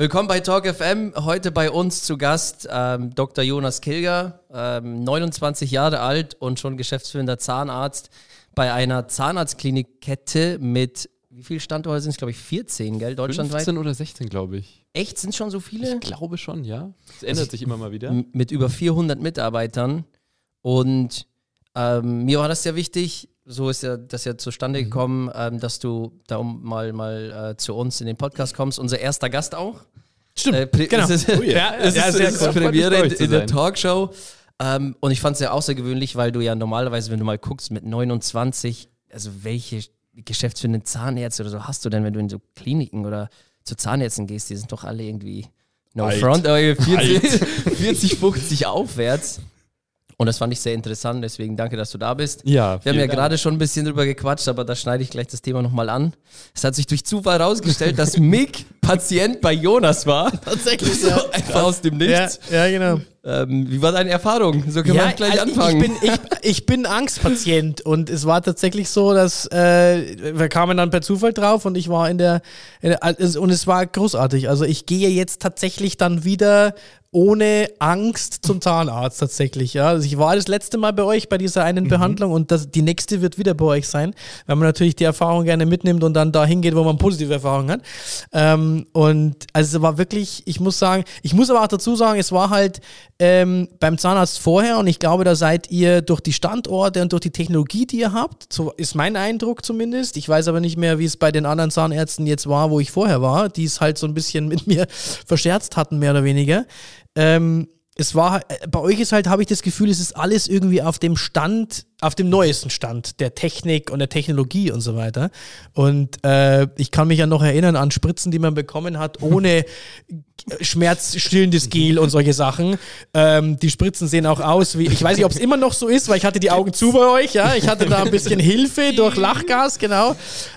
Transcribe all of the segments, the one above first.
Willkommen bei Talk FM. Heute bei uns zu Gast ähm, Dr. Jonas Kilger, ähm, 29 Jahre alt und schon geschäftsführender Zahnarzt bei einer Zahnarztklinikkette mit wie viele Standorte sind es, glaube ich, 14, gell, deutschlandweit? 15 oder 16, glaube ich. Echt, sind schon so viele? Ich glaube schon, ja. Es ändert also, sich immer mal wieder. Mit über 400 Mitarbeitern. Und ähm, mir war das sehr wichtig, so ist ja das ja zustande mhm. gekommen, mhm. ähm, dass du da mal, mal äh, zu uns in den Podcast kommst. Unser erster Gast auch. Stimmt, äh, genau. Es ist, oh yeah. ja, es ja, ist, sehr ist cool. Premiere in, in der Talkshow. Ähm, und ich fand es sehr außergewöhnlich, weil du ja normalerweise, wenn du mal guckst, mit 29, also welche geschäftsführenden Zahnärzte oder so hast du denn, wenn du in so Kliniken oder zu Zahnärzten gehst, die sind doch alle irgendwie no Alt. front, aber 40, 40, 50 aufwärts. Und das fand ich sehr interessant, deswegen danke, dass du da bist. Ja, Wir haben ja gerade schon ein bisschen drüber gequatscht, aber da schneide ich gleich das Thema nochmal an. Es hat sich durch Zufall herausgestellt, dass Mick Patient bei Jonas war. Tatsächlich. So ja. einfach aus dem Nichts. Ja, ja genau. Ähm, wie war deine Erfahrung? So können ja, wir gleich also anfangen. Ich bin, ich, ich bin Angstpatient und es war tatsächlich so, dass äh, wir kamen dann per Zufall drauf und ich war in der, in der also, und es war großartig. Also ich gehe jetzt tatsächlich dann wieder ohne Angst zum Zahnarzt tatsächlich. Ja. Also ich war das letzte Mal bei euch bei dieser einen mhm. Behandlung und das, die nächste wird wieder bei euch sein, weil man natürlich die Erfahrung gerne mitnimmt und dann dahin geht, wo man positive Erfahrungen hat. Ähm, und also es war wirklich, ich muss sagen, ich muss aber auch dazu sagen, es war halt ähm, beim Zahnarzt vorher und ich glaube, da seid ihr durch die Standorte und durch die Technologie, die ihr habt, so ist mein Eindruck zumindest. Ich weiß aber nicht mehr, wie es bei den anderen Zahnärzten jetzt war, wo ich vorher war, die es halt so ein bisschen mit mir verscherzt hatten, mehr oder weniger. Ähm, es war, äh, bei euch ist halt, habe ich das Gefühl, es ist alles irgendwie auf dem Stand, auf dem neuesten Stand der Technik und der Technologie und so weiter. Und äh, ich kann mich ja noch erinnern an Spritzen, die man bekommen hat, ohne schmerzstillendes Gel und solche Sachen. Ähm, die Spritzen sehen auch aus wie, ich weiß nicht, ob es immer noch so ist, weil ich hatte die Augen zu bei euch, ja. Ich hatte da ein bisschen Hilfe durch Lachgas, genau.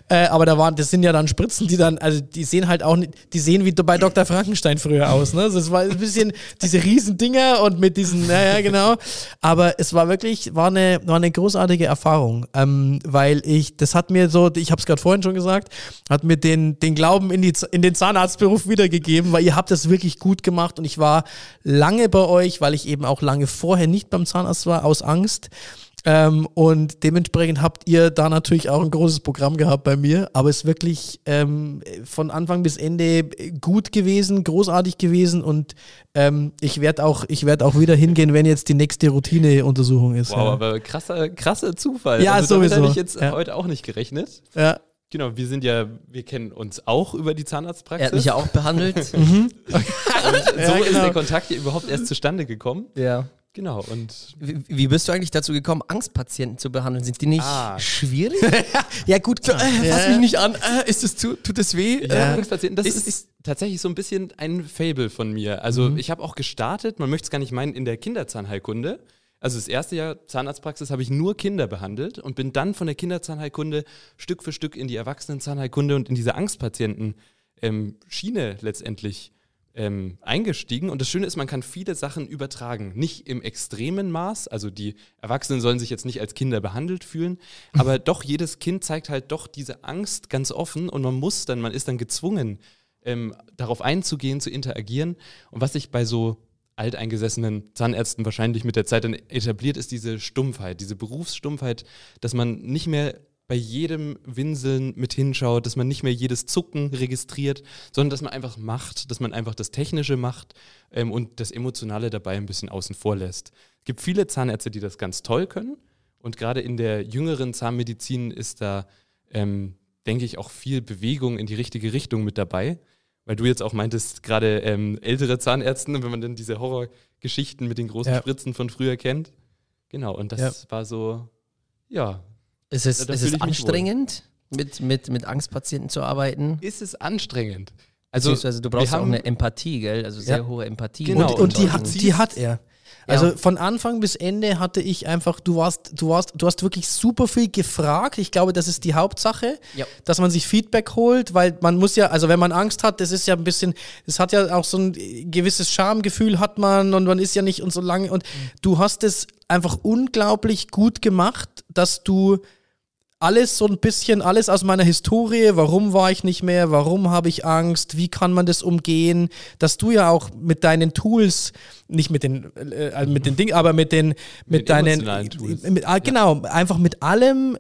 Äh, aber da waren, das sind ja dann Spritzen, die dann, also die sehen halt auch, die sehen wie bei Dr. Frankenstein früher aus, ne? Also es war ein bisschen diese riesen Dinger und mit diesen, naja, genau. Aber es war wirklich, war eine, war eine großartige Erfahrung, ähm, weil ich, das hat mir so, ich habe es gerade vorhin schon gesagt, hat mir den, den Glauben in, die, in den Zahnarztberuf wiedergegeben, weil ihr habt das wirklich gut gemacht und ich war lange bei euch, weil ich eben auch lange vorher nicht beim Zahnarzt war, aus Angst. Ähm, und dementsprechend habt ihr da natürlich auch ein großes Programm gehabt bei mir, aber es ist wirklich ähm, von Anfang bis Ende gut gewesen, großartig gewesen und ähm, ich werde auch, werd auch wieder hingehen, wenn jetzt die nächste Routineuntersuchung ist. Wow, ja. aber krasser, krasser Zufall. Ja, also, sowieso. Damit habe ich jetzt ja. heute auch nicht gerechnet. Ja. Genau, wir sind ja, wir kennen uns auch über die Zahnarztpraxis. Er hat mich ja auch behandelt. mhm. Und so ja, genau. ist der Kontakt hier überhaupt erst zustande gekommen. Ja. Genau, und. Wie, wie, bist du eigentlich dazu gekommen, Angstpatienten zu behandeln? Sind die nicht ah. schwierig? ja, gut, klar. Äh, fass mich nicht an. Äh, ist das zu, tut das weh? Ja. Äh, Angstpatienten, das ist, ist, tatsächlich so ein bisschen ein Fable von mir. Also, mhm. ich habe auch gestartet, man möchte es gar nicht meinen, in der Kinderzahnheilkunde. Also das erste Jahr Zahnarztpraxis habe ich nur Kinder behandelt und bin dann von der Kinderzahnheilkunde Stück für Stück in die Erwachsenenzahnheilkunde und in diese Angstpatienten-Schiene ähm, letztendlich ähm, eingestiegen. Und das Schöne ist, man kann viele Sachen übertragen. Nicht im extremen Maß, also die Erwachsenen sollen sich jetzt nicht als Kinder behandelt fühlen, aber doch jedes Kind zeigt halt doch diese Angst ganz offen und man muss dann, man ist dann gezwungen, ähm, darauf einzugehen, zu interagieren. Und was ich bei so alteingesessenen Zahnärzten wahrscheinlich mit der Zeit dann etabliert, ist diese Stumpfheit, diese Berufsstumpfheit, dass man nicht mehr bei jedem Winseln mit hinschaut, dass man nicht mehr jedes Zucken registriert, sondern dass man einfach macht, dass man einfach das Technische macht ähm, und das Emotionale dabei ein bisschen außen vor lässt. Es gibt viele Zahnärzte, die das ganz toll können und gerade in der jüngeren Zahnmedizin ist da, ähm, denke ich, auch viel Bewegung in die richtige Richtung mit dabei weil du jetzt auch meintest, gerade ähm, ältere Zahnärzte, wenn man dann diese Horrorgeschichten mit den großen ja. Spritzen von früher kennt. Genau, und das ja. war so, ja. Ist es, ist es anstrengend, mit, mit, mit Angstpatienten zu arbeiten? Ist es anstrengend? Also, Beziehungsweise du brauchst auch eine Empathie, gell? Also sehr ja. hohe Empathie. Genau. Und, und die, hat, die hat er. Also ja. von Anfang bis Ende hatte ich einfach, du warst, du warst, du hast wirklich super viel gefragt. Ich glaube, das ist die Hauptsache, ja. dass man sich Feedback holt, weil man muss ja, also wenn man Angst hat, das ist ja ein bisschen, das hat ja auch so ein gewisses Schamgefühl hat man und man ist ja nicht und so lange und mhm. du hast es einfach unglaublich gut gemacht, dass du alles so ein bisschen, alles aus meiner Historie. Warum war ich nicht mehr? Warum habe ich Angst? Wie kann man das umgehen? Dass du ja auch mit deinen Tools, nicht mit den, äh, äh mit den Dingen, aber mit den, mit, mit deinen. Mit, äh, genau, ja. einfach mit allem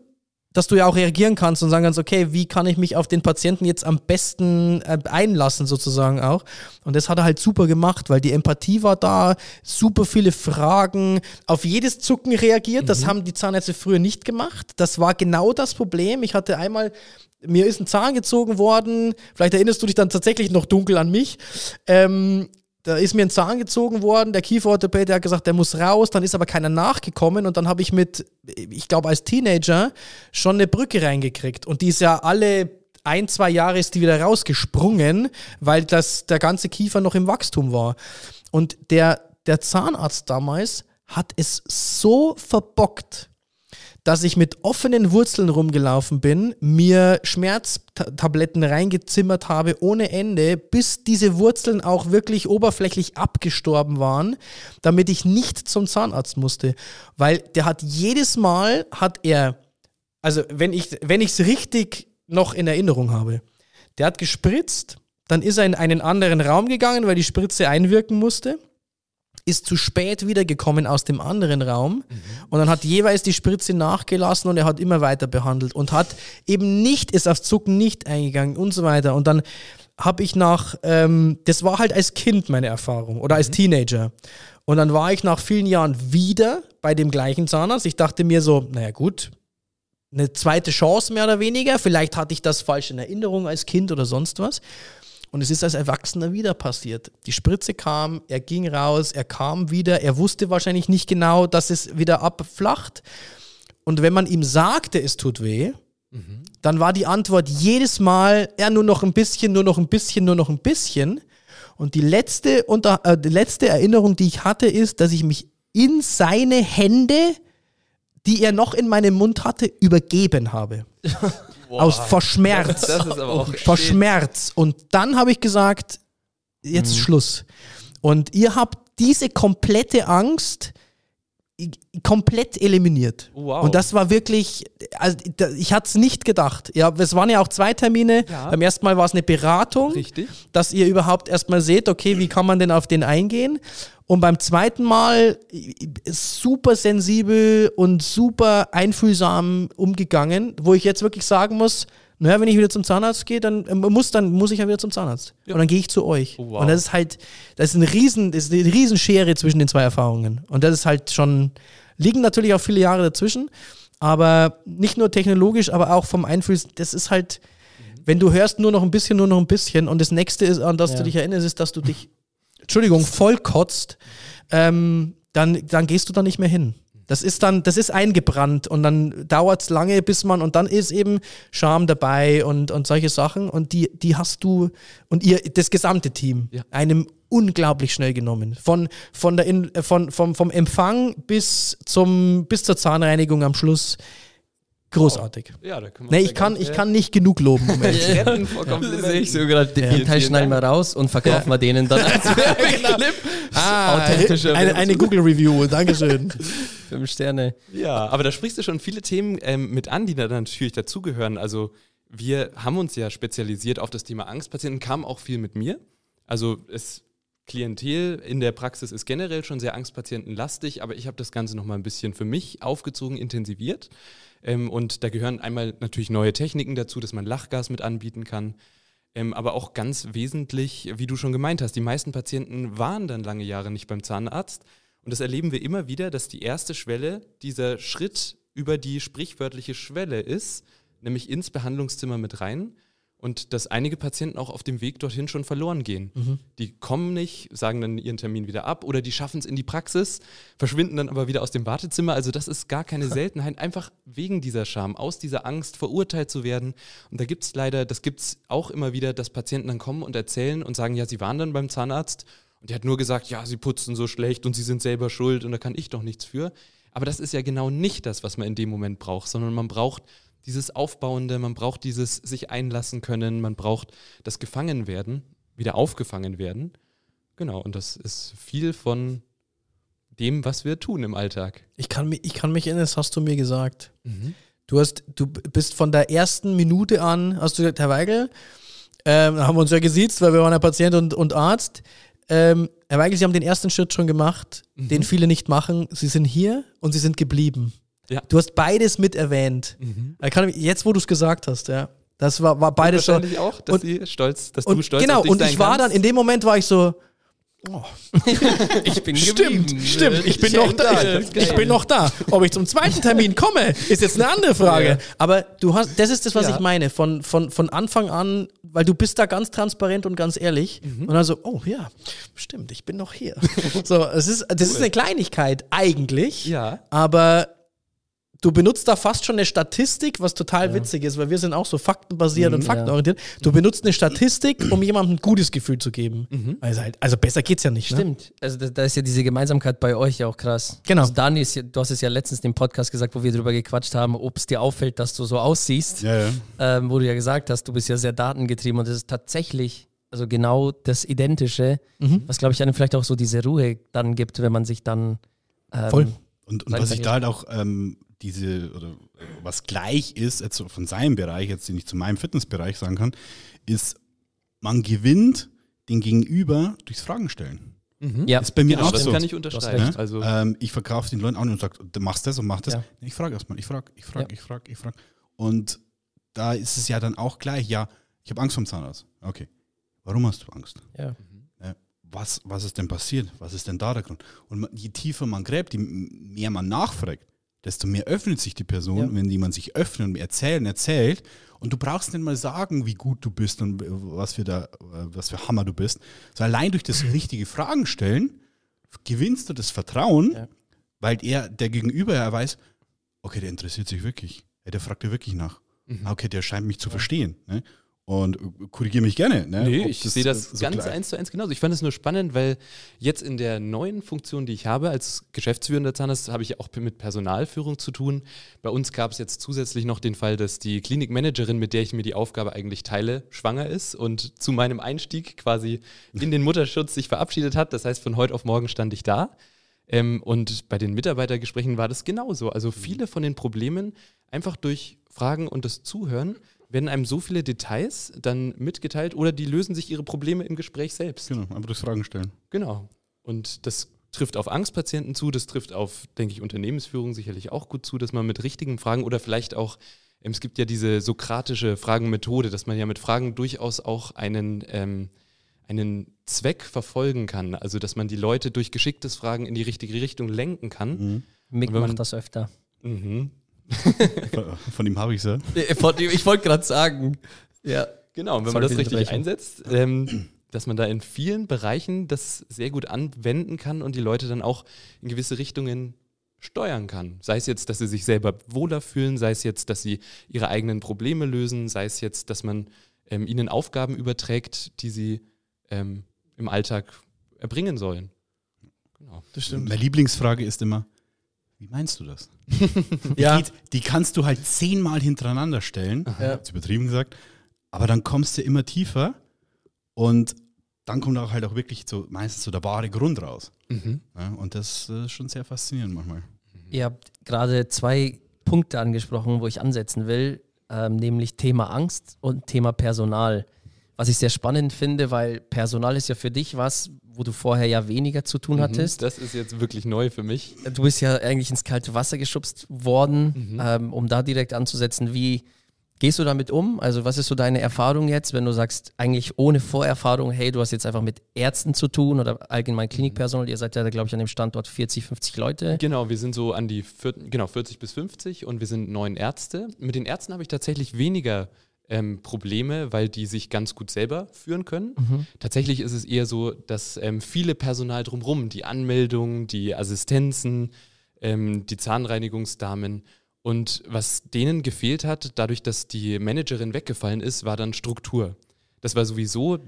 dass du ja auch reagieren kannst und sagen kannst, okay, wie kann ich mich auf den Patienten jetzt am besten äh, einlassen sozusagen auch. Und das hat er halt super gemacht, weil die Empathie war da, super viele Fragen, auf jedes Zucken reagiert. Mhm. Das haben die Zahnärzte früher nicht gemacht. Das war genau das Problem. Ich hatte einmal mir ist ein Zahn gezogen worden. Vielleicht erinnerst du dich dann tatsächlich noch dunkel an mich. Ähm, da ist mir ein Zahn gezogen worden, der Kieferorthopäde hat gesagt, der muss raus, dann ist aber keiner nachgekommen und dann habe ich mit, ich glaube als Teenager, schon eine Brücke reingekriegt und die ist ja alle ein, zwei Jahre ist die wieder rausgesprungen, weil das, der ganze Kiefer noch im Wachstum war. Und der, der Zahnarzt damals hat es so verbockt, dass ich mit offenen Wurzeln rumgelaufen bin, mir Schmerztabletten reingezimmert habe ohne Ende, bis diese Wurzeln auch wirklich oberflächlich abgestorben waren, damit ich nicht zum Zahnarzt musste. Weil der hat jedes Mal, hat er, also wenn ich wenn es richtig noch in Erinnerung habe, der hat gespritzt, dann ist er in einen anderen Raum gegangen, weil die Spritze einwirken musste ist zu spät wiedergekommen aus dem anderen Raum mhm. und dann hat jeweils die Spritze nachgelassen und er hat immer weiter behandelt und hat eben nicht, ist auf Zucken nicht eingegangen und so weiter. Und dann habe ich nach, ähm, das war halt als Kind meine Erfahrung oder als mhm. Teenager. Und dann war ich nach vielen Jahren wieder bei dem gleichen Zahnarzt. Ich dachte mir so, naja gut, eine zweite Chance mehr oder weniger. Vielleicht hatte ich das falsch in Erinnerung als Kind oder sonst was. Und es ist als Erwachsener wieder passiert. Die Spritze kam, er ging raus, er kam wieder, er wusste wahrscheinlich nicht genau, dass es wieder abflacht. Und wenn man ihm sagte, es tut weh, mhm. dann war die Antwort jedes Mal, ja, nur noch ein bisschen, nur noch ein bisschen, nur noch ein bisschen. Und die letzte, unter, äh, die letzte Erinnerung, die ich hatte, ist, dass ich mich in seine Hände, die er noch in meinem Mund hatte, übergeben habe. Aus vor Schmerz. Das, ist aber auch vor Schmerz. Und dann habe ich gesagt, jetzt ist mhm. Schluss. Und ihr habt diese komplette Angst komplett eliminiert. Wow. Und das war wirklich, also ich hatte es nicht gedacht. Ja, es waren ja auch zwei Termine. Ja. Beim ersten Mal war es eine Beratung, Richtig. dass ihr überhaupt erstmal seht, okay, wie kann man denn auf den eingehen? Und beim zweiten Mal super sensibel und super einfühlsam umgegangen, wo ich jetzt wirklich sagen muss, naja, wenn ich wieder zum Zahnarzt gehe, dann äh, muss, dann muss ich ja wieder zum Zahnarzt. Ja. Und dann gehe ich zu euch. Oh, wow. Und das ist halt, das ist, ein Riesen, das ist eine Riesenschere zwischen den zwei Erfahrungen. Und das ist halt schon, liegen natürlich auch viele Jahre dazwischen, aber nicht nur technologisch, aber auch vom Einfühl, das ist halt, wenn du hörst nur noch ein bisschen, nur noch ein bisschen und das nächste ist, an das ja. du dich erinnerst, ist, dass du dich Entschuldigung, vollkotzt, ähm, dann, dann gehst du da nicht mehr hin. Das ist dann, das ist eingebrannt und dann dauert es lange, bis man, und dann ist eben Scham dabei und, und solche Sachen und die, die hast du und ihr, das gesamte Team, ja. einem unglaublich schnell genommen. Von, von der in, von, vom, vom Empfang bis, zum, bis zur Zahnreinigung am Schluss Großartig. Oh. Ja, da können wir nee, ich kann, ich kann nicht genug loben. Um Retten vor Sehe ich so gerade. Den Teil schneiden wir raus und verkaufen wir denen dann als Werbeclip. ah, Authentische eine, eine Google-Review, Dankeschön. Fünf Sterne. Ja, aber da sprichst du schon viele Themen ähm, mit an, die da natürlich dazugehören. Also wir haben uns ja spezialisiert auf das Thema Angstpatienten, kam auch viel mit mir. Also es Klientel in der Praxis ist generell schon sehr angstpatientenlastig, aber ich habe das Ganze nochmal ein bisschen für mich aufgezogen, intensiviert. Ähm, und da gehören einmal natürlich neue Techniken dazu, dass man Lachgas mit anbieten kann. Ähm, aber auch ganz wesentlich, wie du schon gemeint hast, die meisten Patienten waren dann lange Jahre nicht beim Zahnarzt. Und das erleben wir immer wieder, dass die erste Schwelle dieser Schritt über die sprichwörtliche Schwelle ist, nämlich ins Behandlungszimmer mit rein und dass einige Patienten auch auf dem Weg dorthin schon verloren gehen. Mhm. Die kommen nicht, sagen dann ihren Termin wieder ab oder die schaffen es in die Praxis, verschwinden dann aber wieder aus dem Wartezimmer. Also das ist gar keine Seltenheit, einfach wegen dieser Scham, aus dieser Angst verurteilt zu werden. Und da gibt es leider, das gibt es auch immer wieder, dass Patienten dann kommen und erzählen und sagen, ja, sie waren dann beim Zahnarzt und der hat nur gesagt, ja, sie putzen so schlecht und sie sind selber schuld und da kann ich doch nichts für. Aber das ist ja genau nicht das, was man in dem Moment braucht, sondern man braucht dieses Aufbauende, man braucht dieses sich einlassen können, man braucht das Gefangenwerden, wieder aufgefangen werden. Genau, und das ist viel von dem, was wir tun im Alltag. Ich kann mich, ich kann mich erinnern, das hast du mir gesagt. Mhm. Du hast, du bist von der ersten Minute an, hast du gesagt, Herr Weigel, ähm, haben wir uns ja gesiezt, weil wir waren ja Patient und, und Arzt. Ähm, Herr Weigel, Sie haben den ersten Schritt schon gemacht, mhm. den viele nicht machen. Sie sind hier und Sie sind geblieben. Ja. Du hast beides mit erwähnt. Mhm. Jetzt, wo du es gesagt hast, ja. Das war, war beides und wahrscheinlich auch, dass und, sie stolz, dass und, du stolz Genau, und ich war kannst. dann, in dem Moment war ich so, Oh. ich bin stimmt, geblieben. stimmt. Ich bin ich noch da. Ich, ich, bin noch da. Ob ich zum zweiten Termin komme, ist jetzt eine andere Frage. Ja. Aber du hast, das ist das, was ja. ich meine. Von, von, von Anfang an, weil du bist da ganz transparent und ganz ehrlich. Mhm. Und dann so, oh ja, stimmt, ich bin noch hier. so, es ist, das cool. ist eine Kleinigkeit eigentlich. Ja. Aber du benutzt da fast schon eine Statistik, was total ja. witzig ist, weil wir sind auch so faktenbasiert mhm, und faktenorientiert. Ja. Du benutzt eine Statistik, um jemandem ein gutes Gefühl zu geben. Mhm. Also, halt, also besser geht's ja nicht. Ne? Stimmt. Ne? Also da, da, ist ja diese Gemeinsamkeit bei euch ja auch krass. Genau. Also Dani, ist, du hast es ja letztens in dem Podcast gesagt, wo wir darüber gequatscht haben, ob es dir auffällt, dass du so aussiehst. Ja, ähm, wo du ja gesagt hast, du bist ja sehr datengetrieben und das ist tatsächlich also genau das Identische, mhm. was glaube ich einem vielleicht auch so diese Ruhe dann gibt, wenn man sich dann ähm, Voll. Und, und was ich da halt auch ähm, diese, oder was gleich ist, jetzt von seinem Bereich, jetzt den ich zu meinem Fitnessbereich sagen kann, ist, man gewinnt den Gegenüber durchs Fragen stellen. Mhm. Ja, ist bei mir genau, auch das so. kann ich unterstreichen. Ne? Also ähm, ich verkaufe den Leuten auch nicht und sage, du machst das und machst das. Ja. Ich frage erstmal, ich frage, ich frage, ja. ich frage, ich frage. Und da ist es ja dann auch gleich, ja, ich habe Angst vom Zahnarzt. Okay. Warum hast du Angst? Ja. Mhm. Was, was ist denn passiert? Was ist denn da der Grund? Und je tiefer man gräbt, je mehr man nachfragt, desto mehr öffnet sich die Person, ja. wenn jemand sich öffnet und erzählt und erzählt. Und du brauchst nicht mal sagen, wie gut du bist und was für, da, was für Hammer du bist. So allein durch das richtige Fragen stellen gewinnst du das Vertrauen, ja. weil er, der Gegenüber, er weiß, okay, der interessiert sich wirklich. Der fragt dir wirklich nach. Mhm. Okay, der scheint mich zu verstehen. Ne? Und korrigiere mich gerne. Ne? Nee, ich sehe das so ganz eins zu eins genauso. Ich fand es nur spannend, weil jetzt in der neuen Funktion, die ich habe als geschäftsführender Zahnarzt, habe ich auch mit Personalführung zu tun. Bei uns gab es jetzt zusätzlich noch den Fall, dass die Klinikmanagerin, mit der ich mir die Aufgabe eigentlich teile, schwanger ist und zu meinem Einstieg quasi in den Mutterschutz sich verabschiedet hat. Das heißt, von heute auf morgen stand ich da. Ähm, und bei den Mitarbeitergesprächen war das genauso. Also viele von den Problemen einfach durch Fragen und das Zuhören werden einem so viele Details dann mitgeteilt oder die lösen sich ihre Probleme im Gespräch selbst. Genau, einfach durch Fragen stellen. Genau. Und das trifft auf Angstpatienten zu, das trifft auf, denke ich, Unternehmensführung sicherlich auch gut zu, dass man mit richtigen Fragen oder vielleicht auch, ähm, es gibt ja diese sokratische Fragenmethode, dass man ja mit Fragen durchaus auch einen, ähm, einen Zweck verfolgen kann. Also, dass man die Leute durch geschicktes Fragen in die richtige Richtung lenken kann. Mhm. Mick macht das öfter. Mhm. Von ihm habe ich es ja. Ich wollte gerade sagen. Ja. Genau, und wenn Sorry man das richtig einsetzt, ähm, dass man da in vielen Bereichen das sehr gut anwenden kann und die Leute dann auch in gewisse Richtungen steuern kann. Sei es jetzt, dass sie sich selber wohler fühlen, sei es jetzt, dass sie ihre eigenen Probleme lösen, sei es jetzt, dass man ähm, ihnen Aufgaben überträgt, die sie ähm, im Alltag erbringen sollen. Genau. Das stimmt. Meine Lieblingsfrage ist immer, wie meinst du das? ja. Die, die, kannst du halt zehnmal hintereinander stellen, ja. übertrieben gesagt, aber dann kommst du immer tiefer und dann kommt auch halt auch wirklich so meistens so der wahre Grund raus. Mhm. Ja, und das ist schon sehr faszinierend manchmal. Ihr habt gerade zwei Punkte angesprochen, wo ich ansetzen will, ähm, nämlich Thema Angst und Thema Personal. Was ich sehr spannend finde, weil Personal ist ja für dich was, wo du vorher ja weniger zu tun mhm, hattest. Das ist jetzt wirklich neu für mich. Du bist ja eigentlich ins kalte Wasser geschubst worden, mhm. ähm, um da direkt anzusetzen. Wie gehst du damit um? Also was ist so deine Erfahrung jetzt, wenn du sagst, eigentlich ohne Vorerfahrung, hey, du hast jetzt einfach mit Ärzten zu tun oder allgemein Klinikpersonal, ihr seid ja, glaube ich, an dem Standort 40, 50 Leute. Genau, wir sind so an die genau, 40 bis 50 und wir sind neun Ärzte. Mit den Ärzten habe ich tatsächlich weniger ähm, Probleme, weil die sich ganz gut selber führen können. Mhm. Tatsächlich ist es eher so, dass ähm, viele Personal drumherum, die Anmeldungen, die Assistenzen, ähm, die Zahnreinigungsdamen und was denen gefehlt hat, dadurch, dass die Managerin weggefallen ist, war dann Struktur. Das war sowieso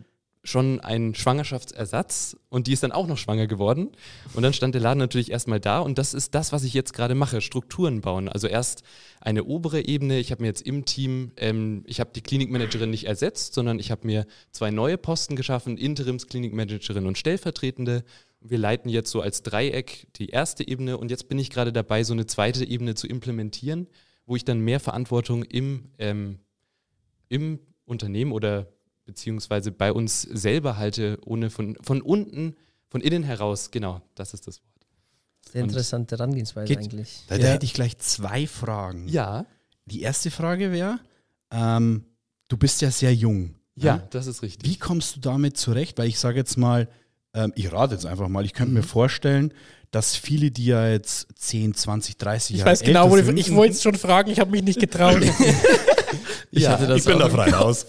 schon ein Schwangerschaftsersatz und die ist dann auch noch schwanger geworden. Und dann stand der Laden natürlich erstmal da und das ist das, was ich jetzt gerade mache, Strukturen bauen. Also erst eine obere Ebene, ich habe mir jetzt im Team, ähm, ich habe die Klinikmanagerin nicht ersetzt, sondern ich habe mir zwei neue Posten geschaffen, Interimsklinikmanagerin und Stellvertretende. Wir leiten jetzt so als Dreieck die erste Ebene und jetzt bin ich gerade dabei, so eine zweite Ebene zu implementieren, wo ich dann mehr Verantwortung im, ähm, im Unternehmen oder beziehungsweise bei uns selber halte, ohne von, von unten, von innen heraus, genau, das ist das Wort. Sehr interessante Herangehensweise geht, eigentlich. Da, da hätte ich gleich zwei Fragen. Ja. Die erste Frage wäre, ähm, du bist ja sehr jung. Ja, ne? das ist richtig. Wie kommst du damit zurecht? Weil ich sage jetzt mal, ähm, ich rate jetzt einfach mal, ich könnte mhm. mir vorstellen, dass viele, die ja jetzt 10, 20, 30 Jahre alt sind. Ich weiß genau, sind, ich wollte es schon fragen, ich habe mich nicht getraut. ich, ja, ich bin da frei raus.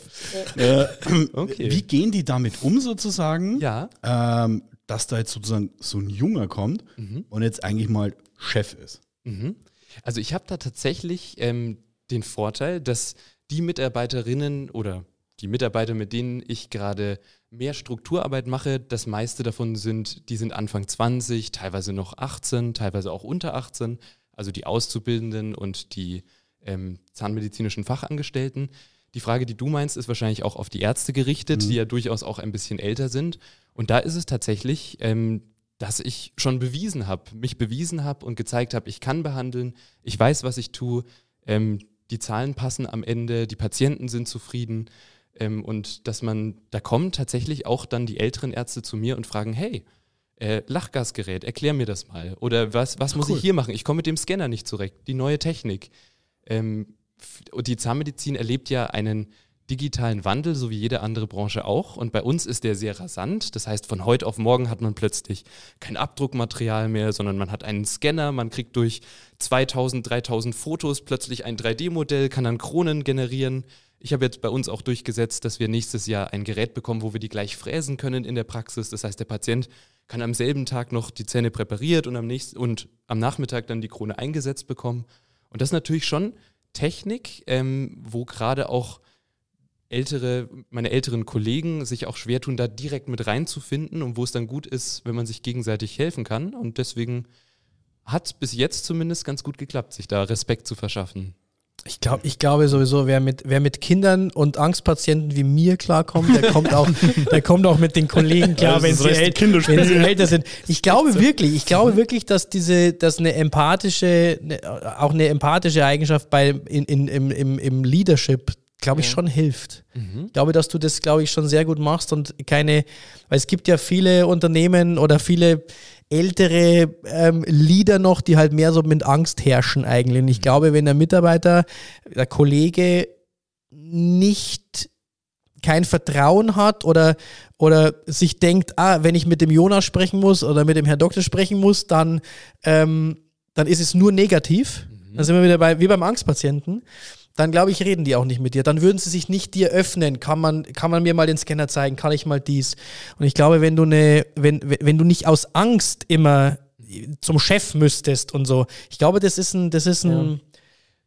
äh, okay. Wie gehen die damit um sozusagen? Ja. Ähm, dass da jetzt sozusagen so ein Junger kommt mhm. und jetzt eigentlich mal Chef ist. Mhm. Also ich habe da tatsächlich ähm, den Vorteil, dass die Mitarbeiterinnen oder die Mitarbeiter, mit denen ich gerade mehr Strukturarbeit mache, das meiste davon sind, die sind Anfang 20, teilweise noch 18, teilweise auch unter 18, also die Auszubildenden und die ähm, zahnmedizinischen Fachangestellten. Die Frage, die du meinst, ist wahrscheinlich auch auf die Ärzte gerichtet, mhm. die ja durchaus auch ein bisschen älter sind. Und da ist es tatsächlich, ähm, dass ich schon bewiesen habe, mich bewiesen habe und gezeigt habe, ich kann behandeln, ich weiß, was ich tue, ähm, die Zahlen passen am Ende, die Patienten sind zufrieden. Ähm, und dass man, da kommen tatsächlich auch dann die älteren Ärzte zu mir und fragen, hey, äh, Lachgasgerät, erklär mir das mal. Oder was, was Ach, muss cool. ich hier machen? Ich komme mit dem Scanner nicht zurecht. Die neue Technik. Ähm, die Zahnmedizin erlebt ja einen digitalen Wandel, so wie jede andere Branche auch. Und bei uns ist der sehr rasant. Das heißt, von heute auf morgen hat man plötzlich kein Abdruckmaterial mehr, sondern man hat einen Scanner. Man kriegt durch 2000, 3000 Fotos plötzlich ein 3D-Modell, kann dann Kronen generieren. Ich habe jetzt bei uns auch durchgesetzt, dass wir nächstes Jahr ein Gerät bekommen, wo wir die gleich fräsen können in der Praxis. Das heißt, der Patient kann am selben Tag noch die Zähne präpariert und am, nächsten, und am Nachmittag dann die Krone eingesetzt bekommen. Und das ist natürlich schon Technik, ähm, wo gerade auch ältere, meine älteren Kollegen sich auch schwer tun, da direkt mit reinzufinden und wo es dann gut ist, wenn man sich gegenseitig helfen kann. Und deswegen hat es bis jetzt zumindest ganz gut geklappt, sich da Respekt zu verschaffen. Ich, glaub, ich glaube sowieso, wer mit, wer mit Kindern und Angstpatienten wie mir klarkommt, der kommt auch, der kommt auch mit den Kollegen klar, wenn sie, ält, wenn sie, älter sind. Ich glaube wirklich, ich glaube wirklich, dass diese, dass eine empathische, ne, auch eine empathische Eigenschaft bei, in, in, im, im, im Leadership glaube ich, ja. schon hilft. Mhm. Ich glaube, dass du das, glaube ich, schon sehr gut machst und keine, weil es gibt ja viele Unternehmen oder viele ältere ähm, Leader noch, die halt mehr so mit Angst herrschen eigentlich. Und ich mhm. glaube, wenn der Mitarbeiter, der Kollege nicht kein Vertrauen hat oder, oder sich denkt, ah, wenn ich mit dem Jonas sprechen muss oder mit dem Herrn Doktor sprechen muss, dann, ähm, dann ist es nur negativ. Mhm. Dann sind wir wieder bei, wie beim Angstpatienten dann glaube ich, reden die auch nicht mit dir. Dann würden sie sich nicht dir öffnen. Kann man, kann man mir mal den Scanner zeigen? Kann ich mal dies? Und ich glaube, wenn du eine, wenn, wenn du nicht aus Angst immer zum Chef müsstest und so, ich glaube, das ist ein, das ist ein, ja.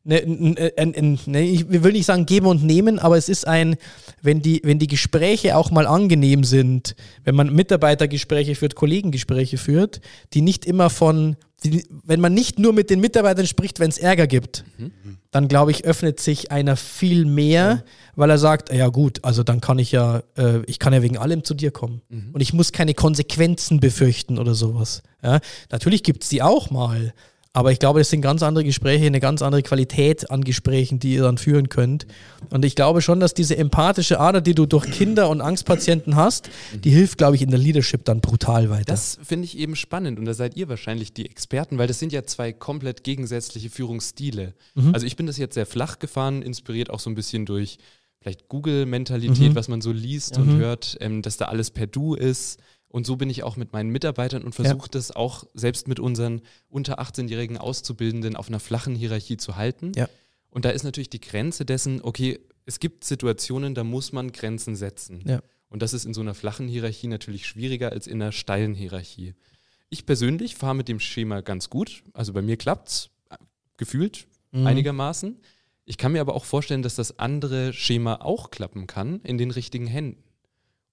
Ne, ein, ne, ich will nicht sagen geben und nehmen, aber es ist ein, wenn die, wenn die Gespräche auch mal angenehm sind, wenn man Mitarbeitergespräche führt, Kollegengespräche führt, die nicht immer von die, wenn man nicht nur mit den Mitarbeitern spricht, wenn es Ärger gibt, mhm. dann glaube ich, öffnet sich einer viel mehr, mhm. weil er sagt, ja gut, also dann kann ich ja, äh, ich kann ja wegen allem zu dir kommen. Mhm. Und ich muss keine Konsequenzen befürchten oder sowas. Ja? Natürlich gibt es die auch mal, aber ich glaube, das sind ganz andere Gespräche, eine ganz andere Qualität an Gesprächen, die ihr dann führen könnt. Und ich glaube schon, dass diese empathische Ader, die du durch Kinder und Angstpatienten hast, die hilft, glaube ich, in der Leadership dann brutal weiter. Das finde ich eben spannend und da seid ihr wahrscheinlich die Experten, weil das sind ja zwei komplett gegensätzliche Führungsstile. Mhm. Also ich bin das jetzt sehr flach gefahren, inspiriert auch so ein bisschen durch vielleicht Google-Mentalität, mhm. was man so liest mhm. und hört, ähm, dass da alles per Du ist und so bin ich auch mit meinen Mitarbeitern und versuche ja. das auch selbst mit unseren unter 18-jährigen Auszubildenden auf einer flachen Hierarchie zu halten. Ja. Und da ist natürlich die Grenze dessen, okay, es gibt Situationen, da muss man Grenzen setzen. Ja. Und das ist in so einer flachen Hierarchie natürlich schwieriger als in einer steilen Hierarchie. Ich persönlich fahre mit dem Schema ganz gut. Also bei mir klappt es gefühlt mhm. einigermaßen. Ich kann mir aber auch vorstellen, dass das andere Schema auch klappen kann in den richtigen Händen.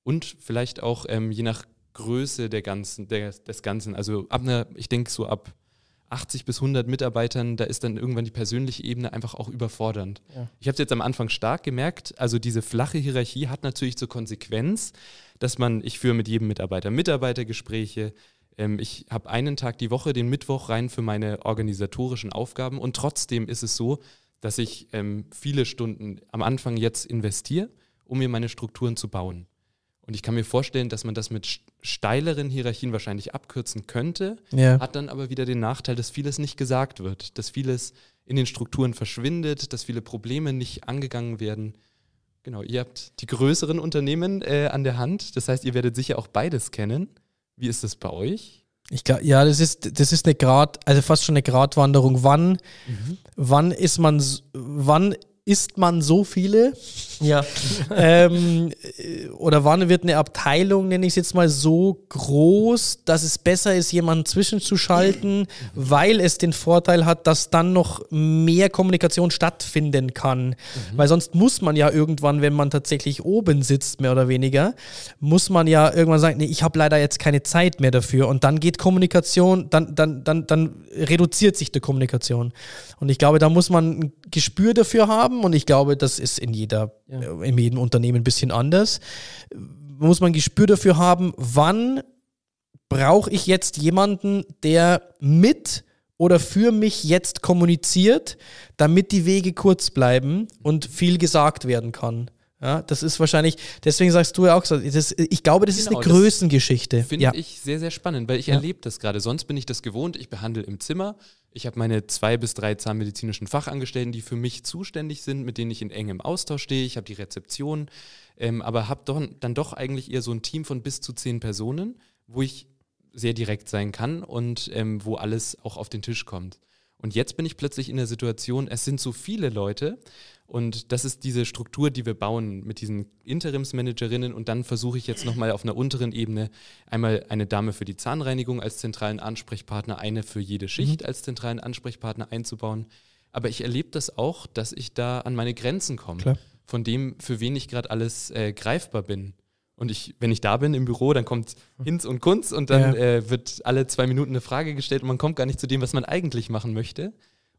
Und vielleicht auch ähm, je nach Größe der ganzen, der, des Ganzen. Also ab einer, ich denke so ab 80 bis 100 Mitarbeitern, da ist dann irgendwann die persönliche Ebene einfach auch überfordernd. Ja. Ich habe es jetzt am Anfang stark gemerkt, also diese flache Hierarchie hat natürlich zur Konsequenz, dass man, ich führe mit jedem Mitarbeiter Mitarbeitergespräche, ähm, ich habe einen Tag die Woche, den Mittwoch rein für meine organisatorischen Aufgaben und trotzdem ist es so, dass ich ähm, viele Stunden am Anfang jetzt investiere, um mir meine Strukturen zu bauen. Und ich kann mir vorstellen, dass man das mit steileren Hierarchien wahrscheinlich abkürzen könnte, ja. hat dann aber wieder den Nachteil, dass vieles nicht gesagt wird, dass vieles in den Strukturen verschwindet, dass viele Probleme nicht angegangen werden. Genau, ihr habt die größeren Unternehmen äh, an der Hand, das heißt, ihr werdet sicher auch beides kennen. Wie ist das bei euch? Ich glaube, ja, das ist, das ist eine Grad, also fast schon eine Gratwanderung. Wann, mhm. wann ist man, wann isst man so viele? Ja. ähm, oder wann wird eine Abteilung, nenne ich es jetzt mal, so groß, dass es besser ist, jemanden zwischenzuschalten, weil es den Vorteil hat, dass dann noch mehr Kommunikation stattfinden kann. Mhm. Weil sonst muss man ja irgendwann, wenn man tatsächlich oben sitzt, mehr oder weniger, muss man ja irgendwann sagen, nee, ich habe leider jetzt keine Zeit mehr dafür. Und dann geht Kommunikation, dann, dann, dann, dann reduziert sich die Kommunikation. Und ich glaube, da muss man ein Gespür dafür haben und ich glaube, das ist in jeder, ja. Äh, in jedem Unternehmen ein bisschen anders. Muss man ein Gespür dafür haben, wann brauche ich jetzt jemanden, der mit oder für mich jetzt kommuniziert, damit die Wege kurz bleiben und viel gesagt werden kann. Ja, das ist wahrscheinlich, deswegen sagst du ja auch so, das, ich glaube, das genau, ist eine Größengeschichte. Finde ja. ich sehr, sehr spannend, weil ich ja. erlebe das gerade. Sonst bin ich das gewohnt, ich behandle im Zimmer, ich habe meine zwei bis drei zahnmedizinischen Fachangestellten, die für mich zuständig sind, mit denen ich in engem Austausch stehe. Ich habe die Rezeption, ähm, aber habe dann doch eigentlich eher so ein Team von bis zu zehn Personen, wo ich sehr direkt sein kann und ähm, wo alles auch auf den Tisch kommt. Und jetzt bin ich plötzlich in der Situation, es sind so viele Leute und das ist diese Struktur, die wir bauen mit diesen Interimsmanagerinnen. Und dann versuche ich jetzt nochmal auf einer unteren Ebene einmal eine Dame für die Zahnreinigung als zentralen Ansprechpartner, eine für jede Schicht mhm. als zentralen Ansprechpartner einzubauen. Aber ich erlebe das auch, dass ich da an meine Grenzen komme, Klar. von dem, für wen ich gerade alles äh, greifbar bin. Und ich, wenn ich da bin im Büro, dann kommt Hinz und Kunz und dann ja. äh, wird alle zwei Minuten eine Frage gestellt und man kommt gar nicht zu dem, was man eigentlich machen möchte.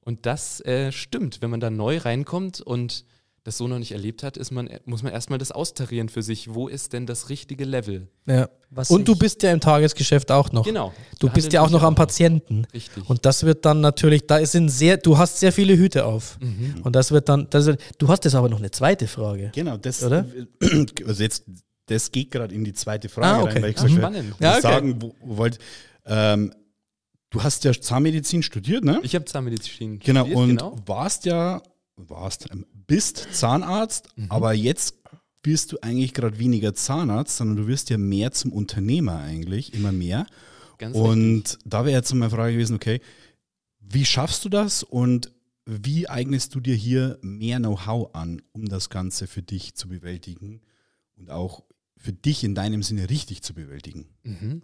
Und das äh, stimmt, wenn man da neu reinkommt und das so noch nicht erlebt hat, ist man, muss man erstmal das austarieren für sich. Wo ist denn das richtige Level? Ja. Was und du bist ja im Tagesgeschäft auch noch. Genau. Du bist ja auch noch am Patienten. Richtig. Und das wird dann natürlich, da sind sehr, du hast sehr viele Hüte auf. Mhm. Und das wird dann, das wird, du hast jetzt aber noch eine zweite Frage. Genau, das, oder? Also jetzt, das geht gerade in die zweite Frage ah, okay. rein, weil ich ah, spannend. Ja, okay. sagen wollte, ähm, Du hast ja Zahnmedizin studiert, ne? Ich habe Zahnmedizin genau, studiert, und genau. warst ja, warst, ähm, bist Zahnarzt, mhm. aber jetzt bist du eigentlich gerade weniger Zahnarzt, sondern du wirst ja mehr zum Unternehmer eigentlich, immer mehr. Ganz und richtig. da wäre jetzt meine Frage gewesen, okay, wie schaffst du das und wie eignest du dir hier mehr Know-how an, um das Ganze für dich zu bewältigen und auch für dich in deinem Sinne richtig zu bewältigen? Mhm.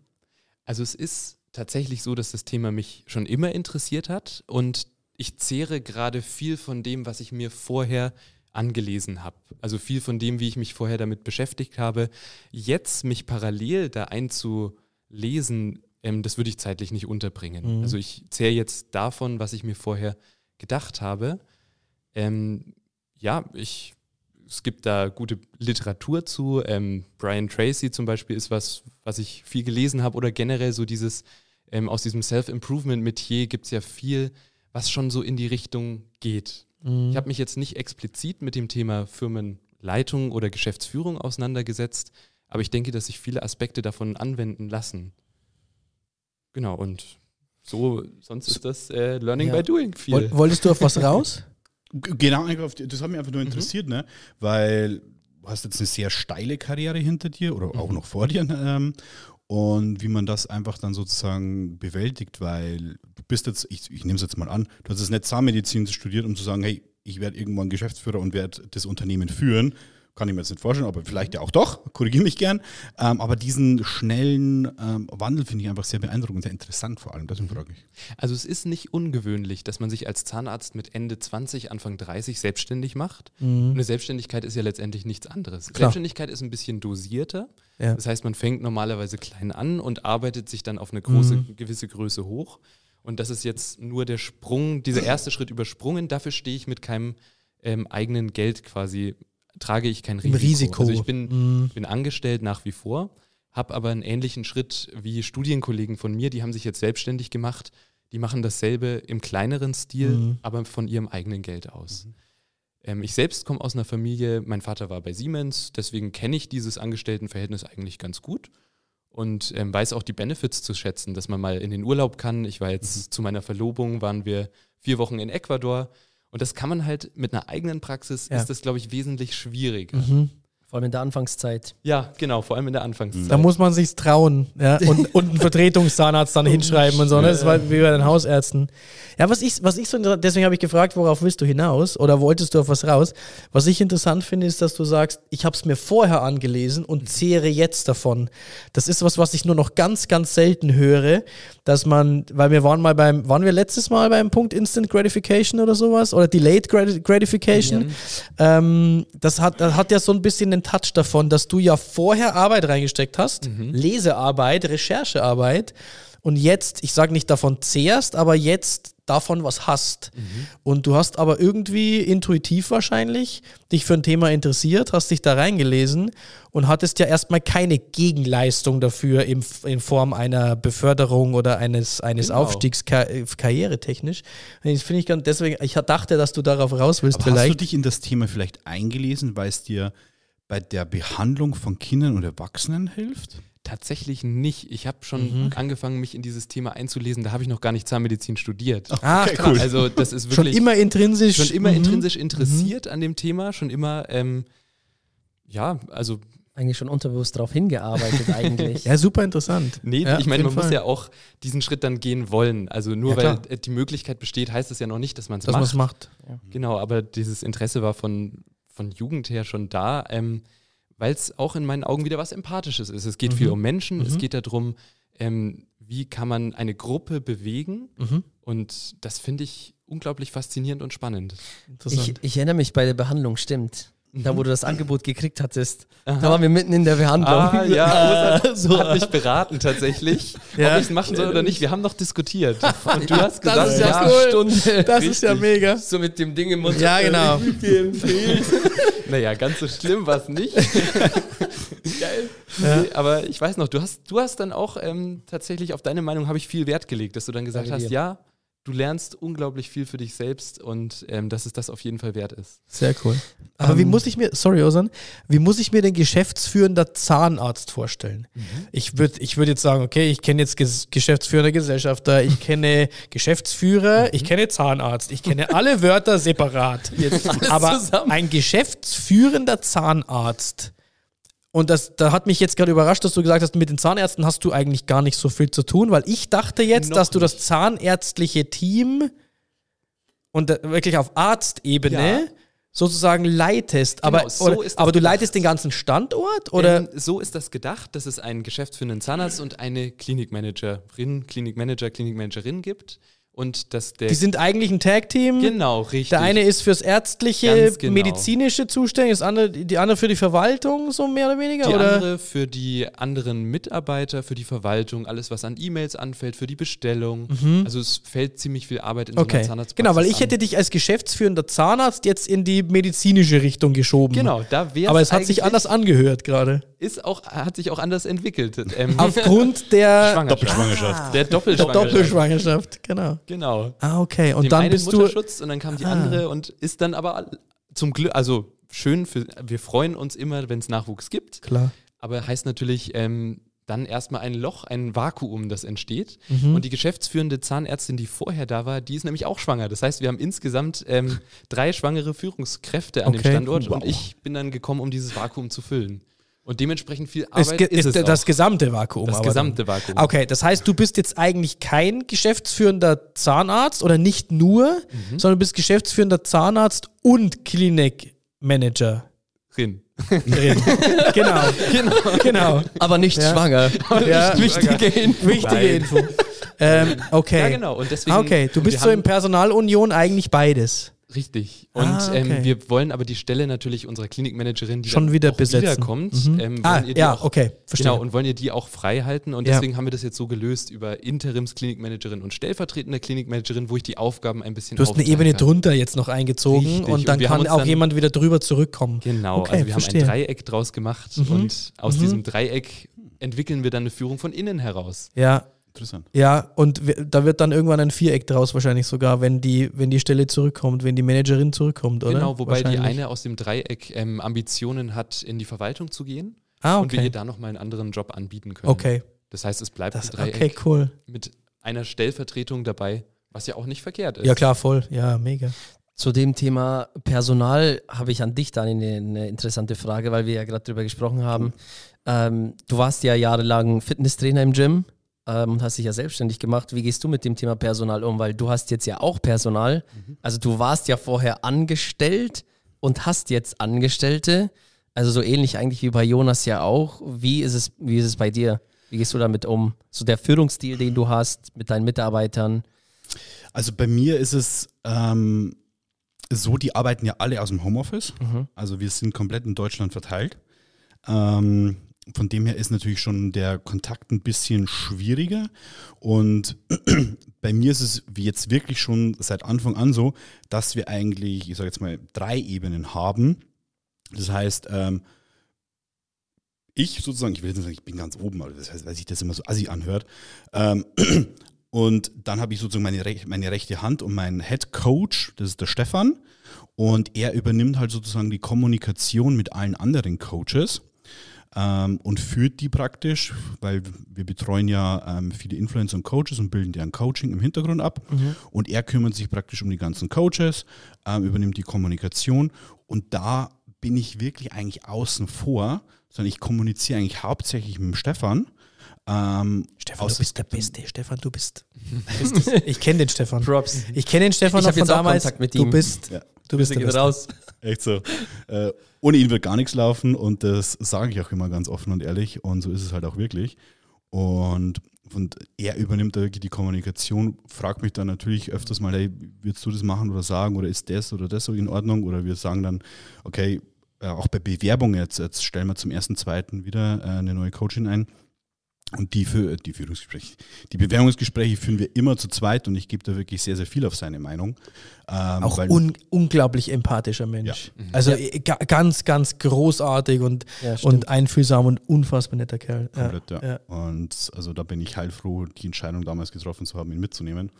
Also es ist tatsächlich so, dass das Thema mich schon immer interessiert hat und ich zehre gerade viel von dem, was ich mir vorher angelesen habe. Also viel von dem, wie ich mich vorher damit beschäftigt habe. Jetzt mich parallel da einzulesen, ähm, das würde ich zeitlich nicht unterbringen. Mhm. Also ich zehre jetzt davon, was ich mir vorher gedacht habe. Ähm, ja, ich, es gibt da gute Literatur zu. Ähm, Brian Tracy zum Beispiel ist was, was ich viel gelesen habe oder generell so dieses ähm, aus diesem Self-Improvement-Metier gibt es ja viel, was schon so in die Richtung geht. Mhm. Ich habe mich jetzt nicht explizit mit dem Thema Firmenleitung oder Geschäftsführung auseinandergesetzt, aber ich denke, dass sich viele Aspekte davon anwenden lassen. Genau, und so, sonst ist das äh, Learning ja. by Doing viel. Wolltest du auf was raus? Genau, das hat mich einfach nur mhm. interessiert, mhm. ne? weil du hast jetzt eine sehr steile Karriere hinter dir oder auch mhm. noch vor dir. Ähm, und wie man das einfach dann sozusagen bewältigt, weil du bist jetzt, ich, ich nehme es jetzt mal an, du hast jetzt nicht Zahnmedizin studiert, um zu sagen, hey, ich werde irgendwann Geschäftsführer und werde das Unternehmen führen, kann ich mir jetzt nicht vorstellen, aber vielleicht ja auch doch, korrigiere mich gern. Ähm, aber diesen schnellen ähm, Wandel finde ich einfach sehr beeindruckend, sehr interessant vor allem, deswegen frage ich. Also es ist nicht ungewöhnlich, dass man sich als Zahnarzt mit Ende 20, Anfang 30 selbstständig macht. Mhm. Eine Selbstständigkeit ist ja letztendlich nichts anderes. Klar. Selbstständigkeit ist ein bisschen dosierter. Ja. Das heißt, man fängt normalerweise klein an und arbeitet sich dann auf eine große, mhm. gewisse Größe hoch. Und das ist jetzt nur der Sprung, dieser erste Schritt übersprungen. Dafür stehe ich mit keinem ähm, eigenen Geld quasi trage ich kein Risiko. Risiko. Also ich bin, mhm. bin angestellt nach wie vor, habe aber einen ähnlichen Schritt wie Studienkollegen von mir, die haben sich jetzt selbstständig gemacht. die machen dasselbe im kleineren Stil, mhm. aber von ihrem eigenen Geld aus. Mhm. Ähm, ich selbst komme aus einer Familie, mein Vater war bei Siemens, deswegen kenne ich dieses Angestelltenverhältnis eigentlich ganz gut und ähm, weiß auch die Benefits zu schätzen, dass man mal in den Urlaub kann. Ich war jetzt mhm. zu meiner Verlobung, waren wir vier Wochen in Ecuador und das kann man halt mit einer eigenen Praxis, ja. ist das, glaube ich, wesentlich schwieriger. Mhm. Vor allem in der Anfangszeit. Ja, genau, vor allem in der Anfangszeit. Da muss man sich trauen ja? und, und einen Vertretungszahnarzt dann hinschreiben und so. Ne? Das war wie bei den Hausärzten. Ja, was ich, was ich so deswegen habe ich gefragt, worauf willst du hinaus oder wolltest du auf was raus? Was ich interessant finde, ist, dass du sagst, ich habe es mir vorher angelesen und zehre jetzt davon. Das ist was, was ich nur noch ganz, ganz selten höre, dass man, weil wir waren mal beim, waren wir letztes Mal beim Punkt Instant Gratification oder sowas oder Delayed Gratification. Ja. Ähm, das, hat, das hat ja so ein bisschen den Touch davon, dass du ja vorher Arbeit reingesteckt hast, mhm. Lesearbeit, Recherchearbeit und jetzt, ich sage nicht davon zehrst, aber jetzt davon was hast. Mhm. Und du hast aber irgendwie intuitiv wahrscheinlich dich für ein Thema interessiert, hast dich da reingelesen und hattest ja erstmal keine Gegenleistung dafür in, in Form einer Beförderung oder eines, eines genau. Aufstiegs ka karrieretechnisch. Das finde ich ganz, deswegen, ich dachte, dass du darauf raus willst aber vielleicht. Hast du dich in das Thema vielleicht eingelesen, weil es dir bei der Behandlung von Kindern und Erwachsenen hilft? Tatsächlich nicht. Ich habe schon mhm. angefangen, mich in dieses Thema einzulesen. Da habe ich noch gar nicht Zahnmedizin studiert. Ah, okay, cool. Also das ist wirklich schon immer intrinsisch, schon immer mhm. intrinsisch interessiert mhm. an dem Thema, schon immer ähm, ja, also eigentlich schon unterbewusst darauf hingearbeitet eigentlich. ja, super interessant. Nee, ja, ich meine, man Fall. muss ja auch diesen Schritt dann gehen wollen. Also nur ja, weil die Möglichkeit besteht, heißt es ja noch nicht, dass man es macht. Dass man es macht. Ja. Genau, aber dieses Interesse war von, von Jugend her schon da. Ähm, weil es auch in meinen Augen wieder was Empathisches ist. Es geht mhm. viel um Menschen, mhm. es geht darum, ähm, wie kann man eine Gruppe bewegen. Mhm. Und das finde ich unglaublich faszinierend und spannend. Ich, ich, erinnere mich bei der Behandlung, stimmt. Da, wo mhm. du das Angebot gekriegt hattest. Aha. Da waren wir mitten in der Behandlung. Ah, ja, so. hat mich beraten tatsächlich, ja. ob ich es machen soll oder nicht. Wir haben noch diskutiert. Und du hast gesagt, das ist ja, ja cool. Stunde. Das Richtig. ist ja mega. So mit dem Ding im Mund. Ja, genau. naja, ganz so schlimm war es nicht. Geil. Ja. Nee, aber ich weiß noch, du hast, du hast dann auch ähm, tatsächlich auf deine Meinung habe ich viel Wert gelegt, dass du dann gesagt hast, ja, du lernst unglaublich viel für dich selbst und ähm, dass es das auf jeden Fall wert ist. Sehr cool. Aber um, wie ähm, muss ich mir, sorry Osan, wie muss ich mir den geschäftsführender Zahnarzt vorstellen? Mhm. Ich würde ich würd jetzt sagen, okay, ich kenne jetzt ges geschäftsführender Gesellschafter, ich kenne Geschäftsführer, mhm. ich kenne Zahnarzt, ich kenne alle Wörter separat. Aber zusammen. ein geschäftsführender Zahnarzt und das, da hat mich jetzt gerade überrascht, dass du gesagt hast, mit den Zahnärzten hast du eigentlich gar nicht so viel zu tun, weil ich dachte jetzt, Noch dass du das zahnärztliche Team und wirklich auf Arztebene ja. sozusagen leitest. Genau, aber so oder, aber du gedacht. leitest den ganzen Standort? Oder? Ähm, so ist das gedacht, dass es einen geschäftsführenden Zahnarzt und eine Klinikmanagerin, Klinikmanager, Klinikmanagerin gibt und dass der. Die sind eigentlich ein Tag-Team. Genau, richtig. Der eine ist fürs ärztliche, genau. medizinische zuständig, das andere, die andere für die Verwaltung, so mehr oder weniger? Die oder? andere für die anderen Mitarbeiter, für die Verwaltung, alles, was an E-Mails anfällt, für die Bestellung. Mhm. Also es fällt ziemlich viel Arbeit in okay. so Zahnarztpraxis Genau, weil ich an. hätte dich als geschäftsführender Zahnarzt jetzt in die medizinische Richtung geschoben. Genau, da wäre Aber es hat sich anders angehört gerade. Ist auch, hat sich auch anders entwickelt. Ähm, Aufgrund der Doppelschwangerschaft. Ah. Der Doppelschwangerschaft. Doppelschwangerschaft, genau. Genau. Ah, okay. Und Dem dann bist Mutterschutz du. und dann kam die ah. andere und ist dann aber zum Glück, also schön, für, wir freuen uns immer, wenn es Nachwuchs gibt. Klar. Aber heißt natürlich, ähm, dann erstmal ein Loch, ein Vakuum, das entsteht. Mhm. Und die geschäftsführende Zahnärztin, die vorher da war, die ist nämlich auch schwanger. Das heißt, wir haben insgesamt ähm, drei schwangere Führungskräfte an okay. dem Standort wow. und ich bin dann gekommen, um dieses Vakuum zu füllen. Und dementsprechend viel Arbeit ist, ist es das auch. gesamte Vakuum. Das gesamte Vakuum. Okay, das heißt, du bist jetzt eigentlich kein geschäftsführender Zahnarzt oder nicht nur, mhm. sondern du bist geschäftsführender Zahnarzt und Klinikmanager. Rin. Rin. genau. genau. Genau. Aber nicht ja. schwanger. Aber ja. nicht wichtige Info. Wichtige Info. ähm, okay. Ja, genau. Und deswegen, okay, du bist so in Personalunion eigentlich beides. Richtig. Und ah, okay. ähm, wir wollen aber die Stelle natürlich unserer Klinikmanagerin, die schon wieder besetzen. wiederkommt, mhm. ähm, ah, ja, auch, okay, verstehe. Genau, und wollen ihr die auch frei halten. Und ja. deswegen haben wir das jetzt so gelöst über Interimsklinikmanagerin und stellvertretende Klinikmanagerin, wo ich die Aufgaben ein bisschen Du hast eine Ebene kann. drunter jetzt noch eingezogen Richtig. und dann und kann auch dann, jemand wieder drüber zurückkommen. Genau, okay, also wir verstehe. haben ein Dreieck draus gemacht mhm. und aus mhm. diesem Dreieck entwickeln wir dann eine Führung von innen heraus. Ja, Interessant. Ja, und da wird dann irgendwann ein Viereck draus wahrscheinlich sogar, wenn die, wenn die Stelle zurückkommt, wenn die Managerin zurückkommt, oder? Genau, wobei die eine aus dem Dreieck ähm, Ambitionen hat, in die Verwaltung zu gehen. Ah, okay. Und wir ihr da nochmal einen anderen Job anbieten können. Okay. Das heißt, es bleibt Das, ein Dreieck okay, cool. mit einer Stellvertretung dabei, was ja auch nicht verkehrt ist. Ja, klar, voll. Ja, mega. Zu dem Thema Personal habe ich an dich, Dani, eine, eine interessante Frage, weil wir ja gerade drüber gesprochen haben. Ähm, du warst ja jahrelang Fitnesstrainer im Gym ähm, hast dich ja selbstständig gemacht. Wie gehst du mit dem Thema Personal um? Weil du hast jetzt ja auch Personal. Also du warst ja vorher angestellt und hast jetzt Angestellte. Also so ähnlich eigentlich wie bei Jonas ja auch. Wie ist es, wie ist es bei dir? Wie gehst du damit um? So der Führungsstil, den du hast mit deinen Mitarbeitern. Also bei mir ist es ähm, so, die arbeiten ja alle aus dem Homeoffice. Also wir sind komplett in Deutschland verteilt. Ähm, von dem her ist natürlich schon der Kontakt ein bisschen schwieriger. Und bei mir ist es jetzt wirklich schon seit Anfang an so, dass wir eigentlich, ich sage jetzt mal, drei Ebenen haben. Das heißt, ähm, ich sozusagen, ich will jetzt sagen, ich bin ganz oben, aber das heißt, weil sich das immer so assi anhört. Ähm, und dann habe ich sozusagen meine, meine rechte Hand und meinen Head Coach, das ist der Stefan. Und er übernimmt halt sozusagen die Kommunikation mit allen anderen Coaches ähm, und führt die praktisch, weil wir betreuen ja ähm, viele Influencer und Coaches und bilden deren Coaching im Hintergrund ab. Und er kümmert sich praktisch um die ganzen Coaches, ähm, übernimmt die Kommunikation. Und da bin ich wirklich eigentlich außen vor, sondern ich kommuniziere eigentlich hauptsächlich mit dem Stefan. Ähm, Stefan, du bist der Beste. Stefan, du bist. bist ich kenne den Stefan. Props. Ich kenne den Stefan Ich noch von jetzt auch damals. Kontakt mit du bist, Ja. Du bist der geht Beste. raus. Echt so. Äh, ohne ihn wird gar nichts laufen und das sage ich auch immer ganz offen und ehrlich und so ist es halt auch wirklich. Und, und er übernimmt da wirklich die Kommunikation, fragt mich dann natürlich öfters mal, hey, würdest du das machen oder sagen oder ist das oder das so in Ordnung? Oder wir sagen dann, okay, äh, auch bei Bewerbung jetzt, jetzt stellen wir zum ersten, zweiten wieder äh, eine neue Coachin ein. Und die, für, die Führungsgespräche, die Bewerbungsgespräche führen wir immer zu zweit und ich gebe da wirklich sehr, sehr viel auf seine Meinung. Ähm, Auch weil- un unglaublich empathischer Mensch. Also äh, ga ganz, ganz großartig und, Ja, und einfühlsam und unfassbar netter Kerl. Ja. Komplett, ja. ja. Und also da bin ich heilfroh, die Entscheidung damals getroffen zu haben, ihn mitzunehmen.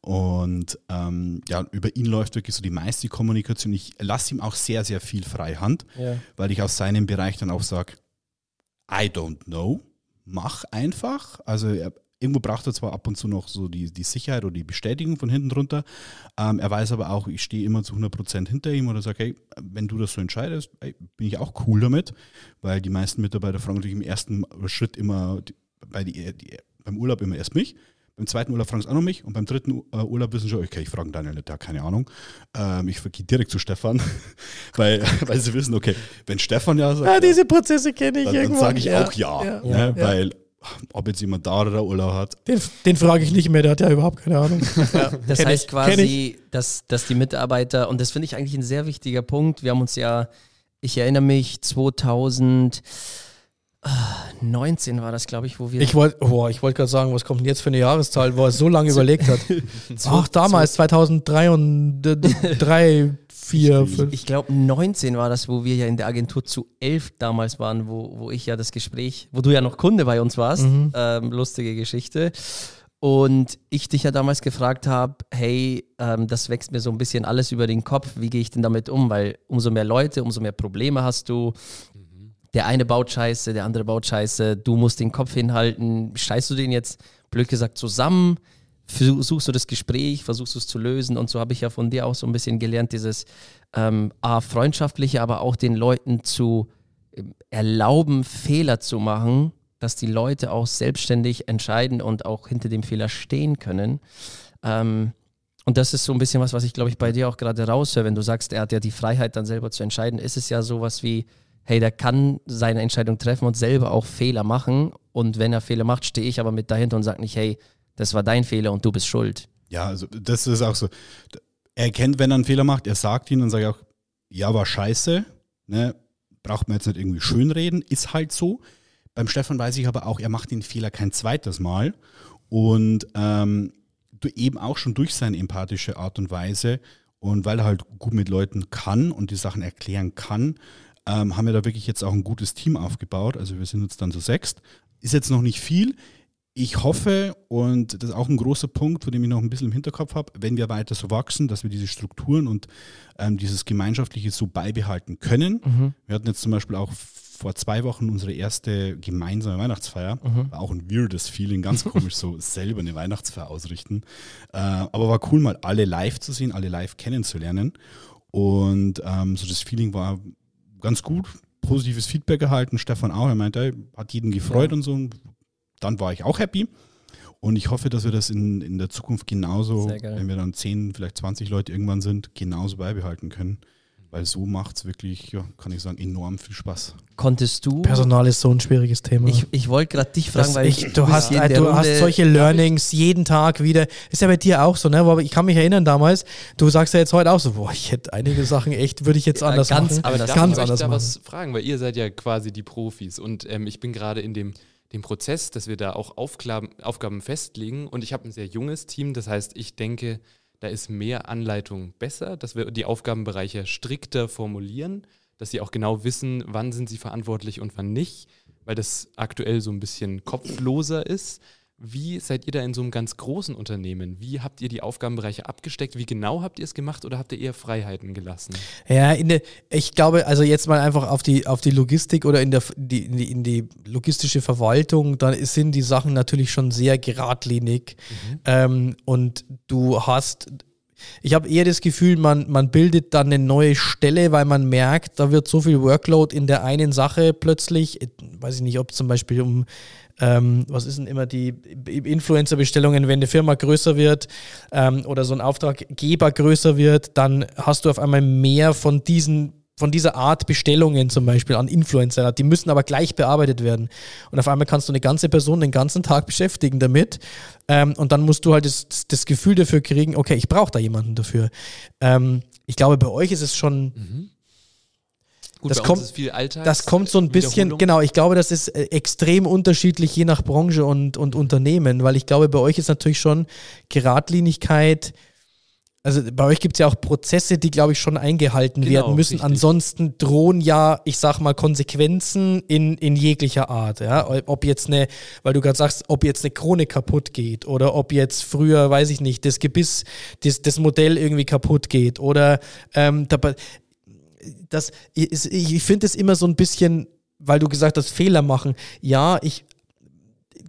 Und ähm, ja, über ihn läuft wirklich so die meiste Kommunikation. Ich lasse ihm auch sehr, sehr viel freie Hand, Ja. weil ich aus seinem Bereich dann auch sage, I don't know, mach einfach. Also er, irgendwo braucht er zwar ab und zu noch so die, die Sicherheit oder die Bestätigung von hinten drunter. Ähm, er weiß aber auch, ich stehe immer zu 100% hinter ihm oder sage, hey, wenn du das so entscheidest, ey, bin ich auch cool damit, weil die meisten Mitarbeiter fragen natürlich im ersten Schritt immer, bei die, die, beim Urlaub immer erst mich. Beim zweiten Urlaub fragen sie auch noch mich und beim dritten äh, Urlaub wissen sie schon, okay, ich frage Daniel nicht, der hat keine Ahnung. Ähm, ich gehe direkt zu Stefan, weil, weil sie wissen, okay, wenn Stefan ja sagt, Ja, ja, diese Prozesse kenne ich dann, dann irgendwo. sage ich auch ja, ja, ne? ja. weil ob jetzt jemand da oder Urlaub hat, Den, den frage ich nicht mehr, der hat ja überhaupt keine Ahnung. Das Kenn heißt ich, quasi, dass, dass die Mitarbeiter, und das finde ich eigentlich ein sehr wichtiger Punkt, wir haben uns ja, ich erinnere mich, 2019 war das, glaube ich, wo wir. Ich wollte oh, ich wollt gerade sagen, was kommt denn jetzt für eine Jahreszahl, wo er so lange überlegt hat. Ach, damals, 2003 und 3, 4, 5. Ich glaube, 19 war das, wo wir ja in der Agentur zu 11 damals waren, wo, wo ich ja das Gespräch, wo du ja noch Kunde bei uns warst. Ähm, lustige Geschichte. Und ich dich ja damals gefragt habe, hey, ähm, das wächst mir so ein bisschen alles über den Kopf, wie gehe ich denn damit um? Weil umso mehr Leute, umso mehr Probleme hast du. Der eine baut Scheiße, der andere baut Scheiße, du musst den Kopf hinhalten. Scheißt du den jetzt, blöd gesagt, zusammen? Versuchst du das Gespräch, versuchst du es zu lösen? Und so habe ich ja von dir auch so ein bisschen gelernt, dieses ähm, A, freundschaftliche, aber auch den Leuten zu ähm, erlauben, Fehler zu machen, dass die Leute auch selbstständig entscheiden und auch hinter dem Fehler stehen können. Ähm, und das ist so ein bisschen was, was ich glaube ich bei dir auch gerade raushöre, wenn du sagst, er hat ja die Freiheit dann selber zu entscheiden, ist es ja sowas wie, hey, der kann seine Entscheidung treffen und selber auch Fehler machen. Und wenn er Fehler macht, stehe ich aber mit dahinter und sage nicht, hey, das war dein Fehler und du bist schuld. ja, also das ist auch so. Er erkennt, wenn er einen Fehler macht, er sagt ihn und sagt auch, ja, war scheiße, ne? braucht man jetzt nicht irgendwie schönreden, ist halt so. Beim Stefan weiß ich aber auch, er macht den Fehler kein zweites Mal und ähm, eben auch schon durch seine empathische Art und Weise und weil er halt gut mit Leuten kann und die Sachen erklären kann, ähm, haben wir da wirklich jetzt auch ein gutes Team aufgebaut. Also wir sind jetzt dann so sechst. Ist jetzt noch nicht viel. ich hoffe, und das ist auch ein großer Punkt, von dem ich noch ein bisschen im Hinterkopf habe, wenn wir weiter so wachsen, dass wir diese Strukturen und ähm, dieses Gemeinschaftliche so beibehalten können. Mhm. Wir hatten jetzt zum Beispiel auch vor zwei Wochen unsere erste gemeinsame Weihnachtsfeier. Mhm. War auch ein weirdes Feeling, ganz komisch, so selber eine Weihnachtsfeier ausrichten. Äh, aber war cool, mal alle live zu sehen, alle live kennenzulernen. Und ähm, so das Feeling war ganz gut, positives Feedback erhalten. Stefan auch, er meinte, hat jeden gefreut ja. und so dann war ich auch happy. Und ich hoffe, dass wir das in, in der Zukunft genauso, wenn wir dann 10, vielleicht 20 Leute irgendwann sind, genauso beibehalten können. Weil so macht es wirklich, ja, kann ich sagen, enorm viel Spaß. Konntest du. Personal ist so ein schwieriges Thema. Ich, ich wollte gerade dich fragen, weil ich, du, hast, äh, du hast solche Learnings jeden Tag wieder. Ist ja bei dir auch so, ne? Ich kann mich erinnern damals, du sagst ja jetzt heute auch so, boah, ich hätte einige Sachen echt, würde ich jetzt ja, anders ganz, machen. Aber das ganz anders ich da machen. was fragen, weil ihr seid ja quasi die Profis und ähm, ich bin gerade in dem dem Prozess, dass wir da auch Aufgaben, Aufgaben festlegen. Und ich habe ein sehr junges Team, das heißt, ich denke, da ist mehr Anleitung besser, dass wir die Aufgabenbereiche strikter formulieren, dass sie auch genau wissen, wann sind sie verantwortlich und wann nicht, weil das aktuell so ein bisschen kopfloser ist. Wie seid ihr da in so einem ganz großen Unternehmen? Wie habt ihr die Aufgabenbereiche abgesteckt? Wie genau habt ihr es gemacht oder habt ihr eher Freiheiten gelassen? Ja, der, ich glaube, also jetzt mal einfach auf die, auf die Logistik oder in, der, die, in, die, in die logistische Verwaltung, da sind die Sachen natürlich schon sehr geradlinig. Mhm. Ähm, und du hast ich habe eher das Gefühl, man, man bildet dann eine neue Stelle, weil man merkt, da wird so viel Workload in der einen Sache plötzlich, weiß ich nicht, ob zum Beispiel um ähm, was ist denn immer die Influencer-Bestellungen, wenn eine Firma größer wird ähm, oder so ein Auftraggeber größer wird, dann hast du auf einmal mehr von diesen von dieser Art Bestellungen zum Beispiel an Influencer, die müssen aber gleich bearbeitet werden. Und auf einmal kannst du eine ganze Person den ganzen Tag beschäftigen damit. Ähm, und dann musst du halt das, das Gefühl dafür kriegen, okay, ich brauche da jemanden dafür. Ähm, ich glaube, bei euch ist es schon, mhm. Gut, das kommt, das kommt so ein bisschen, genau, ich glaube, das ist äh, extrem unterschiedlich je nach Branche und, und Unternehmen, weil ich glaube, bei euch ist natürlich schon Geradlinigkeit, also bei euch gibt es ja auch Prozesse, die, glaube ich, schon eingehalten genau, werden müssen. Richtig. Ansonsten drohen ja, ich sag mal, Konsequenzen in, in jeglicher Art. Ja? Ob jetzt eine, weil du gerade sagst, ob jetzt eine Krone kaputt geht oder ob jetzt früher, weiß ich nicht, das Gebiss, das, das Modell irgendwie kaputt geht oder ähm, dabei das, ich, ich finde es immer so ein bisschen, weil du gesagt hast, Fehler machen. Ja, ich,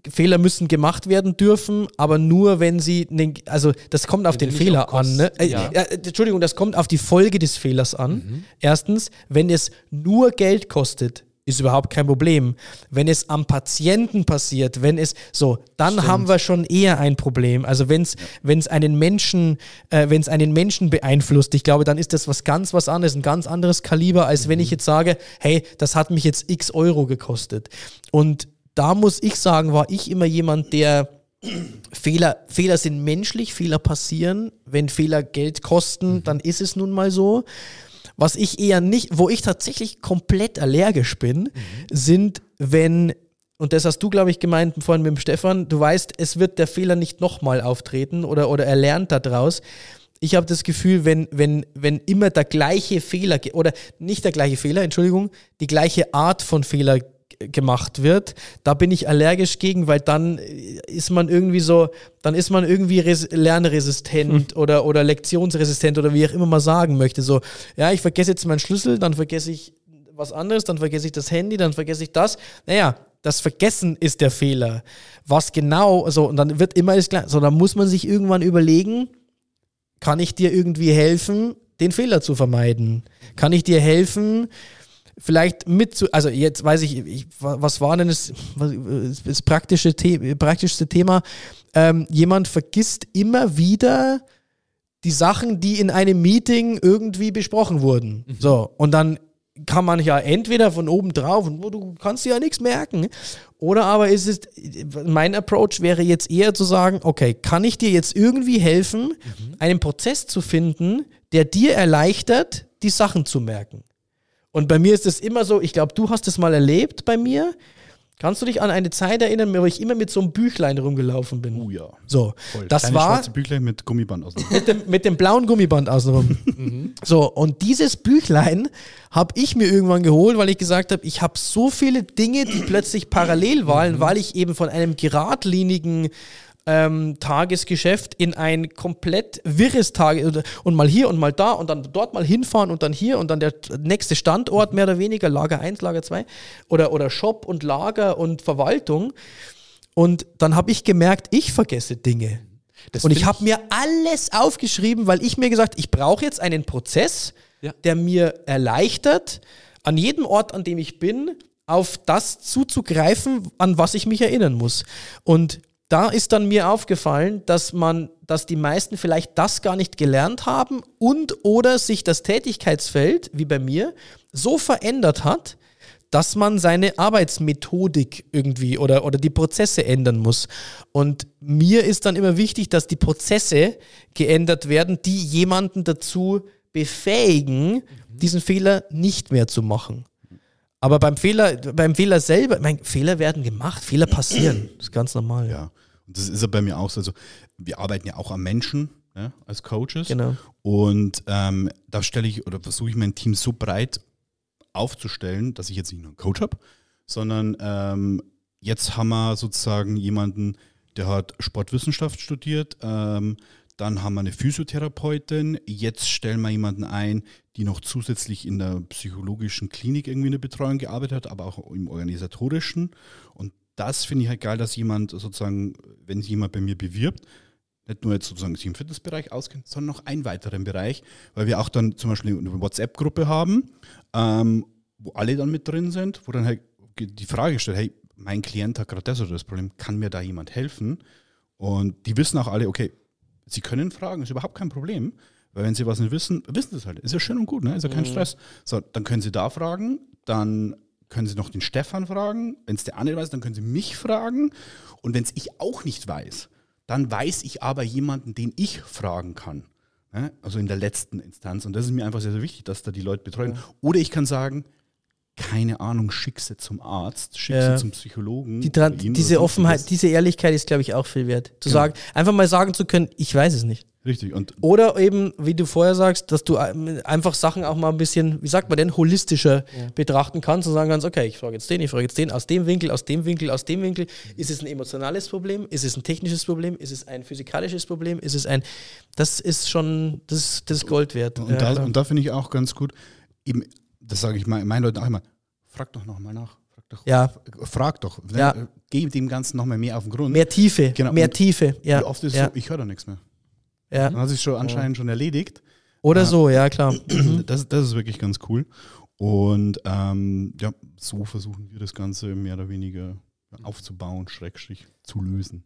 Fehler müssen gemacht werden dürfen, aber nur wenn sie, ne, also das kommt auf wenn den Fehler an. Ne? Äh, ja. Äh, Entschuldigung, das kommt auf die Folge des Fehlers an. Mhm. Erstens, wenn es nur Geld kostet, ist überhaupt kein Problem. Wenn es am Patienten passiert, wenn es so, dann Stimmt. haben wir schon eher ein Problem. Also wenn es ja. wenn es einen Menschen, äh, wenn es einen Menschen beeinflusst, ich glaube, dann ist das was ganz was anderes, ein ganz anderes Kaliber, als mhm. wenn ich jetzt sage, hey, das hat mich jetzt X Euro gekostet. Und da muss ich sagen, war ich immer jemand, der Fehler, Fehler sind menschlich, Fehler passieren. Wenn Fehler Geld kosten, mhm. dann ist es nun mal so. Was ich eher nicht, wo ich tatsächlich komplett allergisch bin, mhm. sind, wenn, und das hast du, glaube ich, gemeint vorhin mit dem Stefan, du weißt, es wird der Fehler nicht nochmal auftreten oder, oder er lernt daraus. Ich habe das Gefühl, wenn, wenn, wenn immer der gleiche Fehler, oder nicht der gleiche Fehler, Entschuldigung, die gleiche Art von Fehler gemacht wird, da bin ich allergisch gegen, weil dann ist man irgendwie so, dann ist man irgendwie lernresistent hm. oder, oder lektionsresistent oder wie ich immer mal sagen möchte. So, ja, ich vergesse jetzt meinen Schlüssel, dann vergesse ich was anderes, dann vergesse ich das Handy, dann vergesse ich das. Naja, das Vergessen ist der Fehler. Was genau, so, und dann wird immer alles klar. So, dann muss man sich irgendwann überlegen, kann ich dir irgendwie helfen, den Fehler zu vermeiden? Kann ich dir helfen, vielleicht mit zu, also jetzt weiß ich, ich was war denn das, das praktische The praktischste Thema? Ähm, jemand vergisst immer wieder die Sachen, die in einem Meeting irgendwie besprochen wurden. Mhm. So, und dann kann man ja entweder von oben drauf und du kannst dir ja nichts merken. Oder aber ist es, mein Approach wäre jetzt eher zu sagen, okay, kann ich dir jetzt irgendwie helfen, mhm. einen Prozess zu finden, der dir erleichtert, die Sachen zu merken? Und bei mir ist es immer so, ich glaube, du hast es mal erlebt bei mir. Kannst du dich an eine Zeit erinnern, wo ich immer mit so einem Büchlein rumgelaufen bin? Oh ja. So, Voll. das Kleine war schwarze Büchlein mit Gummiband aus. mit dem, mit dem blauen Gummiband außenrum. So, und dieses Büchlein habe ich mir irgendwann geholt, weil ich gesagt habe, ich habe so viele Dinge, die plötzlich parallel waren, weil ich eben von einem geradlinigen ähm, Tagesgeschäft in ein komplett wirres Tage und mal hier und mal da und dann dort mal hinfahren und dann hier und dann der nächste Standort mehr oder weniger, Lager 1, Lager 2 oder, oder Shop und Lager und Verwaltung. Und dann habe ich gemerkt, ich vergesse Dinge. Das und ich habe mir alles aufgeschrieben, weil ich mir gesagt, ich brauche jetzt einen Prozess, Ja. der mir erleichtert, an jedem Ort, an dem ich bin, auf das zuzugreifen, an was ich mich erinnern muss. Und da ist dann mir aufgefallen, dass man, dass die meisten vielleicht das gar nicht gelernt haben und oder sich das Tätigkeitsfeld, wie bei mir, so verändert hat, dass man seine Arbeitsmethodik irgendwie oder, oder die Prozesse ändern muss. Und mir ist dann immer wichtig, dass die Prozesse geändert werden, die jemanden dazu befähigen, diesen Fehler nicht mehr zu machen. Aber beim Fehler, beim Fehler selber, mein, Fehler werden gemacht, Fehler passieren. Das ist ganz normal. Ja. Das ist ja bei mir auch so. Also, wir arbeiten ja auch am Menschen ja, als Coaches. Genau. Und ähm, da stelle ich oder versuche ich mein Team so breit aufzustellen, dass ich jetzt nicht nur einen Coach habe, sondern ähm, jetzt haben wir sozusagen jemanden, der hat Sportwissenschaft studiert, ähm, dann haben wir eine Physiotherapeutin, jetzt stellen wir jemanden ein, die noch zusätzlich in der psychologischen Klinik irgendwie eine Betreuung gearbeitet hat, aber auch im organisatorischen. Und das finde ich halt geil, dass jemand sozusagen, wenn sich jemand bei mir bewirbt, nicht nur jetzt sozusagen sich im Fitnessbereich auskennt, sondern noch einen weiteren Bereich, weil wir auch dann zum Beispiel eine WhatsApp-Gruppe haben, ähm, wo alle dann mit drin sind, wo dann halt die Frage stellt, hey, mein Klient hat gerade das oder das Problem, kann mir da jemand helfen? Und die wissen auch alle, okay, sie können fragen, ist überhaupt kein Problem, weil wenn sie was nicht wissen, wissen sie es halt. Ist ja schön und gut, ne? ist ja kein Stress. So, dann können sie da fragen, dann können sie noch den Stefan fragen, wenn es der andere weiß, dann können sie mich fragen und wenn es ich auch nicht weiß, dann weiß ich aber jemanden, den ich fragen kann. Also in der letzten Instanz. Und das ist mir einfach sehr, sehr wichtig, dass da die Leute betreuen. Oder ich kann sagen, keine Ahnung, schick sie zum Arzt, schick Ja. sie zum Psychologen. Die diese. Offenheit, diese Ehrlichkeit ist, glaube ich, auch viel wert. Zu Genau. sagen, einfach mal sagen zu können, ich weiß es nicht. Richtig. Und Oder eben, wie du vorher sagst, dass du einfach Sachen auch mal ein bisschen, wie sagt man denn, holistischer betrachten kannst und sagen kannst, okay, ich frage jetzt den, ich frage jetzt den, aus dem Winkel, aus dem Winkel, aus dem Winkel. Ist es ein emotionales Problem? Ist es ein technisches Problem? Ist es ein physikalisches Problem? Ist es ein, das ist schon, das, ist- das ist Gold wert. Und, Ja, da, und da finde ich auch ganz gut, eben, das sage ich mein- meinen Leuten auch immer, frag doch nochmal nach. Frag doch, Ja. frag doch. Ne? Ja. Geh dem Ganzen nochmal mehr auf den Grund. mehr Tiefe, Genau. mehr Und Tiefe. Ja, Wie oft ist es ja, so, ich höre da nichts mehr. Ja. Dann hat sich schon anscheinend schon erledigt. Oder Ja. so, ja klar. Mhm. Das, das ist wirklich ganz cool. Und ähm, ja, so versuchen wir das Ganze mehr oder weniger aufzubauen, Schrägstrich zu lösen.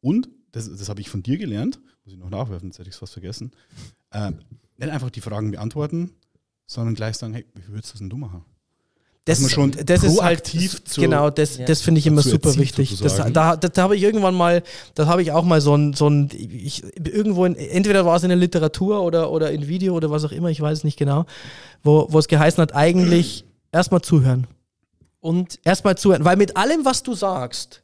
Und, das, das habe ich von dir gelernt, muss ich noch nachwerfen, jetzt hätte ich es fast vergessen, ähm, nicht einfach die Fragen beantworten, sondern gleich sagen, hey, wie würdest du das denn du machen? Das, man schon das ist halt zu- genau das, Ja. das finde ich immer super wichtig. Das, sozusagen. da, da, da habe ich irgendwann mal, da habe ich auch mal so ein, so ein ich, irgendwo in, entweder war es in der Literatur oder, oder in Video oder was auch immer, ich weiß es nicht genau, wo, wo es geheißen hat, eigentlich erstmal zuhören. Und Erstmal zuhören, weil mit allem, was du sagst,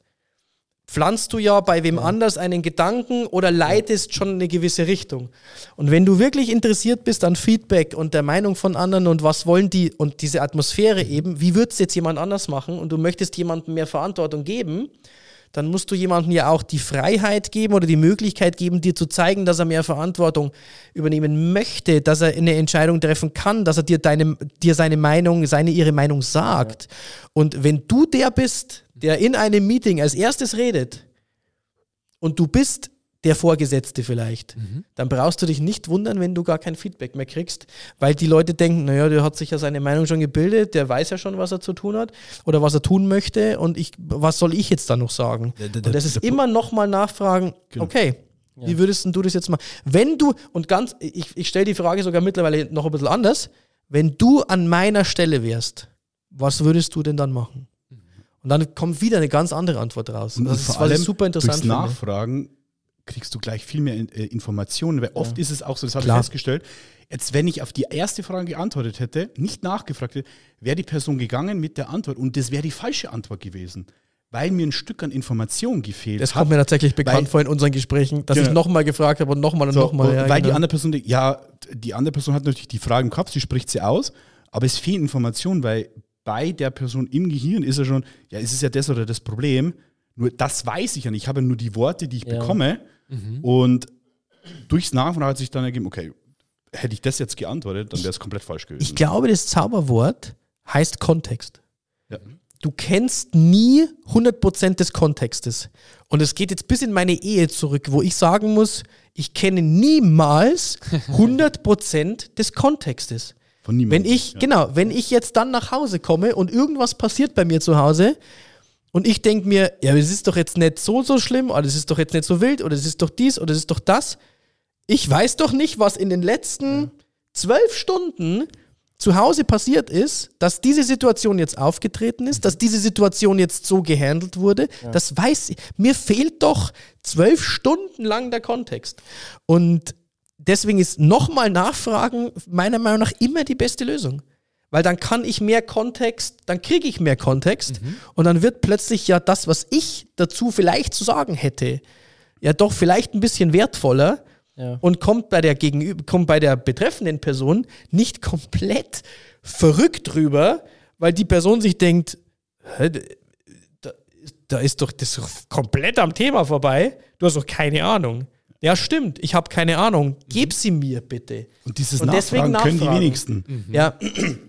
pflanzt du ja bei wem anders einen Gedanken oder leitest schon eine gewisse Richtung. Und wenn du wirklich interessiert bist an Feedback und der Meinung von anderen und was wollen die und diese Atmosphäre eben, wie würde es jetzt jemand anders machen und du möchtest jemandem mehr Verantwortung geben, dann musst du jemandem ja auch die Freiheit geben oder die Möglichkeit geben, dir zu zeigen, dass er mehr Verantwortung übernehmen möchte, dass er eine Entscheidung treffen kann, dass er dir, deine, dir seine Meinung, seine, ihre Meinung sagt. Und wenn du der bist, der in einem Meeting als erstes redet und du bist der Vorgesetzte vielleicht, dann brauchst du dich nicht wundern, wenn du gar kein Feedback mehr kriegst, weil die Leute denken, naja, der hat sich ja seine Meinung schon gebildet, der weiß ja schon, was er zu tun hat oder was er tun möchte und ich, was soll ich jetzt da noch sagen? Der- der- und das ist immer nochmal nachfragen, Genau. okay, wie würdest du das jetzt machen? Wenn du, und ganz, ich, ich stelle die Frage sogar mittlerweile noch ein bisschen anders, wenn du an meiner Stelle wärst, was würdest du denn dann machen? Und dann kommt wieder eine ganz andere Antwort raus. Und das ist was ich super interessant durchs. Nachfragen kriegst du gleich viel mehr äh, Informationen, weil oft ist es auch so, das habe ich festgestellt, jetzt wenn ich auf die erste Frage geantwortet hätte, nicht nachgefragt hätte, wäre die Person gegangen mit der Antwort und das wäre die falsche Antwort gewesen weil mir ein Stück an Information gefehlt das hat. Das kommt mir tatsächlich bekannt weil, vor in unseren Gesprächen, dass genau. ich nochmal gefragt habe und nochmal und so, nochmal. Ja, weil genau. die andere Person, ja, die andere Person hat natürlich die Frage im Kopf, sie spricht sie aus, aber es fehlt Information, weil bei der Person im Gehirn ist er schon, ja, ist es ja das oder das Problem. Nur das weiß ich ja nicht. Ich habe nur die Worte, die ich ja. bekomme. Mhm. Und durchs Nachfragen hat sich dann ergeben, okay, hätte ich das jetzt geantwortet, dann wäre es komplett falsch gewesen. Ich glaube, das Zauberwort heißt Kontext. Ja. Du kennst nie 100% des Kontextes. Und es geht jetzt bis in meine Ehe zurück, wo ich sagen muss, ich kenne niemals 100% des Kontextes. Von niemandem. Wenn ich, ja. genau, wenn ich jetzt dann nach Hause komme und irgendwas passiert bei mir zu Hause und ich denke mir, ja, es ist doch jetzt nicht so, so schlimm oder es ist doch jetzt nicht so wild oder es ist doch dies oder es ist doch das. Ich weiß doch nicht, was in den letzten zwölf Stunden zu Hause passiert ist, dass diese Situation jetzt aufgetreten ist, dass diese Situation jetzt so gehandelt wurde, ja. das weiß ich. Mir fehlt doch zwölf Stunden lang der Kontext. Und deswegen ist nochmal Nachfragen meiner Meinung nach immer die beste Lösung. Weil dann kann ich mehr Kontext, dann kriege ich mehr Kontext mhm. und dann wird plötzlich ja das, was ich dazu vielleicht zu sagen hätte, ja doch vielleicht ein bisschen wertvoller ja. und kommt bei der gegenüber, kommt bei der betreffenden Person nicht komplett verrückt rüber, weil die Person sich denkt, da, da ist doch das ist komplett am Thema vorbei, du hast doch keine Ahnung. Ja, stimmt, ich habe keine Ahnung. Gib mhm. sie mir bitte. Und dieses und Nachfragen, können die wenigsten. Mhm. Ja.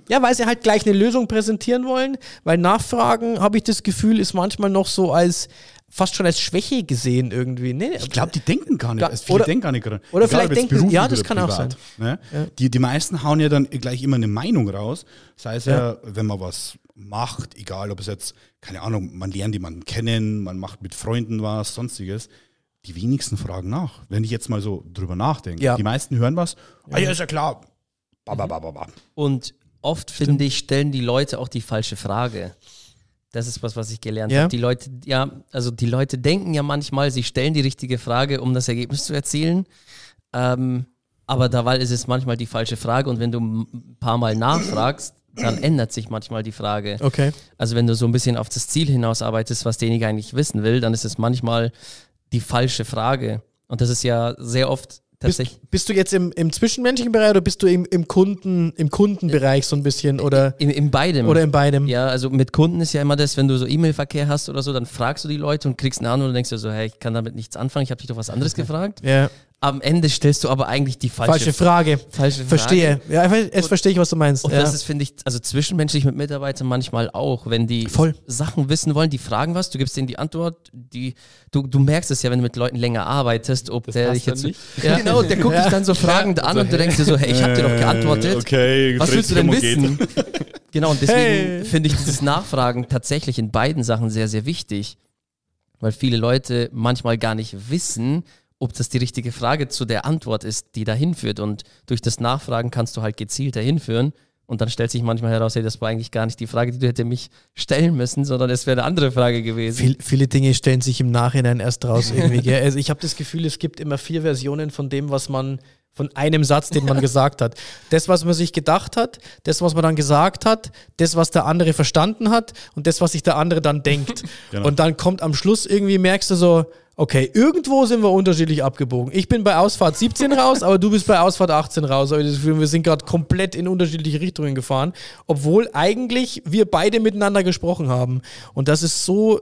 ja, weil sie halt gleich eine Lösung präsentieren wollen, weil Nachfragen, habe ich das Gefühl, ist manchmal noch so als fast schon als Schwäche gesehen irgendwie. Nee, ich glaube, die denken gar nicht. Gar, viele oder, denken gar nicht. Oder Egal, vielleicht denken, ja, das kann privat, auch sein. Ne? Ja. Die, die meisten hauen ja dann gleich immer eine Meinung raus. Sei es ja, ja wenn man was macht, egal ob es jetzt, keine Ahnung, man lernt jemanden kennen, man macht mit Freunden was, sonstiges die wenigsten fragen nach, wenn ich jetzt mal so drüber nachdenke. Ja. Die meisten hören was, ja, ah, ja ist ja klar. Ba, ba, ba, Und oft, finde ich, stellen die Leute auch die falsche Frage. Das ist was, was ich gelernt ja. habe. Die Leute, ja, also die Leute denken ja manchmal, sie stellen die richtige Frage, um das Ergebnis zu erzielen. Ähm, aber dabei ist es manchmal die falsche Frage und wenn du ein paar Mal nachfragst, dann ändert sich manchmal die Frage. Okay. Also wenn du so ein bisschen auf das Ziel hinausarbeitest, was derjenige eigentlich wissen will, dann ist es manchmal die falsche Frage. Und das ist ja sehr oft tatsächlich. Bist, bist, du jetzt im, im zwischenmenschlichen Bereich oder bist du im, im, Kunden, im Kundenbereich so ein bisschen? Oder in, in beidem. Oder in beidem. Ja, also mit Kunden ist ja immer das, wenn du so E-Mail-Verkehr hast oder so, dann fragst du die Leute und kriegst eine Antwort und denkst dir so, hey, ich kann damit nichts anfangen, ich habe dich doch was anderes gefragt. Ja am Ende stellst du aber eigentlich die falsche, falsche Frage. Falsche Frage. Verstehe. Ja, jetzt verstehe ich, was du meinst. Und ja. das ist, finde ich, also zwischenmenschlich mit Mitarbeitern manchmal auch, wenn die Voll. Sachen wissen wollen, die fragen was, du gibst denen die Antwort, die, du, du merkst es ja, wenn du mit Leuten länger arbeitest, ob das der dich jetzt. Nicht. Ja, genau, der guckt dich dann so fragend an und du denkst dir so, hey, ich habe dir doch geantwortet. Okay, was willst du denn wissen? genau, und deswegen hey. finde ich dieses Nachfragen tatsächlich in beiden Sachen sehr, sehr wichtig. Weil viele Leute manchmal gar nicht wissen, ob das die richtige Frage zu der Antwort ist, die dahin führt. Und durch das Nachfragen kannst du halt gezielt dahin führen. Und dann stellt sich manchmal heraus, hey, das war eigentlich gar nicht die Frage, die du hätte mich stellen müssen, sondern es wäre eine andere Frage gewesen. Viel, viele Dinge stellen sich im Nachhinein erst raus irgendwie. Also ich habe das Gefühl, es gibt immer vier Versionen von dem, was man von einem Satz, den man gesagt hat. Das, was man sich gedacht hat, das, was man dann gesagt hat, das, was der andere verstanden hat und das, was sich der andere dann denkt. Genau. Und dann kommt am Schluss irgendwie, merkst du so, okay, irgendwo sind wir unterschiedlich abgebogen. Ich bin bei Ausfahrt 17 raus, aber du bist bei Ausfahrt 18 raus. Wir sind gerade komplett in unterschiedliche Richtungen gefahren, obwohl eigentlich wir beide miteinander gesprochen haben. Und das ist so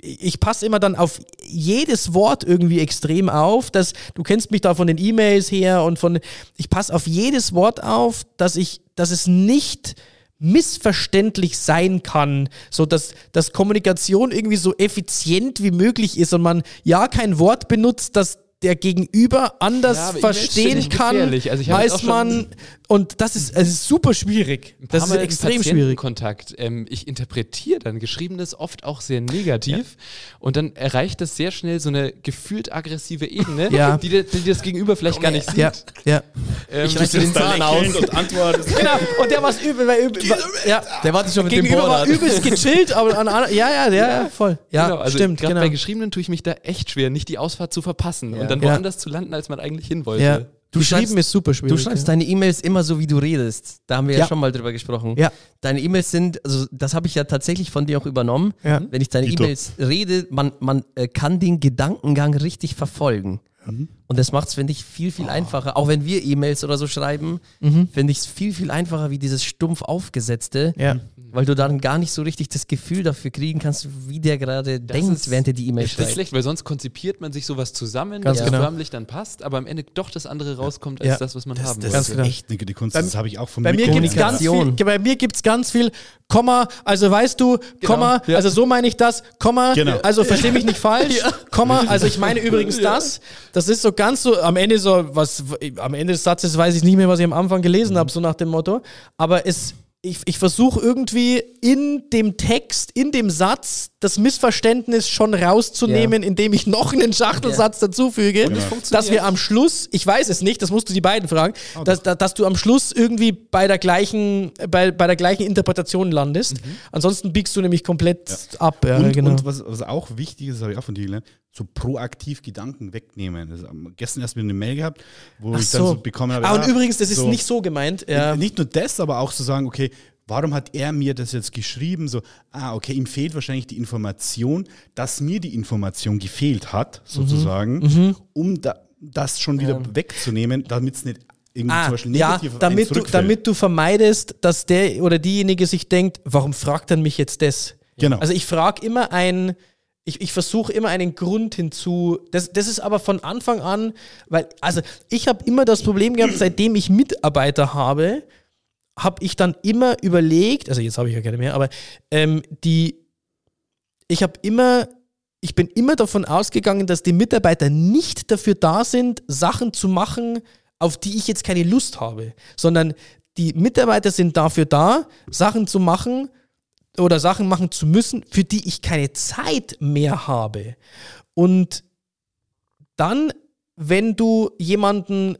ich passe immer dann auf jedes Wort irgendwie extrem auf, dass du kennst mich da von den E-Mails her und von ich passe auf jedes Wort auf, dass ich dass es nicht missverständlich sein kann, so dass, dass Kommunikation irgendwie so effizient wie möglich ist und man ja kein Wort benutzt, das der Gegenüber anders ja, verstehen kann, also als man und das ist, es ist super schwierig. Das ist extrem schwierig. Kontakt. Ähm, ich interpretiere dann Geschriebenes oft auch sehr negativ ja. und dann erreicht das sehr schnell so eine gefühlt aggressive Ebene, ja. die, die, das Gegenüber vielleicht gar nicht sieht. Ja, ja. Ähm, ich reiße den Zahn aus und antworte. genau. Und der war übel, weil übel, ja. Der war schon mit Gegenüber dem war übelst gechillt, aber an, an, ja, ja, ja, ja, voll. Ja, genau, also stimmt. Gerade genau. bei Geschriebenen tue ich mich da echt schwer, nicht die Ausfahrt zu verpassen und dann woanders zu landen, als man eigentlich hin wollte. Ja. Du schreibst, ist super schwierig. Du schreibst ja. deine E-Mails immer so, wie du redest. Da haben wir ja, ja schon mal drüber gesprochen. Ja. Deine E-Mails sind, also das habe ich ja tatsächlich von dir auch übernommen. Ja. Wenn ich deine E-Mails rede, man, man äh, kann den Gedankengang richtig verfolgen. Mhm. Und das macht es, finde ich, viel, viel oh. einfacher. Auch wenn wir E-Mails oder so schreiben, mhm. finde ich es viel, viel einfacher wie dieses stumpf aufgesetzte. Ja weil du dann gar nicht so richtig das Gefühl dafür kriegen kannst, wie der gerade denkt, ist, während er die E-Mail schreibt. Das ist schlecht, weil sonst konzipiert man sich sowas zusammen, Ganz das genau. förmlich dann passt, aber am Ende doch das andere rauskommt als ja. das, was man das, haben das will. Das ist echt die Kunst, das habe ich auch von bei mir gibt's ganz viel, Bei mir gibt es ganz viel Komma, also weißt du, genau. Komma, ja. also so meine ich das, Komma, genau. also verstehe mich nicht falsch, ja. Komma, also ich meine übrigens das, das ist so ganz so, am Ende so, was, am Ende des Satzes weiß ich nicht mehr, was ich am Anfang gelesen mhm. habe, so nach dem Motto, aber es ich, ich versuche irgendwie in dem Text, in dem Satz, das Missverständnis schon rauszunehmen, yeah. indem ich noch einen Schachtelsatz yeah. dazufüge, genau. dass wir am Schluss, ich weiß es nicht, das musst du die beiden fragen, okay. dass, dass du am Schluss irgendwie bei der gleichen, bei, bei der gleichen Interpretation landest. Mhm. Ansonsten biegst du nämlich komplett ja. ab. Ja, und, genau. und was, was auch wichtig ist, habe ich auch von dir gelernt, so proaktiv Gedanken wegnehmen. Das, gestern erst wieder eine Mail gehabt, wo Ach ich dann so, bekommen habe. Ah, und übrigens, das so, ist nicht so gemeint. Ja. Nicht nur das, aber auch zu so sagen, okay, warum hat er mir das jetzt geschrieben? So, ah, okay, ihm fehlt wahrscheinlich die Information, dass mir die Information gefehlt hat, sozusagen, mhm. Mhm. um da, das schon wieder ja. wegzunehmen, damit es nicht irgendwie ah, zum Beispiel negativ ja, damit du, damit du vermeidest, dass der oder diejenige sich denkt, warum fragt er mich jetzt das? Genau. Also ich frage immer ein, ich, ich versuche immer einen Grund hinzu. Das, das ist aber von Anfang an, weil, also ich habe immer das Problem gehabt, seitdem ich Mitarbeiter habe, habe ich dann immer überlegt, also jetzt habe ich ja keine mehr, aber ähm, die, ich habe immer, ich bin immer davon ausgegangen, dass die Mitarbeiter nicht dafür da sind, Sachen zu machen, auf die ich jetzt keine Lust habe, sondern die Mitarbeiter sind dafür da, Sachen zu machen, oder Sachen machen zu müssen, für die ich keine Zeit mehr habe. Und dann, wenn du jemanden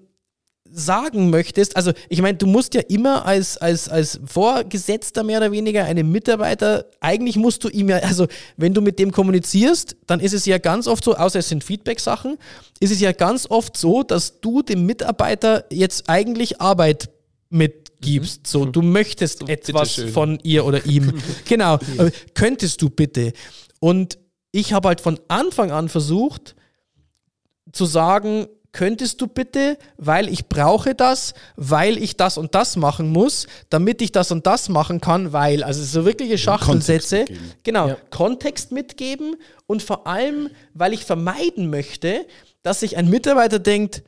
sagen möchtest, also ich meine, du musst ja immer als, als, als Vorgesetzter mehr oder weniger einem Mitarbeiter, eigentlich musst du ihm ja, also wenn du mit dem kommunizierst, dann ist es ja ganz oft so, außer es sind Feedback-Sachen, ist es ja ganz oft so, dass du dem Mitarbeiter jetzt eigentlich Arbeit mit gibst. So, du möchtest etwas von ihr oder ihm. genau. Ja. Könntest du bitte? Und ich habe halt von Anfang an versucht zu sagen, könntest du bitte, weil ich brauche das, weil ich das und das machen muss, damit ich das und das machen kann, weil, also so wirkliche Schachtelsätze, genau, ja. Kontext mitgeben und vor allem, weil ich vermeiden möchte, dass sich ein Mitarbeiter denkt,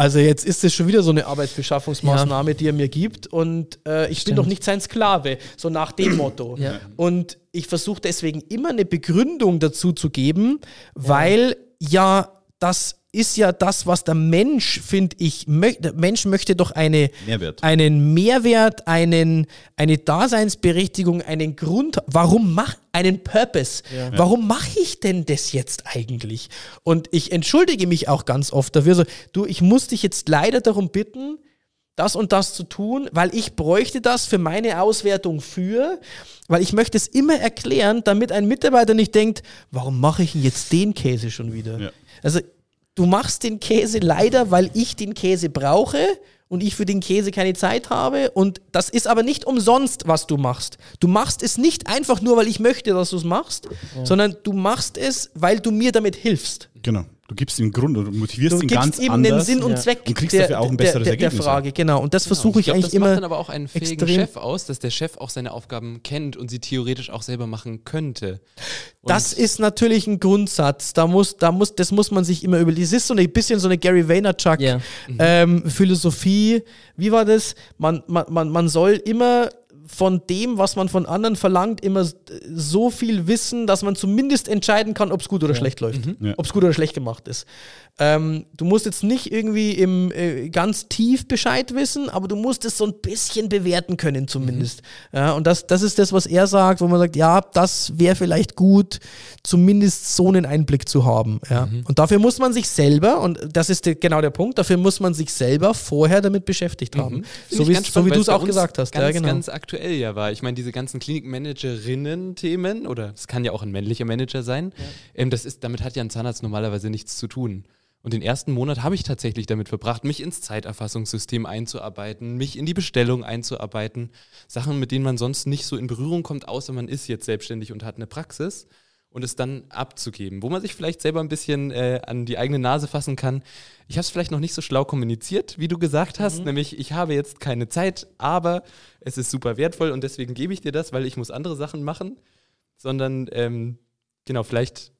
also jetzt ist es schon wieder so eine Arbeitsbeschaffungsmaßnahme, ja. die er mir gibt und äh, ich Stimmt. bin doch nicht sein Sklave, so nach dem Motto. Ja. Und ich versuche deswegen immer eine Begründung dazu zu geben, weil ja das ist ja das, was der Mensch, finde ich, der Mensch möchte doch eine, Mehrwert. einen Mehrwert, einen, eine Daseinsberechtigung, einen Grund, warum mach, einen Purpose. Ja. Warum mache ich denn das jetzt eigentlich? Und ich entschuldige mich auch ganz oft dafür, so, du, ich muss dich jetzt leider darum bitten, das und das zu tun, weil ich bräuchte das für meine Auswertung für, weil ich möchte es immer erklären, damit ein Mitarbeiter nicht denkt, warum mache ich jetzt den Käse schon wieder? Ja. Also du machst den Käse leider, weil ich den Käse brauche und ich für den Käse keine Zeit habe. Und das ist aber nicht umsonst, was du machst. Du machst es nicht einfach nur, weil ich möchte, dass du es machst, ja. sondern du machst es, weil du mir damit hilfst. Genau. Du gibst ihm Grund und motivierst du ihn ganz ihm anders. den Sinn und Zweck und kriegst der, dafür auch ein besseres der, der, Ergebnis. Der Frage, genau. Und das genau. versuche ich, ich glaub, eigentlich immer. Das macht dann aber auch einen fähigen Chef aus, dass der Chef auch seine Aufgaben kennt und sie theoretisch auch selber machen könnte. Und das ist natürlich ein Grundsatz. Da muss, da muss, das muss man sich immer überlegen. Es ist so ein bisschen so eine Gary Vaynerchuk yeah. ähm, Philosophie. Wie war das? Man, man, man, man soll immer von dem, was man von anderen verlangt, immer so viel wissen, dass man zumindest entscheiden kann, ob es gut oder ja. schlecht läuft. Mhm. Ja. Ob es gut oder schlecht gemacht ist. Ähm, du musst jetzt nicht irgendwie im äh, ganz tief Bescheid wissen, aber du musst es so ein bisschen bewerten können, zumindest. Mhm. Ja, und das, das ist das, was er sagt, wo man sagt, ja, das wäre vielleicht gut, zumindest so einen Einblick zu haben. Ja. Mhm. Und dafür muss man sich selber, und das ist die, genau der Punkt, dafür muss man sich selber vorher damit beschäftigt haben. Mhm. So, so, wie du es auch gesagt hast. Ganz, ja, genau. ganz aktuell ja war. Ich meine, diese ganzen Klinikmanagerinnen-Themen, oder es kann ja auch ein männlicher Manager sein, ja. ähm, das ist, damit hat ja ein Zahnarzt normalerweise nichts zu tun. Und den ersten Monat habe ich tatsächlich damit verbracht, mich ins Zeiterfassungssystem einzuarbeiten, mich in die Bestellung einzuarbeiten. Sachen, mit denen man sonst nicht so in Berührung kommt, außer man ist jetzt selbstständig und hat eine Praxis. Und es dann abzugeben, wo man sich vielleicht selber ein bisschen äh, an die eigene Nase fassen kann. Ich habe es vielleicht noch nicht so schlau kommuniziert, wie du gesagt hast, mhm. nämlich ich habe jetzt keine Zeit, aber es ist super wertvoll und deswegen gebe ich dir das, weil ich muss andere Sachen machen. Sondern ähm, genau, vielleicht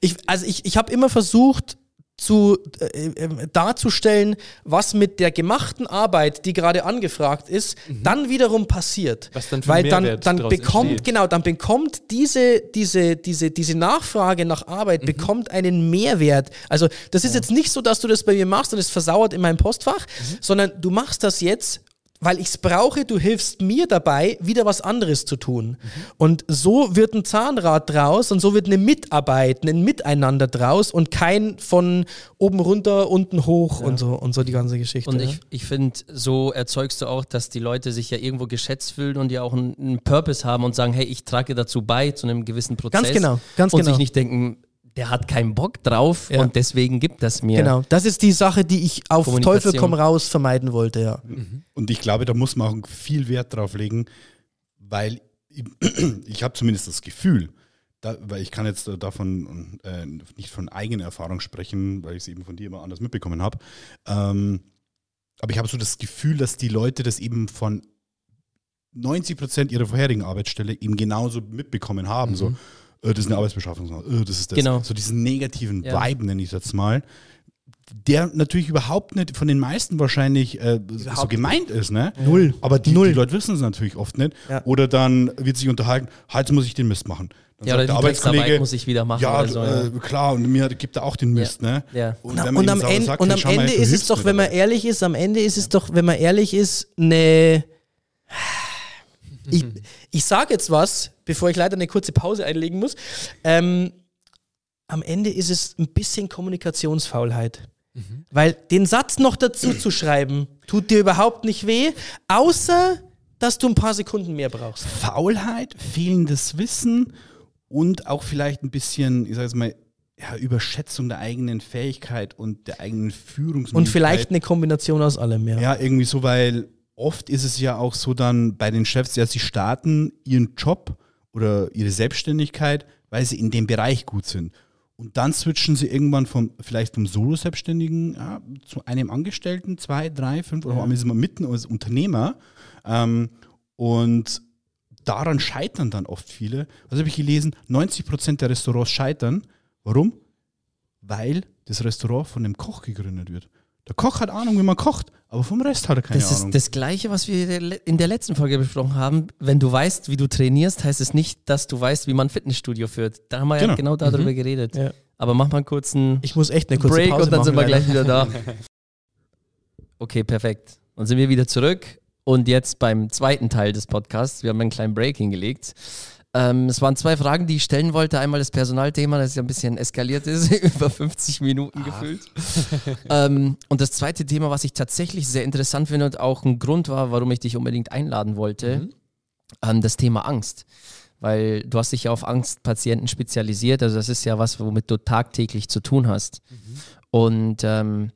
ich, also ich, ich habe immer versucht, zu, äh, äh, darzustellen, was mit der gemachten Arbeit, die gerade angefragt ist, mhm. dann wiederum passiert. Was dann für Weil dann, dann bekommt, entsteht. genau, dann bekommt diese, diese, diese, diese Nachfrage nach Arbeit, mhm. bekommt einen Mehrwert. Also das ist ja. jetzt nicht so, dass du das bei mir machst und es versauert in meinem Postfach, mhm. sondern du machst das jetzt weil ich es brauche, du hilfst mir dabei, wieder was anderes zu tun. Mhm. Und so wird ein Zahnrad draus und so wird eine Mitarbeit, ein Miteinander draus und kein von oben runter, unten hoch ja. und so und so die ganze Geschichte. Und ich, ich finde, so erzeugst du auch, dass die Leute sich ja irgendwo geschätzt fühlen und ja auch einen, einen Purpose haben und sagen, hey, ich trage dazu bei zu einem gewissen Prozess. Ganz genau, ganz und genau. Und sich nicht denken, der hat keinen Bock drauf ja. und deswegen gibt das mir. Genau, das ist die Sache, die ich auf Teufel komm raus vermeiden wollte, ja. Mhm. Und ich glaube, da muss man auch viel Wert drauf legen, weil ich, ich habe zumindest das Gefühl, da, weil ich kann jetzt davon äh, nicht von eigener Erfahrung sprechen, weil ich es eben von dir immer anders mitbekommen habe. Ähm, aber ich habe so das Gefühl, dass die Leute das eben von 90 Prozent ihrer vorherigen Arbeitsstelle eben genauso mitbekommen haben. Mhm. So, das ist eine Arbeitsbeschaffung, äh, das ist das. Genau. So diesen negativen ja. Vibe, nenne ich es jetzt mal, der natürlich überhaupt nicht von den meisten wahrscheinlich äh, so gemeint ist, ne? Null. Aber die, Null. die Leute wissen es natürlich oft nicht. Ja. Oder dann wird sich unterhalten, halt muss ich den Mist machen. Dann ja, oder der Arbeitskollege muss ich wieder machen. Ja, so, ja. Äh, klar, und mir gibt er auch den Mist, ja. ne? Ja. Und, und, und am, Ende, sagt, und am Ende ist es doch, wenn man ehrlich ist, am Ende ist es doch, wenn man ehrlich ist, eine ich, ich sage jetzt was, bevor ich leider eine kurze Pause einlegen muss. Ähm, am Ende ist es ein bisschen Kommunikationsfaulheit. Mhm. Weil den Satz noch dazu zu schreiben, tut dir überhaupt nicht weh, außer dass du ein paar Sekunden mehr brauchst. Faulheit, fehlendes Wissen und auch vielleicht ein bisschen, ich sage jetzt mal, ja, Überschätzung der eigenen Fähigkeit und der eigenen Führungsmöglichkeit. Und vielleicht eine Kombination aus allem, ja. Ja, irgendwie so, weil oft ist es ja auch so dann bei den Chefs, ja, sie starten ihren Job oder ihre Selbstständigkeit, weil sie in dem Bereich gut sind. Und dann switchen sie irgendwann vom, vielleicht vom Solo-Selbstständigen ja, zu einem Angestellten, zwei, drei, fünf, oder ja. einmal wir mitten als Unternehmer. Ähm, und daran scheitern dann oft viele. Was habe ich gelesen? 90 Prozent der Restaurants scheitern. Warum? Weil das Restaurant von einem Koch gegründet wird. Der Koch hat Ahnung, wie man kocht, aber vom Rest hat er keine das Ahnung. Das ist das Gleiche, was wir in der letzten Folge besprochen haben. Wenn du weißt, wie du trainierst, heißt es nicht, dass du weißt, wie man ein Fitnessstudio führt. Da haben wir genau. ja genau darüber mhm. geredet. Ja. Aber mach mal einen kurzen ich muss echt eine kurze Break Pause und dann sind wir gleich wieder da. okay, perfekt. Dann sind wir wieder zurück und jetzt beim zweiten Teil des Podcasts. Wir haben einen kleinen Break hingelegt. Ähm, es waren zwei Fragen, die ich stellen wollte. Einmal das Personalthema, das ja ein bisschen eskaliert ist, über 50 Minuten Ach. gefühlt. ähm, und das zweite Thema, was ich tatsächlich sehr interessant finde und auch ein Grund war, warum ich dich unbedingt einladen wollte, mhm. ähm, das Thema Angst. Weil du hast dich ja auf Angstpatienten spezialisiert. Also das ist ja was, womit du tagtäglich zu tun hast. Mhm. Und ähm,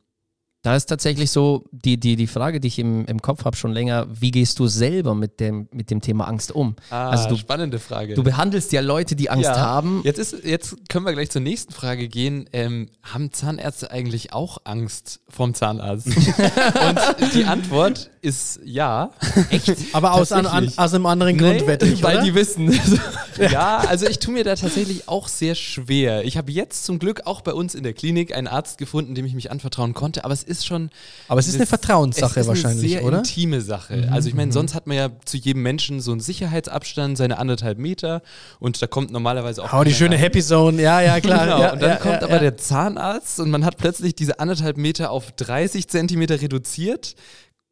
da ist tatsächlich so die, die, die Frage, die ich im, im Kopf habe schon länger, wie gehst du selber mit dem, mit dem Thema Angst um? Ah, also du, spannende Frage. Du behandelst ja Leute, die Angst ja. haben. Jetzt, ist, jetzt können wir gleich zur nächsten Frage gehen. Ähm, haben Zahnärzte eigentlich auch Angst vom Zahnarzt? Und die Antwort ist ja. Echt? Aber aus, an, an, aus einem anderen Grund, nee, wette ich, Weil oder? die wissen. ja, also ich tue mir da tatsächlich auch sehr schwer. Ich habe jetzt zum Glück auch bei uns in der Klinik einen Arzt gefunden, dem ich mich anvertrauen konnte, aber es ist ist schon. Aber es ist eine Vertrauenssache es ist wahrscheinlich, eine sehr oder? intime Sache. Mhm. Also ich meine, sonst hat man ja zu jedem Menschen so einen Sicherheitsabstand, seine anderthalb Meter und da kommt normalerweise auch. Oh, die schöne Happy Zone, ja, ja, klar. genau. Ja, und dann ja, kommt aber der Zahnarzt und man hat plötzlich diese anderthalb Meter auf 30 Zentimeter reduziert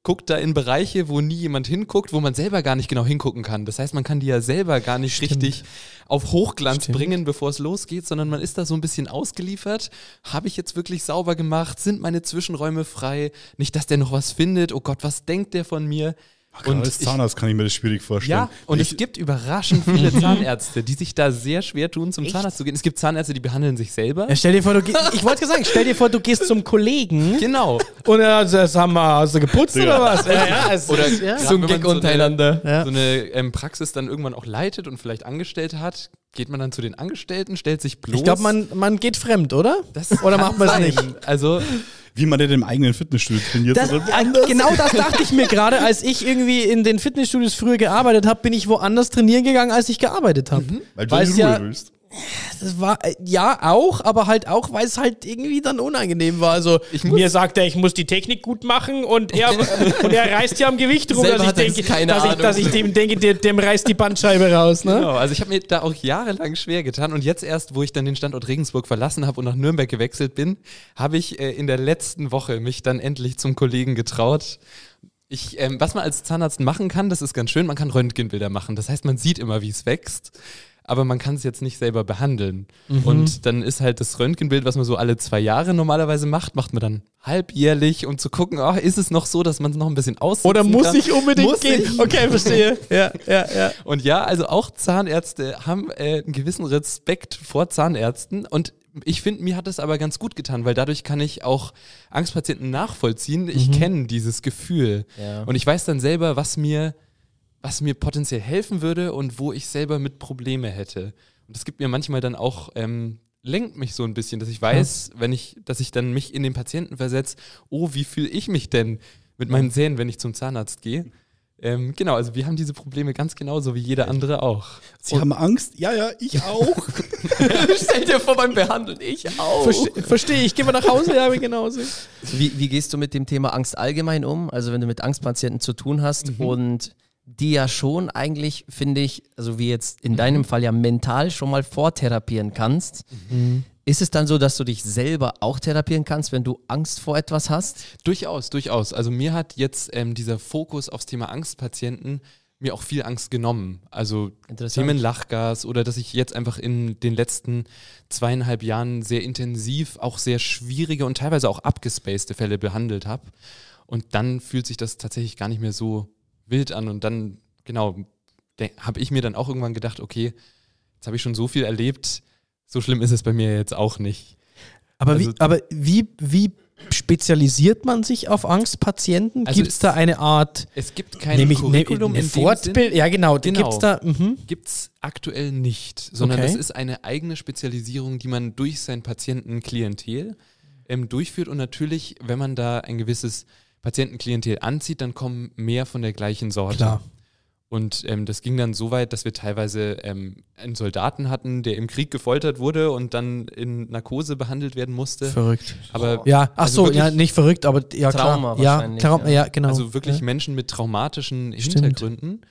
guckt da in Bereiche, wo nie jemand hinguckt, wo man selber gar nicht genau hingucken kann. Das heißt, man kann die ja selber gar nicht Stimmt. richtig auf Hochglanz Stimmt. bringen, bevor es losgeht, sondern man ist da so ein bisschen ausgeliefert. Habe ich jetzt wirklich sauber gemacht? Sind meine Zwischenräume frei? Nicht, dass der noch was findet. Oh Gott, was denkt der von mir? Ach, und als Zahnarzt ich, kann ich mir das schwierig vorstellen. Ja, und ich, es gibt überraschend viele Zahnärzte, die sich da sehr schwer tun, zum Echt? Zahnarzt zu gehen. Es gibt Zahnärzte, die behandeln sich selber. Ja, stell dir vor, du ich wollte sagen, stell dir vor, du gehst zum Kollegen. Genau. Und er sagt, sag mal, hast du geputzt ja. oder was? Ja, ja, es, oder ja. so ein Gag untereinander. So eine, so eine ähm, Praxis dann irgendwann auch leitet und vielleicht Angestellte hat, geht man dann zu den Angestellten, stellt sich bloß. Ich glaube, man, man geht fremd, oder? Das oder macht man es nicht? Also wie man in dem eigenen Fitnessstudio trainiert. Das, äh, genau das dachte ich mir gerade, als ich irgendwie in den Fitnessstudios früher gearbeitet habe, bin ich woanders trainieren gegangen, als ich gearbeitet habe. Mhm. Weil du in Ruhe ja, willst. Das war äh, ja auch, aber halt auch, weil es halt irgendwie dann unangenehm war. Also mir sagt er, ich muss die Technik gut machen und er, und er reißt ja am Gewicht rum, dass ich, denke, dass, ich, dass ich dem denke, dem, dem reißt die Bandscheibe raus. Ne? Genau, also ich habe mir da auch jahrelang schwer getan und jetzt erst, wo ich dann den Standort Regensburg verlassen habe und nach Nürnberg gewechselt bin, habe ich äh, in der letzten Woche mich dann endlich zum Kollegen getraut ich, ähm, was man als Zahnarzt machen kann, das ist ganz schön, man kann Röntgenbilder machen. Das heißt, man sieht immer, wie es wächst aber man kann es jetzt nicht selber behandeln. Mhm. Und dann ist halt das Röntgenbild, was man so alle zwei Jahre normalerweise macht, macht man dann halbjährlich, um zu gucken, oh, ist es noch so, dass man es noch ein bisschen aussieht. Oder muss kann? ich unbedingt muss gehen? Ich? Okay, verstehe. ja, ja, ja. Und ja, also auch Zahnärzte haben äh, einen gewissen Respekt vor Zahnärzten und ich finde, mir hat es aber ganz gut getan, weil dadurch kann ich auch Angstpatienten nachvollziehen. Ich mhm. kenne dieses Gefühl. Ja. Und ich weiß dann selber, was mir was mir potenziell helfen würde und wo ich selber mit Probleme hätte. Und das gibt mir manchmal dann auch, ähm, lenkt mich so ein bisschen, dass ich weiß, ja. wenn ich, dass ich dann mich in den Patienten versetze, oh, wie fühle ich mich denn mit meinen Zähnen, wenn ich zum Zahnarzt gehe? Ähm, genau, also wir haben diese Probleme ganz genauso wie jeder andere auch. Sie und haben Angst? Ja, ja, ich auch. Stell dir vor beim Behandeln, ich auch. Verstehe, versteh, ich gehe mal nach Hause, ja, genauso. Wie, wie gehst du mit dem Thema Angst allgemein um? Also wenn du mit Angstpatienten zu tun hast mhm. und die ja schon eigentlich, finde ich, also wie jetzt in mhm. deinem Fall ja mental schon mal vortherapieren kannst. Mhm. Ist es dann so, dass du dich selber auch therapieren kannst, wenn du Angst vor etwas hast? Durchaus, durchaus. Also mir hat jetzt ähm, dieser Fokus aufs Thema Angstpatienten mir auch viel Angst genommen. Also Themen Lachgas oder dass ich jetzt einfach in den letzten zweieinhalb Jahren sehr intensiv auch sehr schwierige und teilweise auch abgespacede Fälle behandelt habe. Und dann fühlt sich das tatsächlich gar nicht mehr so wild an. Und dann, genau, habe ich mir dann auch irgendwann gedacht, okay, jetzt habe ich schon so viel erlebt, so schlimm ist es bei mir jetzt auch nicht. Aber, also, wie, aber wie, wie spezialisiert man sich auf Angstpatienten? Also gibt es da eine Art. Es gibt kein nämlich, Curriculum eine Fortbildung. Ja, genau. genau. Gibt es da. Mhm. Gibt es aktuell nicht, sondern okay. das ist eine eigene Spezialisierung, die man durch sein Patientenklientel ähm, durchführt. Und natürlich, wenn man da ein gewisses Patientenklientel anzieht, dann kommen mehr von der gleichen Sorte. Klar. Und ähm, das ging dann so weit, dass wir teilweise ähm, einen Soldaten hatten, der im Krieg gefoltert wurde und dann in Narkose behandelt werden musste. Verrückt. Aber ja, ach also so, ja, nicht verrückt, aber ja Trauma klar. Ja, Trauma, ja. ja, genau. Also wirklich ja. Menschen mit traumatischen Stimmt. Hintergründen.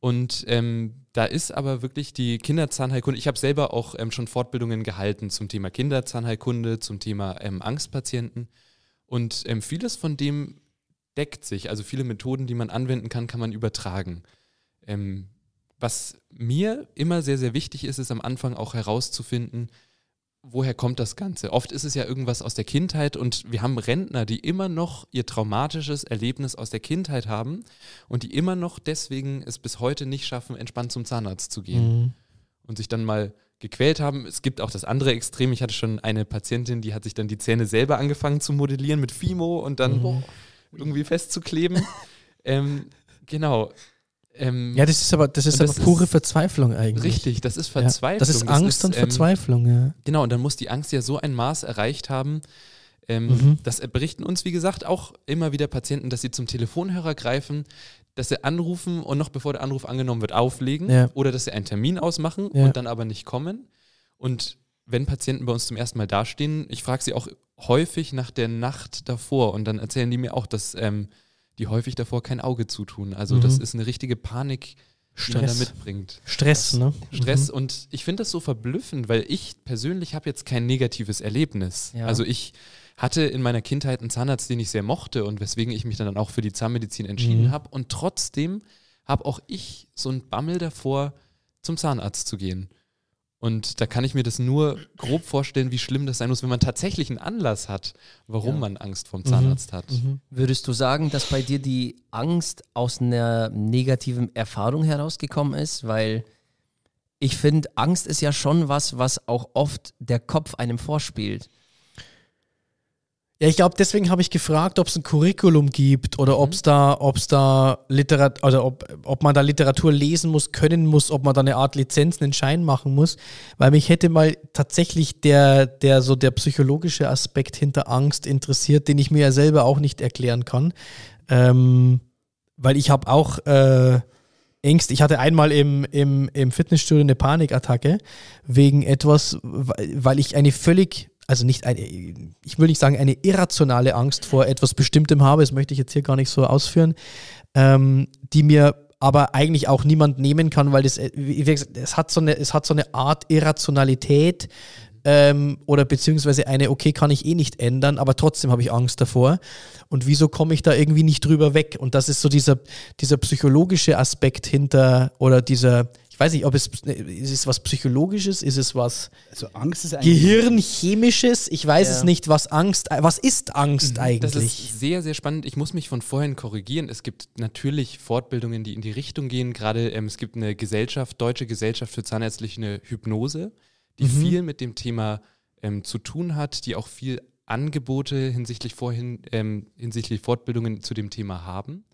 Und ähm, da ist aber wirklich die Kinderzahnheilkunde. Ich habe selber auch ähm, schon Fortbildungen gehalten zum Thema Kinderzahnheilkunde, zum Thema ähm, Angstpatienten. Und ähm, vieles von dem deckt sich. Also viele Methoden, die man anwenden kann, kann man übertragen. Ähm, was mir immer sehr, sehr wichtig ist, ist am Anfang auch herauszufinden, woher kommt das Ganze? Oft ist es ja irgendwas aus der Kindheit und wir haben Rentner, die immer noch ihr traumatisches Erlebnis aus der Kindheit haben und die immer noch deswegen es bis heute nicht schaffen, entspannt zum Zahnarzt zu gehen mhm. und sich dann mal gequält haben. Es gibt auch das andere Extrem. Ich hatte schon eine Patientin, die hat sich dann die Zähne selber angefangen zu modellieren mit Fimo und dann mhm irgendwie festzukleben. ähm, genau. Ähm, ja, das ist aber, das ist aber das pure ist, Verzweiflung eigentlich. Richtig, das ist Verzweiflung. Ja, das ist Angst das ist, und Verzweiflung, ähm, ja. Genau, und dann muss die Angst ja so ein Maß erreicht haben. Ähm, mhm. Das berichten uns, wie gesagt, auch immer wieder Patienten, dass sie zum Telefonhörer greifen, dass sie anrufen und noch bevor der Anruf angenommen wird, auflegen ja. oder dass sie einen Termin ausmachen ja. und dann aber nicht kommen. Und wenn Patienten bei uns zum ersten Mal dastehen, ich frage sie auch häufig nach der Nacht davor und dann erzählen die mir auch, dass ähm, die häufig davor kein Auge zutun. Also mhm. das ist eine richtige Panik, die man da mitbringt. Stress, ne? Stress mhm. und ich finde das so verblüffend, weil ich persönlich habe jetzt kein negatives Erlebnis. Ja. Also ich hatte in meiner Kindheit einen Zahnarzt, den ich sehr mochte und weswegen ich mich dann auch für die Zahnmedizin entschieden mhm. habe und trotzdem habe auch ich so einen Bammel davor, zum Zahnarzt zu gehen. Und da kann ich mir das nur grob vorstellen, wie schlimm das sein muss, wenn man tatsächlich einen Anlass hat, warum ja. man Angst vom Zahnarzt mhm. hat. Mhm. Würdest du sagen, dass bei dir die Angst aus einer negativen Erfahrung herausgekommen ist? Weil ich finde, Angst ist ja schon was, was auch oft der Kopf einem vorspielt. Ja, ich glaube, deswegen habe ich gefragt, ob es ein Curriculum gibt oder mhm. ob es da, ob's da Literat also ob, ob man da Literatur lesen muss, können muss, ob man da eine Art Lizenz, einen Schein machen muss. Weil mich hätte mal tatsächlich der, der so der psychologische Aspekt hinter Angst interessiert, den ich mir ja selber auch nicht erklären kann. Ähm, weil ich habe auch äh, Ängste. Ich hatte einmal im, im, im Fitnessstudio eine Panikattacke wegen etwas, weil ich eine völlig also nicht eine, ich will nicht sagen, eine irrationale Angst vor etwas Bestimmtem habe, das möchte ich jetzt hier gar nicht so ausführen, ähm, die mir aber eigentlich auch niemand nehmen kann, weil das, wie gesagt, es hat so eine, es hat so eine Art Irrationalität ähm, oder beziehungsweise eine, okay, kann ich eh nicht ändern, aber trotzdem habe ich Angst davor. Und wieso komme ich da irgendwie nicht drüber weg? Und das ist so dieser, dieser psychologische Aspekt hinter oder dieser, ich weiß nicht, ob es ist es was Psychologisches, ist es was also Angst ist Gehirnchemisches? Ich weiß ja. es nicht, was Angst, was ist Angst eigentlich? Das ist sehr, sehr spannend. Ich muss mich von vorhin korrigieren. Es gibt natürlich Fortbildungen, die in die Richtung gehen. Gerade ähm, es gibt eine Gesellschaft, Deutsche Gesellschaft für zahnärztliche Hypnose, die mhm. viel mit dem Thema ähm, zu tun hat, die auch viel Angebote hinsichtlich vorhin ähm, hinsichtlich Fortbildungen zu dem Thema haben.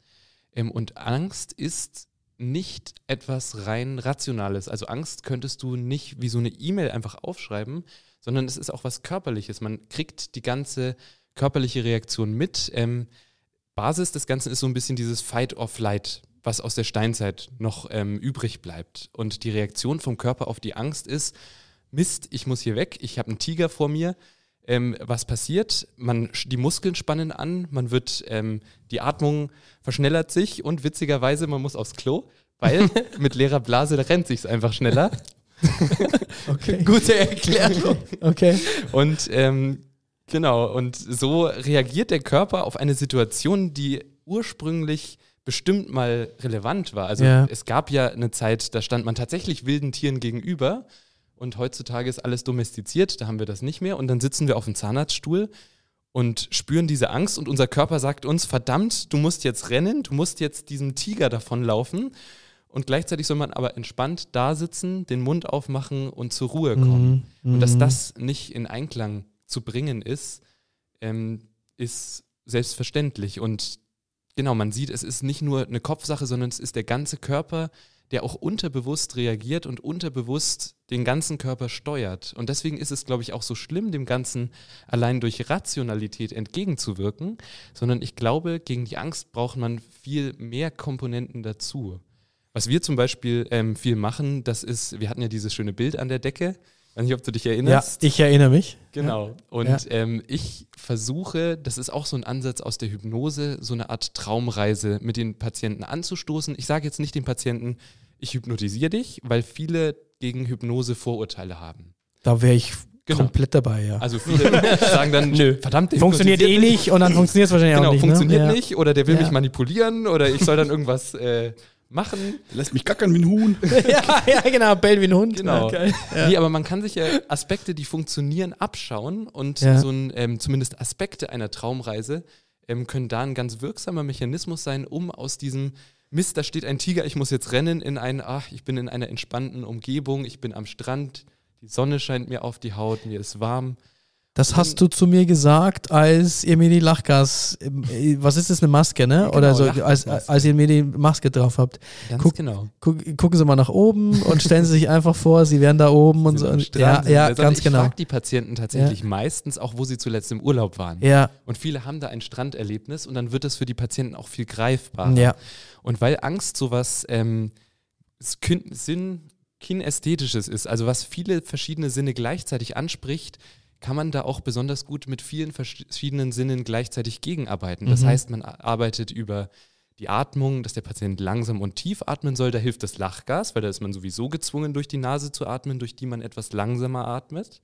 Ähm, und Angst ist nicht etwas rein Rationales. Also Angst könntest du nicht wie so eine E-Mail einfach aufschreiben, sondern es ist auch was Körperliches. Man kriegt die ganze körperliche Reaktion mit. Ähm, Basis des Ganzen ist so ein bisschen dieses Fight or Flight, was aus der Steinzeit noch ähm, übrig bleibt. Und die Reaktion vom Körper auf die Angst ist, Mist, ich muss hier weg, ich habe einen Tiger vor mir, ähm, was passiert? Man, die Muskeln spannen an, man wird, ähm, die Atmung verschnellert sich und witzigerweise, man muss aufs Klo, weil mit leerer Blase rennt sich einfach schneller. okay. Gute Erklärung. Okay. Und ähm, genau, und so reagiert der Körper auf eine Situation, die ursprünglich bestimmt mal relevant war. Also ja. es gab ja eine Zeit, da stand man tatsächlich wilden Tieren gegenüber und heutzutage ist alles domestiziert, da haben wir das nicht mehr. Und dann sitzen wir auf dem Zahnarztstuhl und spüren diese Angst und unser Körper sagt uns, verdammt, du musst jetzt rennen, du musst jetzt diesem Tiger davonlaufen. Und gleichzeitig soll man aber entspannt da sitzen, den Mund aufmachen und zur Ruhe kommen. Mhm. Und dass mhm. das nicht in Einklang zu bringen ist, ähm, ist selbstverständlich. Und genau, man sieht, es ist nicht nur eine Kopfsache, sondern es ist der ganze Körper, der auch unterbewusst reagiert und unterbewusst den ganzen Körper steuert. Und deswegen ist es, glaube ich, auch so schlimm, dem Ganzen allein durch Rationalität entgegenzuwirken, sondern ich glaube, gegen die Angst braucht man viel mehr Komponenten dazu. Was wir zum Beispiel ähm, viel machen, das ist, wir hatten ja dieses schöne Bild an der Decke. Ich weiß nicht, ob du dich erinnerst. Ja, ich erinnere mich. Genau. Und ja. Ähm, ich versuche, das ist auch so ein Ansatz aus der Hypnose, so eine Art Traumreise mit den Patienten anzustoßen. Ich sage jetzt nicht den Patienten, ich hypnotisiere dich, weil viele gegen Hypnose Vorurteile haben. Da wäre ich Genau. komplett dabei, ja. Also viele sagen dann, nö, verdammt, funktioniert eh nicht und dann funktioniert es wahrscheinlich genau, auch nicht. Genau, funktioniert ne? nicht oder der will ja. mich manipulieren oder ich soll dann irgendwas äh, machen. Lässt mich gackern wie ein Huhn. ja, ja, genau, bellen wie ein Hund. Genau. Okay. Ja. Nee, aber man kann sich ja Aspekte, die funktionieren, abschauen und ja. so ein, ähm, zumindest Aspekte einer Traumreise ähm, können da ein ganz wirksamer Mechanismus sein, um aus diesem Mist, da steht ein Tiger, ich muss jetzt rennen in ein, ach, ich bin in einer entspannten Umgebung, ich bin am Strand, die Sonne scheint mir auf die Haut, mir ist warm. Das hast du zu mir gesagt, als ihr mir die Lachgas, äh, was ist das, eine Maske, ne? Genau, Oder so, als, als ihr mir die Maske drauf habt. Ganz Guck, genau. Guck, gucken Sie mal nach oben und stellen Sie sich einfach vor, Sie wären da oben und so. Und, ja, ja, also ganz ich genau. Ich frage die Patienten tatsächlich ja. meistens auch, wo sie zuletzt im Urlaub waren. Ja. Und viele haben da ein Stranderlebnis und dann wird das für die Patienten auch viel greifbarer. Ja. Und weil Angst sowas ähm, Sinn kinästhetisches ist, also was viele verschiedene Sinne gleichzeitig anspricht, kann man da auch besonders gut mit vielen verschiedenen Sinnen gleichzeitig gegenarbeiten. Das mhm. heißt, man arbeitet über die Atmung, dass der Patient langsam und tief atmen soll. Da hilft das Lachgas, weil da ist man sowieso gezwungen, durch die Nase zu atmen, durch die man etwas langsamer atmet.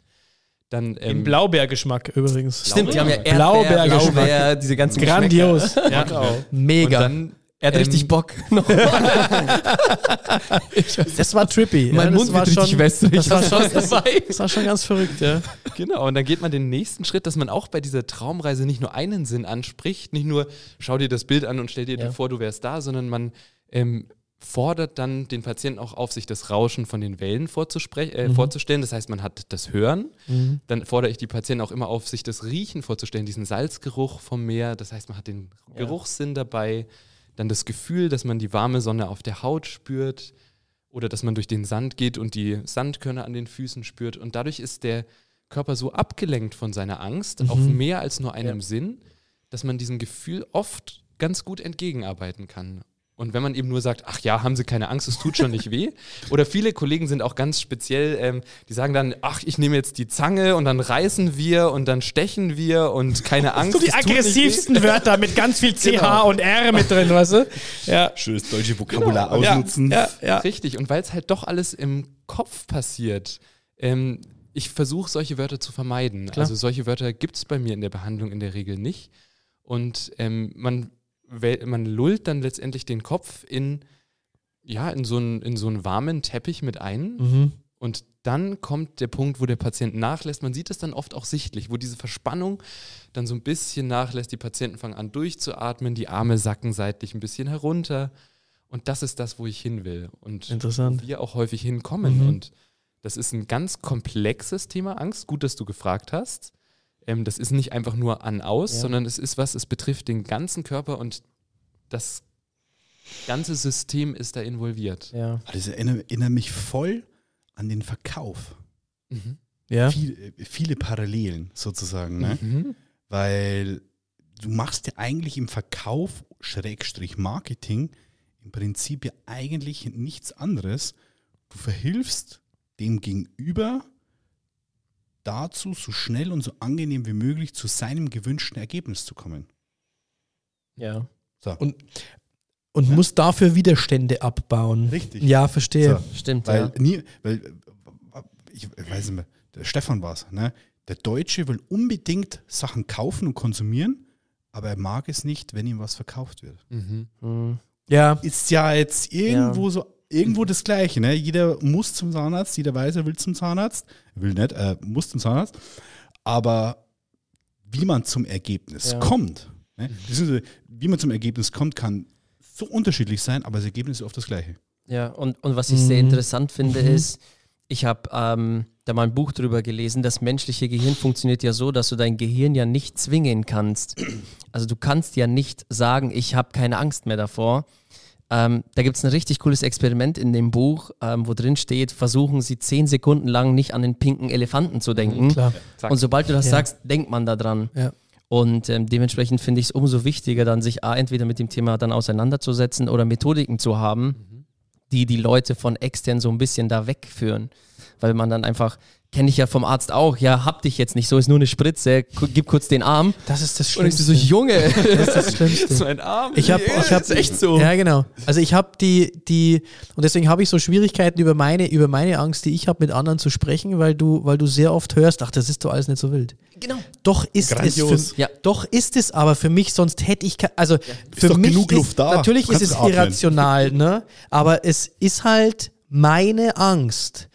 Dann, ähm, Im Blaubeergeschmack übrigens. Stimmt, die haben ja Erdbeer, Blaubeer, diese ganzen Grandios. Ja. Mega. Und dann er hat ähm, richtig Bock. das war trippy. Mein ja, Mund wird richtig wässrig. Das war, schon, das, das war schon ganz verrückt, ja. Genau, und dann geht man den nächsten Schritt, dass man auch bei dieser Traumreise nicht nur einen Sinn anspricht, nicht nur schau dir das Bild an und stell dir ja. vor, du wärst da, sondern man ähm, fordert dann den Patienten auch auf, sich das Rauschen von den Wellen äh, mhm. vorzustellen. Das heißt, man hat das Hören. Mhm. Dann fordere ich die Patienten auch immer auf, sich das Riechen vorzustellen, diesen Salzgeruch vom Meer. Das heißt, man hat den ja. Geruchssinn dabei. Dann das Gefühl, dass man die warme Sonne auf der Haut spürt oder dass man durch den Sand geht und die Sandkörner an den Füßen spürt. Und dadurch ist der Körper so abgelenkt von seiner Angst, mhm. auf mehr als nur einem ja. Sinn, dass man diesem Gefühl oft ganz gut entgegenarbeiten kann. Und wenn man eben nur sagt, ach ja, haben Sie keine Angst, es tut schon nicht weh. Oder viele Kollegen sind auch ganz speziell, ähm, die sagen dann, ach, ich nehme jetzt die Zange und dann reißen wir und dann stechen wir und keine Angst. So die aggressivsten Wörter mit ganz viel CH genau. und R mit drin, weißt du? Ja. Schönes deutsche Vokabular genau. ausnutzen. Ja, ja, ja. Richtig. Und weil es halt doch alles im Kopf passiert, ähm, ich versuche solche Wörter zu vermeiden. Klar. Also solche Wörter gibt es bei mir in der Behandlung in der Regel nicht. Und ähm, man man lullt dann letztendlich den Kopf in, ja, in so einen, in so einen warmen Teppich mit ein. Mhm. Und dann kommt der Punkt, wo der Patient nachlässt. Man sieht es dann oft auch sichtlich, wo diese Verspannung dann so ein bisschen nachlässt. Die Patienten fangen an durchzuatmen, die Arme sacken seitlich ein bisschen herunter. Und das ist das, wo ich hin will. Und Interessant. wo wir auch häufig hinkommen. Mhm. Und das ist ein ganz komplexes Thema Angst. Gut, dass du gefragt hast. Ähm, das ist nicht einfach nur an-aus, ja. sondern es ist was, es betrifft den ganzen Körper und das ganze System ist da involviert. Ja. Ah, das erinnert, erinnert mich voll an den Verkauf. Mhm. Ja. Viel, viele Parallelen sozusagen, ne? Mhm. Weil du machst ja eigentlich im Verkauf, Schrägstrich Marketing, im Prinzip ja eigentlich nichts anderes. Du verhilfst dem Gegenüber dazu, so schnell und so angenehm wie möglich zu seinem gewünschten Ergebnis zu kommen. Ja. So. Und, und ja. muss dafür Widerstände abbauen. Richtig. Ja, verstehe. So. Stimmt, weil ja. Nie, weil, ich weiß nicht der Stefan war es, ne? Der Deutsche will unbedingt Sachen kaufen und konsumieren, aber er mag es nicht, wenn ihm was verkauft wird. Mhm. Mhm. Ja. Ist ja jetzt irgendwo ja. so irgendwo das Gleiche. Ne? Jeder muss zum Zahnarzt, jeder weiß, er will zum Zahnarzt. Will nicht, er muss zum Zahnarzt. Aber wie man zum Ergebnis ja. kommt, ne? wie man zum Ergebnis kommt, kann so unterschiedlich sein, aber das Ergebnis ist oft das Gleiche. Ja, und, und was ich mhm. sehr interessant finde, mhm. ist, ich habe ähm, da mal ein Buch drüber gelesen, das menschliche Gehirn funktioniert ja so, dass du dein Gehirn ja nicht zwingen kannst. Also du kannst ja nicht sagen, ich habe keine Angst mehr davor, ähm, da gibt es ein richtig cooles Experiment in dem Buch, ähm, wo drin steht, versuchen Sie zehn Sekunden lang nicht an den pinken Elefanten zu denken. Mhm, und sobald du das ja. sagst, denkt man da dran. Ja. Und ähm, dementsprechend finde ich es umso wichtiger, dann sich A, entweder mit dem Thema dann auseinanderzusetzen oder Methodiken zu haben, mhm. die die Leute von extern so ein bisschen da wegführen. Weil man dann einfach Kenne ich ja vom Arzt auch. Ja, hab dich jetzt nicht so, ist nur eine Spritze. Gib kurz den Arm. Das ist das Schlimmste. Und ich so, Junge. Das ist das Schlimmste. so ein Arm. Ich habe, ich habe, echt so. Ja, genau. Also ich habe die, die, und deswegen habe ich so Schwierigkeiten über meine, über meine Angst, die ich habe, mit anderen zu sprechen, weil du, weil du sehr oft hörst, ach, das ist doch alles nicht so wild. Genau. Doch ist Grandios. es, für, ja. doch ist es aber für mich, sonst hätte ich, also ja. für mich genug ist, Luft da. natürlich ist es irrational, ne? Aber es ist halt meine Angst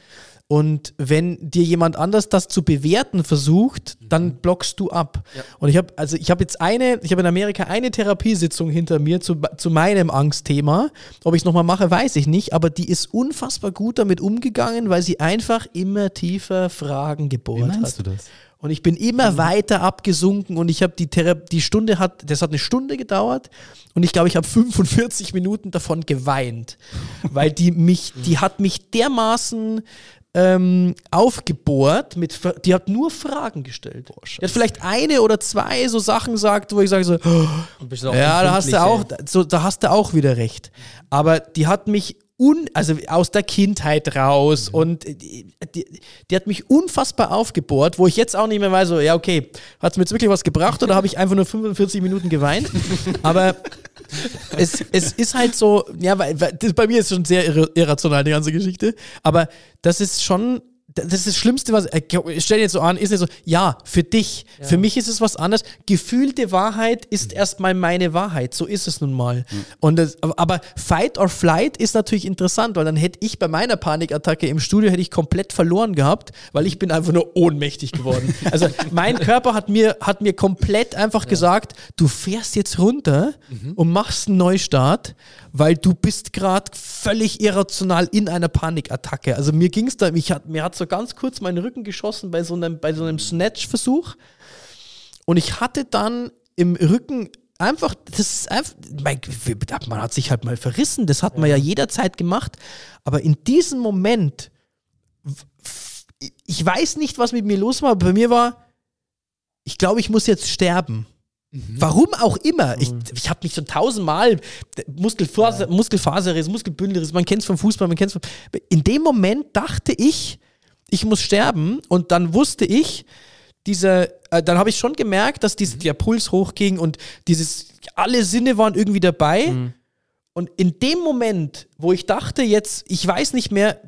und wenn dir jemand anders das zu bewerten versucht, dann mhm. blockst du ab. Ja. Und ich habe also ich habe jetzt eine, ich habe in Amerika eine Therapiesitzung hinter mir zu, zu meinem Angstthema. Ob ich es nochmal mache, weiß ich nicht, aber die ist unfassbar gut damit umgegangen, weil sie einfach immer tiefer Fragen gebohrt Wie meinst hat. Du das? Und ich bin immer mhm. weiter abgesunken und ich habe die Therapie, die Stunde hat, das hat eine Stunde gedauert und ich glaube, ich habe 45 Minuten davon geweint, weil die mich, die hat mich dermaßen ähm, aufgebohrt, mit, die hat nur Fragen gestellt. Boah, die hat vielleicht eine oder zwei so Sachen gesagt, wo ich sage so, oh, ja, da hast du auch, so, da hast du auch wieder recht. Aber die hat mich un, also aus der Kindheit raus mhm. und die, die, die, hat mich unfassbar aufgebohrt, wo ich jetzt auch nicht mehr weiß, so, ja, okay, hat es mir jetzt wirklich was gebracht oder habe ich einfach nur 45 Minuten geweint? Aber es, es ist halt so, ja, weil, weil das, bei mir ist schon sehr irrational, die ganze Geschichte, aber das ist schon das ist das Schlimmste, was. Äh, stell dir jetzt so an, ist nicht so, ja, für dich. Ja. Für mich ist es was anderes. Gefühlte Wahrheit ist mhm. erstmal meine Wahrheit. So ist es nun mal. Mhm. Und das, aber Fight or Flight ist natürlich interessant, weil dann hätte ich bei meiner Panikattacke im Studio hätte ich komplett verloren gehabt, weil ich bin einfach nur ohnmächtig geworden. also mein Körper hat mir, hat mir komplett einfach ja. gesagt, du fährst jetzt runter mhm. und machst einen Neustart weil du bist gerade völlig irrational in einer Panikattacke. Also mir ging es da, mich hat, mir hat so ganz kurz meinen Rücken geschossen bei so einem, bei so einem Snatch-Versuch. Und ich hatte dann im Rücken einfach, das ist einfach, man hat sich halt mal verrissen, das hat man ja jederzeit gemacht. Aber in diesem Moment, ich weiß nicht, was mit mir los war, aber bei mir war, ich glaube, ich muss jetzt sterben. Mhm. Warum auch immer. Ich, ich habe mich schon tausendmal Muskelfaser, ja. Muskelfaserriss, Muskelbündelriss, man kennt es vom Fußball, man kennt es. In dem Moment dachte ich, ich muss sterben und dann wusste ich, diese, äh, dann habe ich schon gemerkt, dass diese, mhm. der Puls hochging und dieses, alle Sinne waren irgendwie dabei. Mhm. Und in dem Moment, wo ich dachte, jetzt, ich weiß nicht mehr,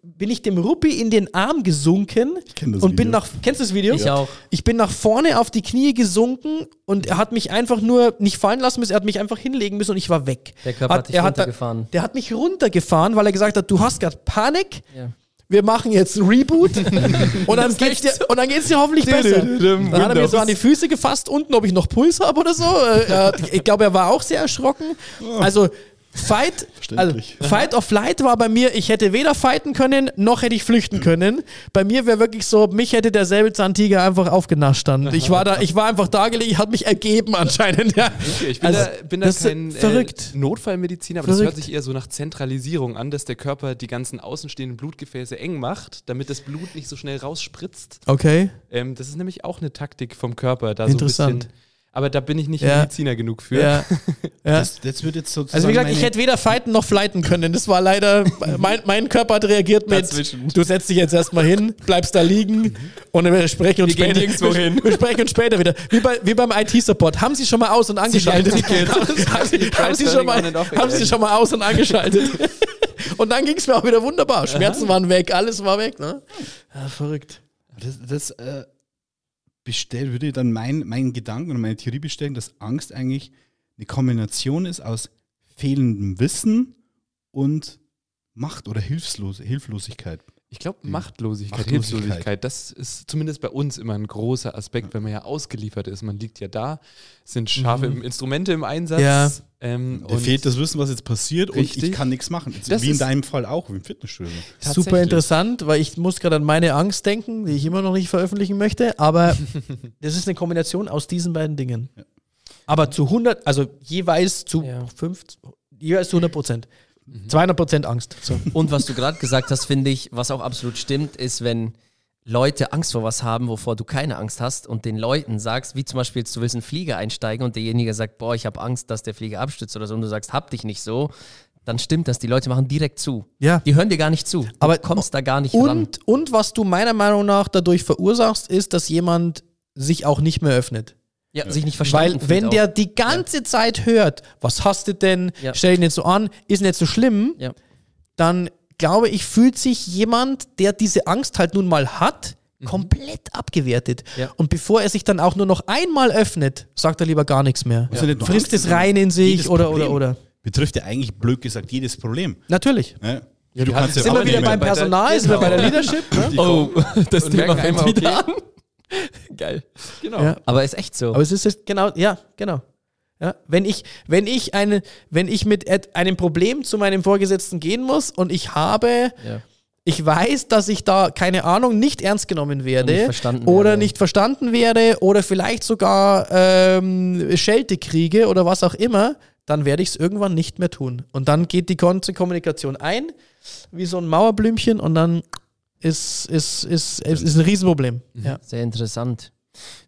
bin ich dem Ruppi in den Arm gesunken und Video. bin nach. Kennst du das Video? Ich auch. Ich bin nach vorne auf die Knie gesunken und er hat mich einfach nur nicht fallen lassen müssen, er hat mich einfach hinlegen müssen und ich war weg. Der Körper hat, hat dich er runtergefahren. Hat, der hat mich runtergefahren, weil er gesagt hat, du hast gerade Panik. Ja wir machen jetzt ein Reboot und dann geht's dir, und dann geht's dir hoffentlich besser. Dann hat er mir so an die Füße gefasst, unten, ob ich noch Puls habe oder so. Äh, ich glaube, er war auch sehr erschrocken. Also Fight, also Fight of Flight war bei mir, ich hätte weder fighten können, noch hätte ich flüchten können. Bei mir wäre wirklich so, mich hätte der Säbelzahntiger einfach aufgenascht dann. Ich war da, ich war einfach da gelegen, ich hatte mich ergeben anscheinend. Ja. Okay, ich bin also, da, bin da kein äh, Notfallmediziner, aber verrückt. das hört sich eher so nach Zentralisierung an, dass der Körper die ganzen außenstehenden Blutgefäße eng macht, damit das Blut nicht so schnell rausspritzt. Okay. Ähm, das ist nämlich auch eine Taktik vom Körper, da Interessant. so ein bisschen aber da bin ich nicht ja. Mediziner genug für. Ja. ja. Das, das, wird jetzt sozusagen also wie gesagt, ich hätte weder fighten noch flighten können. Das war leider, mein, mein Körper hat reagiert mit, Dazwischen. du setzt dich jetzt erstmal hin, bleibst da liegen und wir sprechen uns später, wir, wir, sprechen uns später wieder. Wie, bei, wie beim IT-Support. Haben Sie schon mal aus und angeschaltet? haben, Sie, haben, Sie schon mal, haben Sie schon mal aus und angeschaltet? und dann ging es mir auch wieder wunderbar. Schmerzen waren weg, alles war weg. Ne? Ja, verrückt. Das, das äh bestell, würde dann mein, mein Gedanken und meine Theorie bestellen, dass Angst eigentlich eine Kombination ist aus fehlendem Wissen und Macht oder Hilflos Hilflosigkeit. Ich glaube, Machtlosigkeit, Machtlosigkeit, Hilflosigkeit, das ist zumindest bei uns immer ein großer Aspekt, weil man ja ausgeliefert ist. Man liegt ja da, sind scharfe mhm. Instrumente im Einsatz. Ja. Ähm, Dir fehlt das Wissen, was jetzt passiert richtig. und ich kann nichts machen. Das wie in deinem Fall auch, wie im Fitnessstudio. Super interessant, weil ich muss gerade an meine Angst denken, die ich immer noch nicht veröffentlichen möchte, aber das ist eine Kombination aus diesen beiden Dingen. Ja. Aber zu 100, also jeweils zu ja. 50, jeweils zu 100 Prozent. 200% Angst. So. Und was du gerade gesagt hast, finde ich, was auch absolut stimmt, ist, wenn Leute Angst vor was haben, wovor du keine Angst hast und den Leuten sagst, wie zum Beispiel du willst in einen Flieger einsteigen und derjenige sagt, boah, ich habe Angst, dass der Flieger abstürzt oder so und du sagst, hab dich nicht so, dann stimmt das. Die Leute machen direkt zu. Ja. Die hören dir gar nicht zu. Du Aber kommst da gar nicht und, ran. Und was du meiner Meinung nach dadurch verursachst, ist, dass jemand sich auch nicht mehr öffnet. Ja, sich nicht verstanden. Weil, wenn der die ganze ja. Zeit hört, was hast du denn, ja. stell dich nicht so an, ist nicht so schlimm, ja. dann glaube ich, fühlt sich jemand, der diese Angst halt nun mal hat, mhm. komplett abgewertet. Ja. Und bevor er sich dann auch nur noch einmal öffnet, sagt er lieber gar nichts mehr. Ja. Frisst es rein in sich oder, oder, oder. Betrifft ja eigentlich blöd gesagt jedes Problem. Natürlich. Ja. Ja, du kannst sind wir wieder beim Personal, sind wir bei der Leadership? Ne? Oh, das Thema fängt wieder okay. an. Geil. Genau. Ja. Aber ist echt so. Aber es ist genau, ja, genau. Ja, wenn ich, wenn ich eine, wenn ich mit einem Problem zu meinem Vorgesetzten gehen muss und ich habe, ja. ich weiß, dass ich da, keine Ahnung, nicht ernst genommen werde nicht oder werde. nicht verstanden werde oder vielleicht sogar ähm, Schelte kriege oder was auch immer, dann werde ich es irgendwann nicht mehr tun. Und dann geht die ganze Kommunikation ein, wie so ein Mauerblümchen und dann ist, ist, ist, ist, ist ein Riesenproblem. Mhm. Ja. Sehr interessant.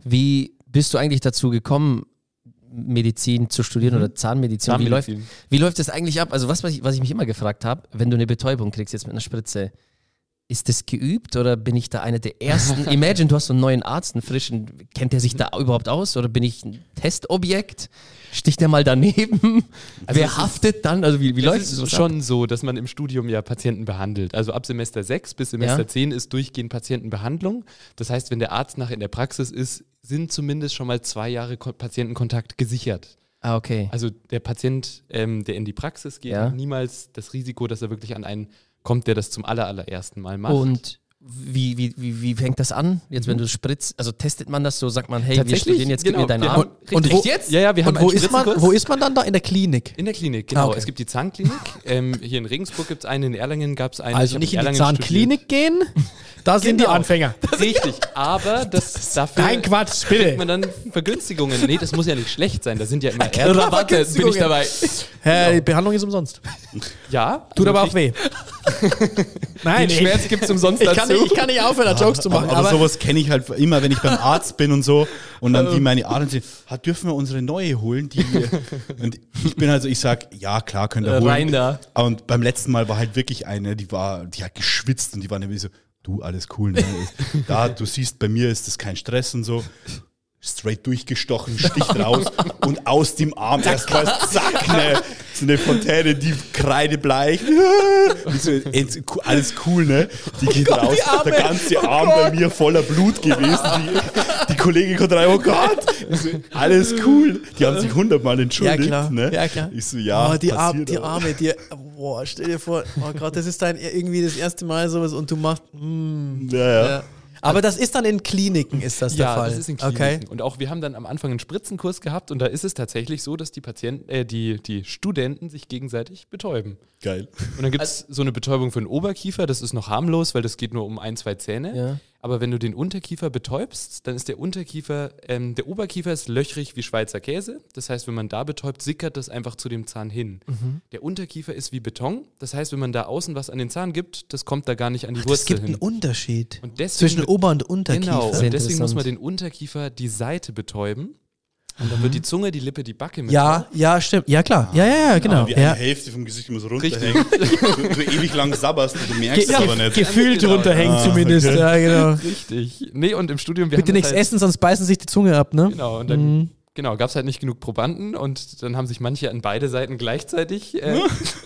Wie bist du eigentlich dazu gekommen, Medizin zu studieren mhm. oder Zahnmedizin. Zahnmedizin. Wie, läuft, wie läuft das eigentlich ab? Also was, was ich, was ich mich immer gefragt habe, wenn du eine Betäubung kriegst jetzt mit einer Spritze, ist das geübt oder bin ich da einer der ersten? Imagine, du hast so einen neuen Arzt, einen frischen, kennt der sich da überhaupt aus oder bin ich ein Testobjekt? Sticht der mal daneben? Also Wer haftet dann? Also wie, wie läuft es? Es ist schon ab? so, dass man im Studium ja Patienten behandelt. Also ab Semester 6 bis Semester ja. 10 ist durchgehend Patientenbehandlung. Das heißt, wenn der Arzt nachher in der Praxis ist, sind zumindest schon mal zwei Jahre Patientenkontakt gesichert. Ah, okay. Also der Patient, ähm, der in die Praxis geht, ja. hat niemals das Risiko, dass er wirklich an einen kommt, der das zum aller, allerersten Mal macht. Und wie, wie, wie, wie fängt das an? Jetzt, wenn mhm. du spritzt, also testet man das so, sagt man, hey, wir studieren jetzt, genau. gib mir deinen Arm. Und, und wo, jetzt? Ja, ja, wir haben und wo ist, man, wo ist man dann da? In der Klinik? In der Klinik, genau. Ah, okay. Es gibt die Zahnklinik. ähm, hier in Regensburg gibt es eine, in Erlangen gab es eine. Also nicht in, in die Zahnklinik gehen, da sind genau. die Anfänger. Richtig, aber das dafür Kein Quatsch, bitte. kriegt man dann Vergünstigungen. Nee, das muss ja nicht schlecht sein, da sind ja immer Rabatte, bin ich dabei. Hä, die Behandlung ist umsonst. Ja. Tut aber auch weh. Nein, Den Schmerz gibt es umsonst ich dazu. Kann nicht, ich kann nicht aufhören, da Jokes zu machen. Aber, aber sowas kenne ich halt immer, wenn ich beim Arzt bin und so und dann die meine Arzt sagen, dürfen wir unsere neue holen? Die, und ich bin also, ich sag, ja klar, könnt ihr holen. Rein da. Und beim letzten Mal war halt wirklich eine, die war, die hat geschwitzt und die war nämlich so, du, alles cool. Ne? Da, du siehst, bei mir ist das kein Stress und so straight durchgestochen, sticht raus und aus dem Arm erstmal zack, ne, so eine Fontäne, die kreidebleich. So, alles cool, ne? Die geht oh Gott, raus. Der ganze oh Arm bei mir voller Blut gewesen. Die, die Kollegin kommt rein, oh Gott! So, alles cool. Die haben sich hundertmal entschuldigt. Ja, klar. Ne? Ja, klar. Ich so, ja. Oh, die, Ar die Arme, die, boah, stell dir vor, oh Gott, das ist dein irgendwie das erste Mal sowas und du machst, mm, ja. ja. ja. Aber das ist dann in Kliniken, ist das der ja, Fall? Ja, das ist in Kliniken. Okay. Und auch wir haben dann am Anfang einen Spritzenkurs gehabt und da ist es tatsächlich so, dass die Patienten, äh, die, die Studenten sich gegenseitig betäuben. Geil. Und dann gibt es also, so eine Betäubung für den Oberkiefer, das ist noch harmlos, weil das geht nur um ein, zwei Zähne. Ja. Aber wenn du den Unterkiefer betäubst, dann ist der Unterkiefer, ähm, der Oberkiefer ist löchrig wie Schweizer Käse. Das heißt, wenn man da betäubt, sickert das einfach zu dem Zahn hin. Mhm. Der Unterkiefer ist wie Beton. Das heißt, wenn man da außen was an den Zahn gibt, das kommt da gar nicht an die Ach, Wurzel hin. Es gibt einen Unterschied zwischen Ober- und Unterkiefer. Genau, und deswegen muss man den Unterkiefer die Seite betäuben. Und dann wird die Zunge, die Lippe, die Backe mit. Ja, ja, stimmt. Ja, klar. Ja, ja, ja, genau. Wie ja. eine Hälfte vom Gesicht immer so runterhängt. du, du, ewig lang sabberst und du merkst es aber nicht. Gefühlt genau. runterhängt ah, zumindest. Okay. Ja, genau. Richtig. Nee, und im Studium. Wir Bitte nichts halt essen, sonst beißen sich die Zunge ab, ne? Genau. Und dann. Mhm genau, gab es halt nicht genug Probanden und dann haben sich manche an beide Seiten gleichzeitig äh,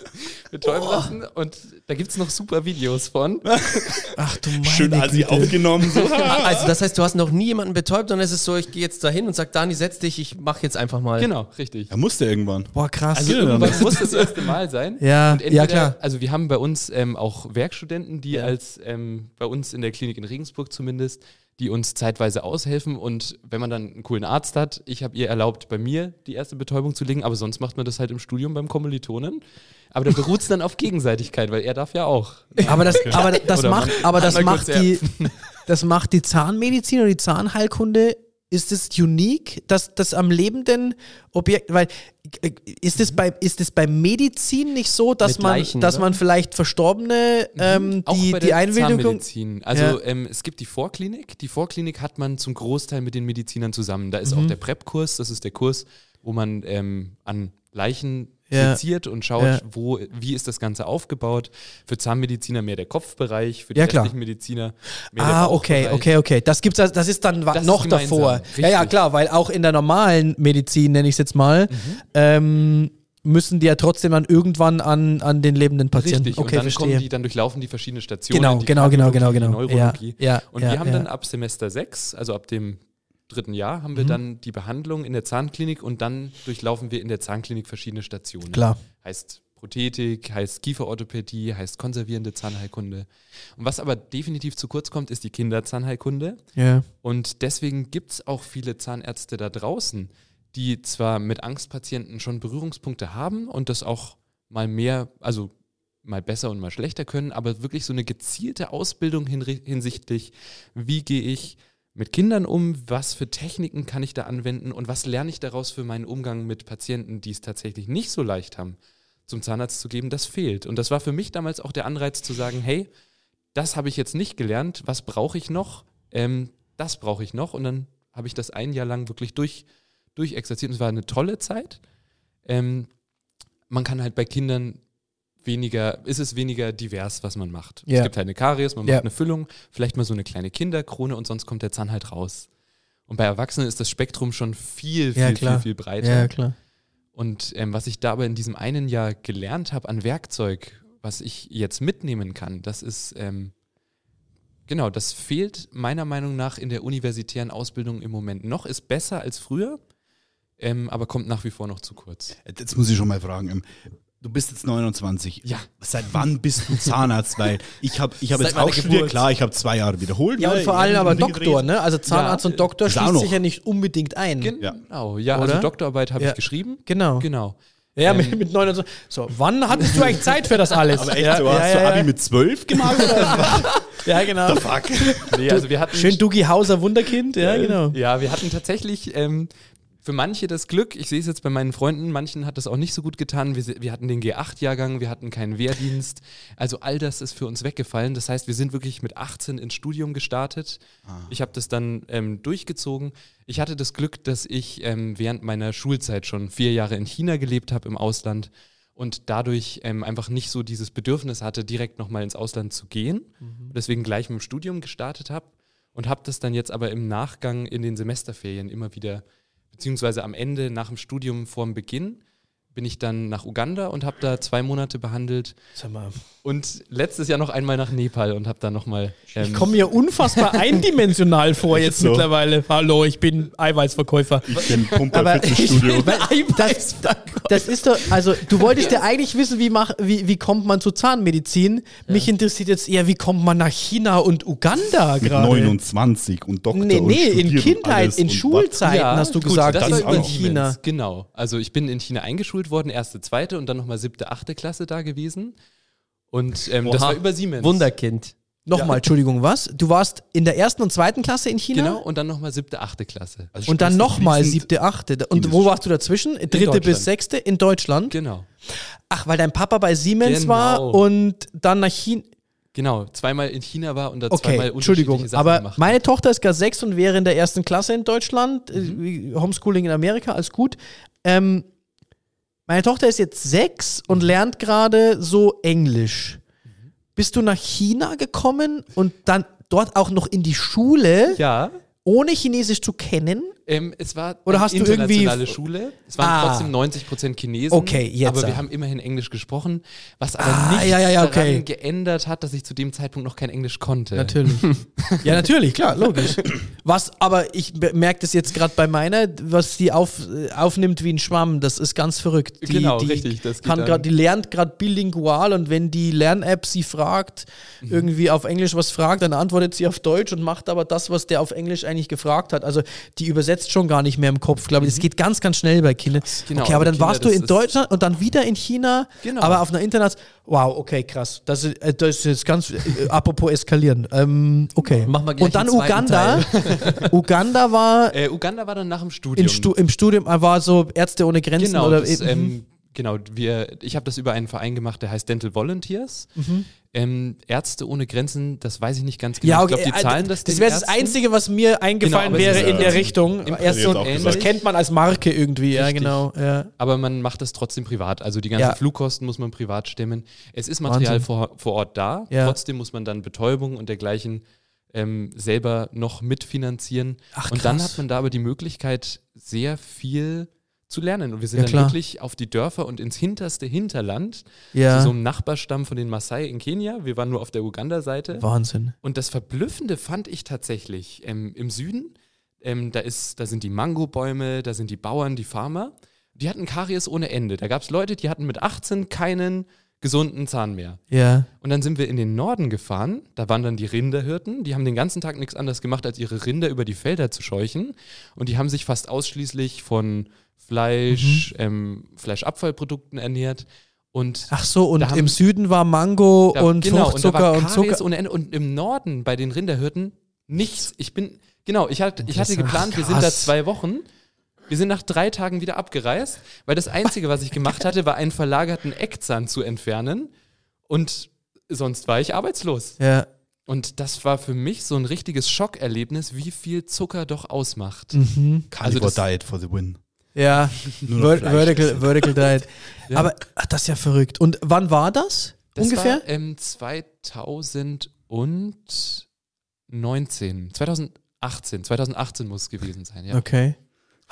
betäuben lassen. Und da gibt es noch super Videos von. Ach du meine Schön als sie aufgenommen. So. also das heißt, du hast noch nie jemanden betäubt, sondern es ist so, ich gehe jetzt dahin und sag, Dani, setz dich, ich mache jetzt einfach mal. Genau, richtig. Er musste irgendwann. Boah, krass. Also irgendwann muss das erste Mal sein. Ja, entweder, ja klar. Also wir haben bei uns ähm, auch Werkstudenten, die ja. als ähm, bei uns in der Klinik in Regensburg zumindest die uns zeitweise aushelfen. Und wenn man dann einen coolen Arzt hat, ich habe ihr erlaubt, bei mir die erste Betäubung zu legen, aber sonst macht man das halt im Studium beim Kommilitonen. Aber da beruht es dann auf Gegenseitigkeit, weil er darf ja auch. Aber das, aber das macht, aber das macht die, das macht die Zahnmedizin oder die Zahnheilkunde ist es unique, dass das am lebenden Objekt, weil äh, ist es bei ist es bei Medizin nicht so, dass Mit man Leichen, dass man vielleicht Verstorbene mhm. ähm, die Auch die Einwilligung Also ja. ähm, es gibt die Vorklinik. Die Vorklinik hat man zum Großteil mit den Medizinern zusammen. Da ist mhm. auch der Prep-Kurs. Das ist der Kurs, wo man ähm, an Leichen. Seziert und schaut, ja. wo, wie ist das Ganze aufgebaut. Für Zahnmediziner mehr der Kopfbereich, für die ja, restlichen Mediziner mehr ah, der okay, okay, okay. Das gibt's, das ist dann das noch ist davor. Richtig. Ja, ja, klar, weil auch in der normalen Medizin, nenne ich es jetzt mal, mhm. ähm, müssen die ja trotzdem dann irgendwann an, an den lebenden Patienten. Richtig, okay, und dann verstehe. kommen die, dann durchlaufen die verschiedene Stationen. Genau, genau, genau, genau, genau. Neurologie. Ja, ja, und wir haben dann ab Semester 6, also ab dem dritten Jahr haben wir mhm. dann die Behandlung in der Zahnklinik und dann durchlaufen wir in der Zahnklinik verschiedene Stationen. Klar. Heißt Prothetik, heißt Kieferorthopädie, heißt konservierende Zahnheilkunde. Und was aber definitiv zu kurz kommt, ist die Kinderzahnheilkunde. Ja. Und deswegen gibt es auch viele Zahnärzte da draußen, die zwar mit Angstpatienten schon Berührungspunkte haben und das auch mal mehr, also mal besser und mal schlechter können, aber wirklich so eine gezielte Ausbildung hinsichtlich, wie gehe ich mit Kindern um? Was für Techniken kann ich da anwenden und was lerne ich daraus für meinen Umgang mit Patienten, die es tatsächlich nicht so leicht haben, zum Zahnarzt zu geben? Das fehlt. Und das war für mich damals auch der Anreiz zu sagen, hey, das habe ich jetzt nicht gelernt, was brauche ich noch? Ähm, das brauche ich noch. Und dann habe ich das ein Jahr lang wirklich durch, durchexerziert und es war eine tolle Zeit. Ähm, man kann halt bei Kindern weniger, ist es weniger divers, was man macht. Ja. Es gibt halt eine Karies, man Ja. macht eine Füllung, vielleicht mal so eine kleine Kinderkrone und sonst kommt der Zahn halt raus. Und bei Erwachsenen ist das Spektrum schon viel, viel, Ja, viel, klar. viel breiter. Ja, klar. Und ähm, was ich da aber in diesem einen Jahr gelernt habe an Werkzeug, was ich jetzt mitnehmen kann, das ist, ähm, genau, das fehlt meiner Meinung nach in der universitären Ausbildung im Moment noch, ist besser als früher, ähm, aber kommt nach wie vor noch zu kurz. Jetzt muss ich schon mal fragen. Du bist jetzt 29. Ja. Seit wann bist du Zahnarzt? Weil ich habe ich hab Seit jetzt auch studiert, klar, ich habe zwei Jahre wiederholt. Ja, ne? und vor Ich allem aber Doktor, ne? Also Zahnarzt Ja, und Doktor schließt sich ja nicht unbedingt ein. Genau, ja, also Oder? Doktorarbeit habe Ja. ich geschrieben. Genau. Genau. Ja, Ähm, mit, mit 29. So, wann hattest du eigentlich Zeit für das alles? Aber echt, ja, so, hast du ja, Abi ja. mit zwölf gemacht? Oder? Ja, genau. Fuck. Nee, also wir hatten Schön Dugi Hauser Wunderkind, ja, genau. Ja, wir hatten tatsächlich ähm, für manche das Glück, ich sehe es jetzt bei meinen Freunden, manchen hat das auch nicht so gut getan. Wir, wir hatten den G8-Jahrgang, wir hatten keinen Wehrdienst. Also all das ist für uns weggefallen. Das heißt, wir sind wirklich mit 18 ins Studium gestartet. Ich habe das dann ähm, durchgezogen. Ich hatte das Glück, dass ich ähm, während meiner Schulzeit schon vier Jahre in China gelebt habe, im Ausland. Und dadurch ähm, einfach nicht so dieses Bedürfnis hatte, direkt nochmal ins Ausland zu gehen. Deswegen gleich mit dem Studium gestartet habe und habe das dann jetzt aber im Nachgang in den Semesterferien immer wieder, beziehungsweise am Ende nach dem Studium vorm Beginn, bin ich dann nach Uganda und habe da zwei Monate behandelt Sag mal. und letztes Jahr noch einmal nach Nepal und habe da nochmal. Ähm, Ich komme mir unfassbar eindimensional vor jetzt so. mittlerweile. Hallo, ich bin Eiweißverkäufer. Ich bin Pumper Aber Fitnessstudio. das, das ist doch, also du wolltest ja eigentlich wissen, wie, mach, wie, wie kommt man zu Zahnmedizin. Mich interessiert jetzt eher, wie kommt man nach China und Uganda mit gerade? 29 und Doktor Nee, und nee, in Kindheit, in Schulzeiten Ja, hast du gut, gesagt, das war auch in China. Genau. Also ich bin in China eingeschult worden, erste, zweite und dann nochmal siebte, achte Klasse da gewesen. Und ähm, das war über Siemens. Wunderkind. Nochmal, Entschuldigung, was? Du warst in der ersten und zweiten Klasse in China? Genau, und dann nochmal siebte, achte Klasse. Also Und dann nochmal siebte, achte. Und wo warst du dazwischen? Dritte bis sechste in Deutschland? Genau. Ach, weil dein Papa bei Siemens Genau. war und dann nach China. Genau, zweimal in China war und da Okay, zweimal Entschuldigung, unterschiedliche Sachen aber gemacht. meine Tochter ist gar sechs und wäre in der ersten Klasse in Deutschland. äh, Mhm. Homeschooling in Amerika, alles gut. Ähm, meine Tochter ist jetzt sechs und Mhm. lernt gerade so Englisch. Bist du nach China gekommen und dann dort auch noch in die Schule, ja, ohne Chinesisch zu kennen? Ähm, es war Oder eine hast du irgendwie- internationale Schule. Es waren Ah. trotzdem 90% Chinesen. Okay, jetzt Aber wir haben immerhin Englisch gesprochen, was aber Ah, nicht ja, ja, ja, daran okay. geändert hat, dass ich zu dem Zeitpunkt noch kein Englisch konnte. Natürlich. ja, natürlich, klar, logisch. Was, aber ich merke das jetzt gerade bei meiner, was die auf, äh, aufnimmt wie ein Schwamm, das ist ganz verrückt. Die, Genau, die richtig, das Kann grad, die lernt gerade bilingual und wenn die Lern-App sie fragt, Mhm. irgendwie auf Englisch was fragt, dann antwortet sie auf Deutsch und macht aber das, was der auf Englisch eigentlich gefragt hat. Also die übersetzt schon gar nicht mehr im Kopf, glaube ich. Das geht ganz, ganz schnell bei Kindern. Genau, okay, aber dann Kinder, warst du in Deutschland und dann wieder in China, Genau. aber auf einer Internet. Wow, okay, krass. Das ist, äh, das ist jetzt ganz, äh, apropos eskalieren. Ähm, okay. Wir gleich Und dann Uganda. Uganda war Äh, Uganda war dann nach dem Studium. Stu im Studium, äh, war so Ärzte ohne Grenzen Genau, oder das, eben. ähm, genau wir, ich habe das über einen Verein gemacht, der heißt Dental Volunteers. Ähm, Ärzte ohne Grenzen, das weiß ich nicht ganz genau. ja, okay. ich glaube, die äh, zahlen das das wäre das. Einzige, was mir eingefallen aber es wäre in äh, der Richtung. im Ärzte und, ähnlich. das kennt man als Marke irgendwie, ja, Richtig. genau. Ja. Aber man macht das trotzdem privat. Also die ganzen Ja. Flugkosten muss man privat stemmen. Es ist Material vor, vor Ort da. Ja. Trotzdem muss man dann Betäubung und dergleichen ähm, selber noch mitfinanzieren. Ach, und dann krass. hat man da aber die Möglichkeit, sehr viel zu lernen. Und wir sind Ja, dann klar. wirklich auf die Dörfer und ins hinterste Hinterland, Ja. zu so einem Nachbarstamm von den Maasai in Kenia. Wir waren nur auf der Uganda-Seite. Wahnsinn. Und das Verblüffende fand ich tatsächlich ähm, im Süden. Ähm, da, ist, da sind die Mangobäume, da sind die Bauern, die Farmer. Die hatten Karies ohne Ende. Da gab es Leute, die hatten mit 18 keinen gesunden Zahn mehr. Ja. Und dann sind wir in den Norden gefahren. Da waren dann die Rinderhirten. Die haben den ganzen Tag nichts anderes gemacht, als ihre Rinder über die Felder zu scheuchen. Und die haben sich fast ausschließlich von Fleisch, ähm, Fleischabfallprodukten ernährt. Und Ach so, und haben- im Süden war Mango da, und genau, Fruchtzucker und, und Zucker. ohne Ende. Und im Norden bei den Rinderhirten nichts. Ich bin, genau, ich, hatte, ich hatte geplant, wir sind da zwei Wochen. Wir sind nach drei Tagen wieder abgereist, weil das Einzige, was ich gemacht hatte, war einen verlagerten Eckzahn zu entfernen. Und sonst war ich arbeitslos. Ja. Und das war für mich so ein richtiges Schockerlebnis, wie viel Zucker doch ausmacht. Mhm. Carnivore Also das- Diet for the win. Ja, Ver Vertical, Vertical Diet. Ja. Aber ach, das ist ja verrückt. Und wann war das? das ungefähr? War, ähm, 2019. 2018. 2018 muss es gewesen sein, ja. Okay.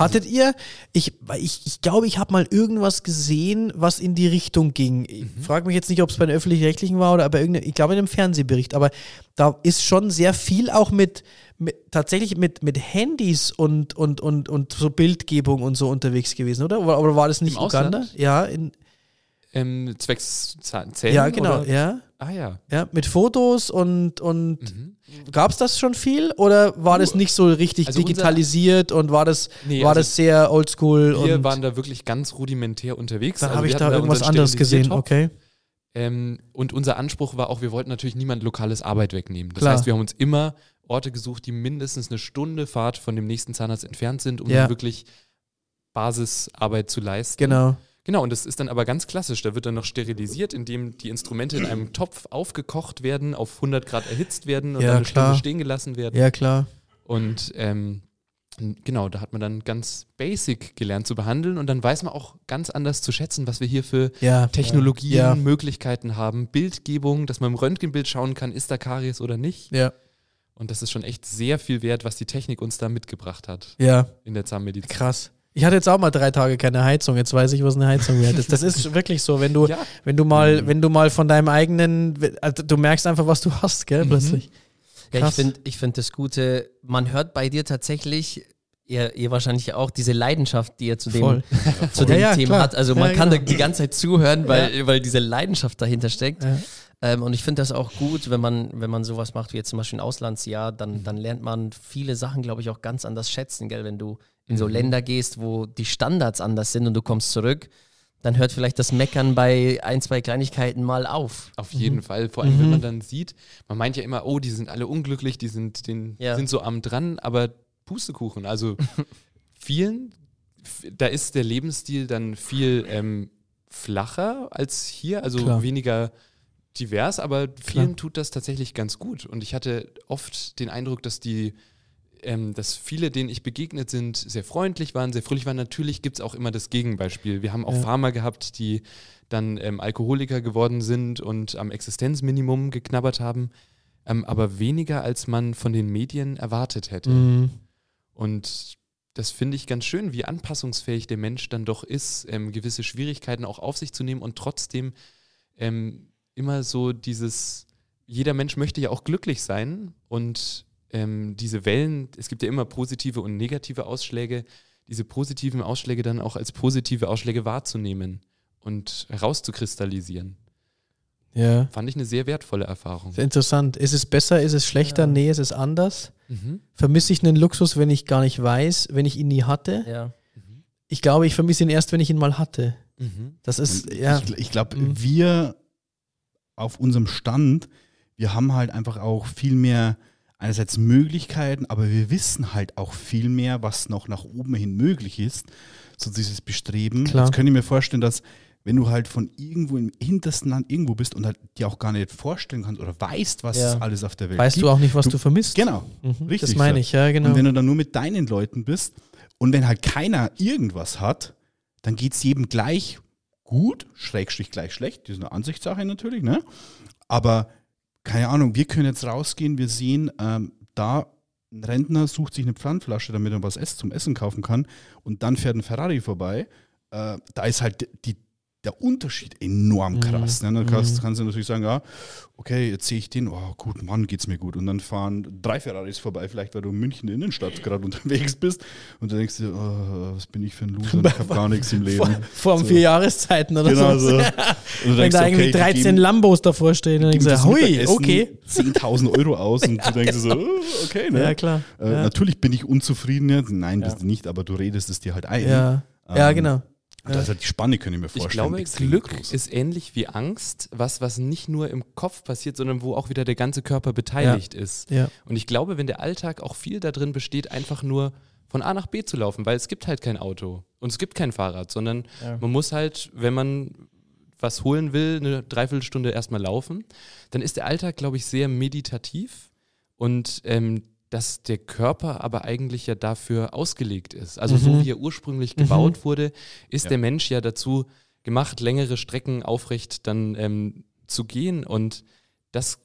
Hattet ihr, ich, ich, ich glaube, ich habe mal irgendwas gesehen, was in die Richtung ging. Ich mhm. frage mich jetzt nicht, ob es bei den Öffentlich-Rechtlichen war oder bei irgendeinem, ich glaube in einem Fernsehbericht, aber da ist schon sehr viel auch mit, mit tatsächlich mit, mit Handys und, und, und, und so Bildgebung und so unterwegs gewesen, oder? Oder, oder war das nicht Im Uganda? Ausland? Ja, in, ähm, zwecks Zählen? Ja, genau, oder? ja. Ah ja. Ja, mit Fotos und, und mhm. gab es das schon viel oder war das nicht so richtig also digitalisiert und war das, nee, war also das sehr oldschool? Wir waren da wirklich ganz rudimentär unterwegs. Dann also habe ich da irgendwas anderes gesehen, okay. Ähm, und unser Anspruch war auch, wir wollten natürlich niemand lokales Arbeit wegnehmen. Das Klar. heißt, wir haben uns immer Orte gesucht, die mindestens eine Stunde Fahrt von dem nächsten Zahnarzt entfernt sind, um ja. wirklich Basisarbeit zu leisten. Genau. Genau, und das ist dann aber ganz klassisch. Da wird dann noch sterilisiert, indem die Instrumente in einem Topf aufgekocht werden, auf 100 Grad erhitzt werden und ja, dann eine klar. Stunde stehen gelassen werden. Ja, klar. Und ähm, genau, da hat man dann ganz basic gelernt zu behandeln und dann weiß man auch ganz anders zu schätzen, was wir hier für ja, Technologien, ja. Möglichkeiten haben. Bildgebung, dass man im Röntgenbild schauen kann, ist da Karies oder nicht. Ja. Und das ist schon echt sehr viel wert, was die Technik uns da mitgebracht hat. Ja. In der Zahnmedizin. Krass. Ich hatte jetzt auch mal drei Tage keine Heizung. Jetzt weiß ich, was eine Heizung wird. Das, das ist wirklich so, wenn du, ja. wenn du mal, mhm. wenn du mal von deinem eigenen, also du merkst einfach, was du hast, gell, mhm. plötzlich. Ja, ich finde, ich finde das Gute. Man hört bei dir tatsächlich Ihr, ihr, wahrscheinlich auch diese Leidenschaft, die ihr zu dem, zu dem ja, Thema klar. hat. Also man ja, kann genau. da die ganze Zeit zuhören, weil, ja. weil diese Leidenschaft dahinter steckt. Ähm, und ich finde das auch gut, wenn man, wenn man sowas macht wie jetzt zum Beispiel ein Auslandsjahr, dann, dann lernt man viele Sachen, glaube ich, auch ganz anders schätzen, gell? Wenn du in so mhm. Länder gehst, wo die Standards anders sind und du kommst zurück, dann hört vielleicht das Meckern bei ein, zwei Kleinigkeiten mal auf. Auf jeden mhm. Fall. Vor allem, mhm. wenn man dann sieht, man meint ja immer, oh, die sind alle unglücklich, die sind, den, ja. sind so am dran, aber Pustekuchen. Also vielen, da ist der Lebensstil dann viel ähm, flacher als hier, also Klar. weniger divers, aber vielen Klar. tut das tatsächlich ganz gut. Und ich hatte oft den Eindruck, dass die ähm, dass viele, denen ich begegnet sind, sehr freundlich waren, sehr fröhlich waren. Natürlich gibt es auch immer das Gegenbeispiel. Wir haben auch ja. Farmer gehabt, die dann ähm, Alkoholiker geworden sind und am Existenzminimum geknabbert haben, ähm, aber weniger als man von den Medien erwartet hätte. Mhm. Und das finde ich ganz schön, wie anpassungsfähig der Mensch dann doch ist, ähm, gewisse Schwierigkeiten auch auf sich zu nehmen und trotzdem ähm, immer so dieses, jeder Mensch möchte ja auch glücklich sein und ähm, diese Wellen, es gibt ja immer positive und negative Ausschläge, diese positiven Ausschläge dann auch als positive Ausschläge wahrzunehmen und herauszukristallisieren. Ja. Fand ich eine sehr wertvolle Erfahrung. Sehr interessant. Ist es besser, ist es schlechter? Ja. Nee, ist es anders? Mhm. Vermisse ich einen Luxus, wenn ich gar nicht weiß, wenn ich ihn nie hatte? Ja. Mhm. Ich glaube, ich vermisse ihn erst, wenn ich ihn mal hatte. Mhm. Das ist, ja. Ich, ich glaube, mhm. wir auf unserem Stand, wir haben halt einfach auch viel mehr einerseits Möglichkeiten, aber wir wissen halt auch viel mehr, was noch nach oben hin möglich ist. So dieses Bestreben. Klar. Jetzt könnte ich mir vorstellen, dass wenn du halt von irgendwo im hintersten Land irgendwo bist und halt dir auch gar nicht vorstellen kannst oder weißt, was ja. alles auf der Welt weißt gibt. Weißt du auch nicht, was du, du vermisst. Genau, mhm, richtig. Das meine ich, ja, genau. Und wenn du dann nur mit deinen Leuten bist und wenn halt keiner irgendwas hat, dann geht es jedem gleich gut, schrägstrich gleich schlecht. Das ist eine Ansichtssache natürlich, ne? Aber keine Ahnung, wir können jetzt rausgehen, wir sehen, ähm, da ein Rentner sucht sich eine Pfandflasche, damit er was zum Essen kaufen kann und dann fährt ein Ferrari vorbei. Äh, da ist halt die, der Unterschied enorm mhm. krass. Ne? Dann kannst, mhm. kannst, du natürlich sagen, ja, okay, jetzt sehe ich den, oh gut, Mann, geht's mir gut. Und dann fahren drei Ferraris vorbei, vielleicht weil du in München Innenstadt gerade unterwegs bist und du denkst dir, oh, was bin ich für ein Loser, ich habe gar nichts im Leben. Vor, vor so. vier Jahreszeiten oder genau so. so. Wenn denkst, da irgendwie okay, 13 Lambos davor stehen, dann denkst du, hui, okay. 10.000 Euro aus und du denkst so, oh, okay. Ne? Ja, klar. Äh, ja. Natürlich bin ich unzufrieden jetzt. Nein, ja. bist du nicht, aber du redest es dir halt ein. Ja, ähm, ja genau. Und das ist halt die Spanne, könnte ich mir vorstellen. Ich glaube, Glück groß. ist ähnlich wie Angst, was, was nicht nur im Kopf passiert, sondern wo auch wieder der ganze Körper beteiligt ja. ist. Ja. Und ich glaube, wenn der Alltag auch viel darin besteht, einfach nur von A nach B zu laufen, weil es gibt halt kein Auto und es gibt kein Fahrrad, sondern ja. man muss halt, wenn man was holen will, eine Dreiviertelstunde erstmal laufen, dann ist der Alltag, glaube ich, sehr meditativ und ähm, dass der Körper aber eigentlich ja dafür ausgelegt ist. Also mhm. so wie er ursprünglich gebaut mhm. wurde, ist ja. der Mensch ja dazu gemacht, längere Strecken aufrecht dann ähm, zu gehen. Und das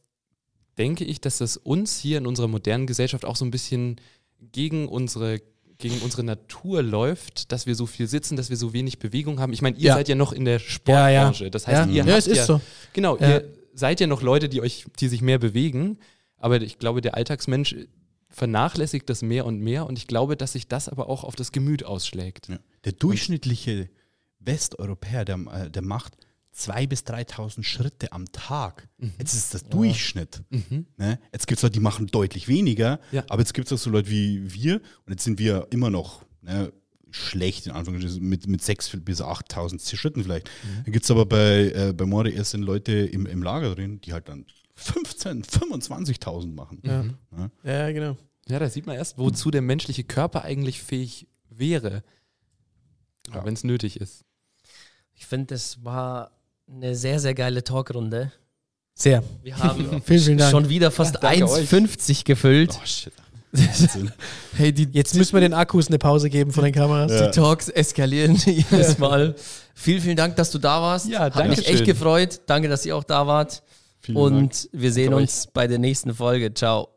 denke ich, dass das uns hier in unserer modernen Gesellschaft auch so ein bisschen gegen unsere gegen unsere Natur läuft, dass wir so viel sitzen, dass wir so wenig Bewegung haben. Ich meine, ihr ja. seid ja noch in der Sportbranche. Ja, das heißt, ihr ja, habt es ist ja, so. Genau, ihr seid ja noch Leute, die euch, die sich mehr bewegen. Aber ich glaube, der Alltagsmensch vernachlässigt das mehr und mehr. Und ich glaube, dass sich das aber auch auf das Gemüt ausschlägt. Der durchschnittliche Westeuropäer, der, äh, der macht 2.000 bis 3.000 Schritte am Tag. Mhm. Jetzt ist das Durchschnitt. Mhm. Ne? Jetzt gibt es Leute, die machen deutlich weniger, ja. aber jetzt gibt es auch so Leute wie wir und jetzt sind wir immer noch ne, schlecht, in Anführungszeichen, mit, mit 6.000 bis 8.000 Schritten vielleicht. Mhm. Dann gibt es aber bei, äh, bei Morde erst sind Leute im, im Lager drin, die halt dann 15.000, 25.000 machen. Ja. Ja. ja, genau. Ja, da sieht man erst, wozu der menschliche Körper eigentlich fähig wäre, ja. wenn es nötig ist. Ich finde, es war eine sehr, sehr geile Talkrunde. Sehr. Wir haben vielen, vielen Dank. schon wieder fast ja, 1,50 gefüllt. Oh, shit. hey, die, Jetzt müssen wir den Akkus eine Pause geben von den Kameras. Ja. Die Talks eskalieren jedes Mal. vielen, vielen Dank, dass du da warst. Ja, danke. Hat mich echt gefreut. Danke, dass ihr auch da wart. Vielen Und Dank. wir sehen uns bei der nächsten Folge. Ciao.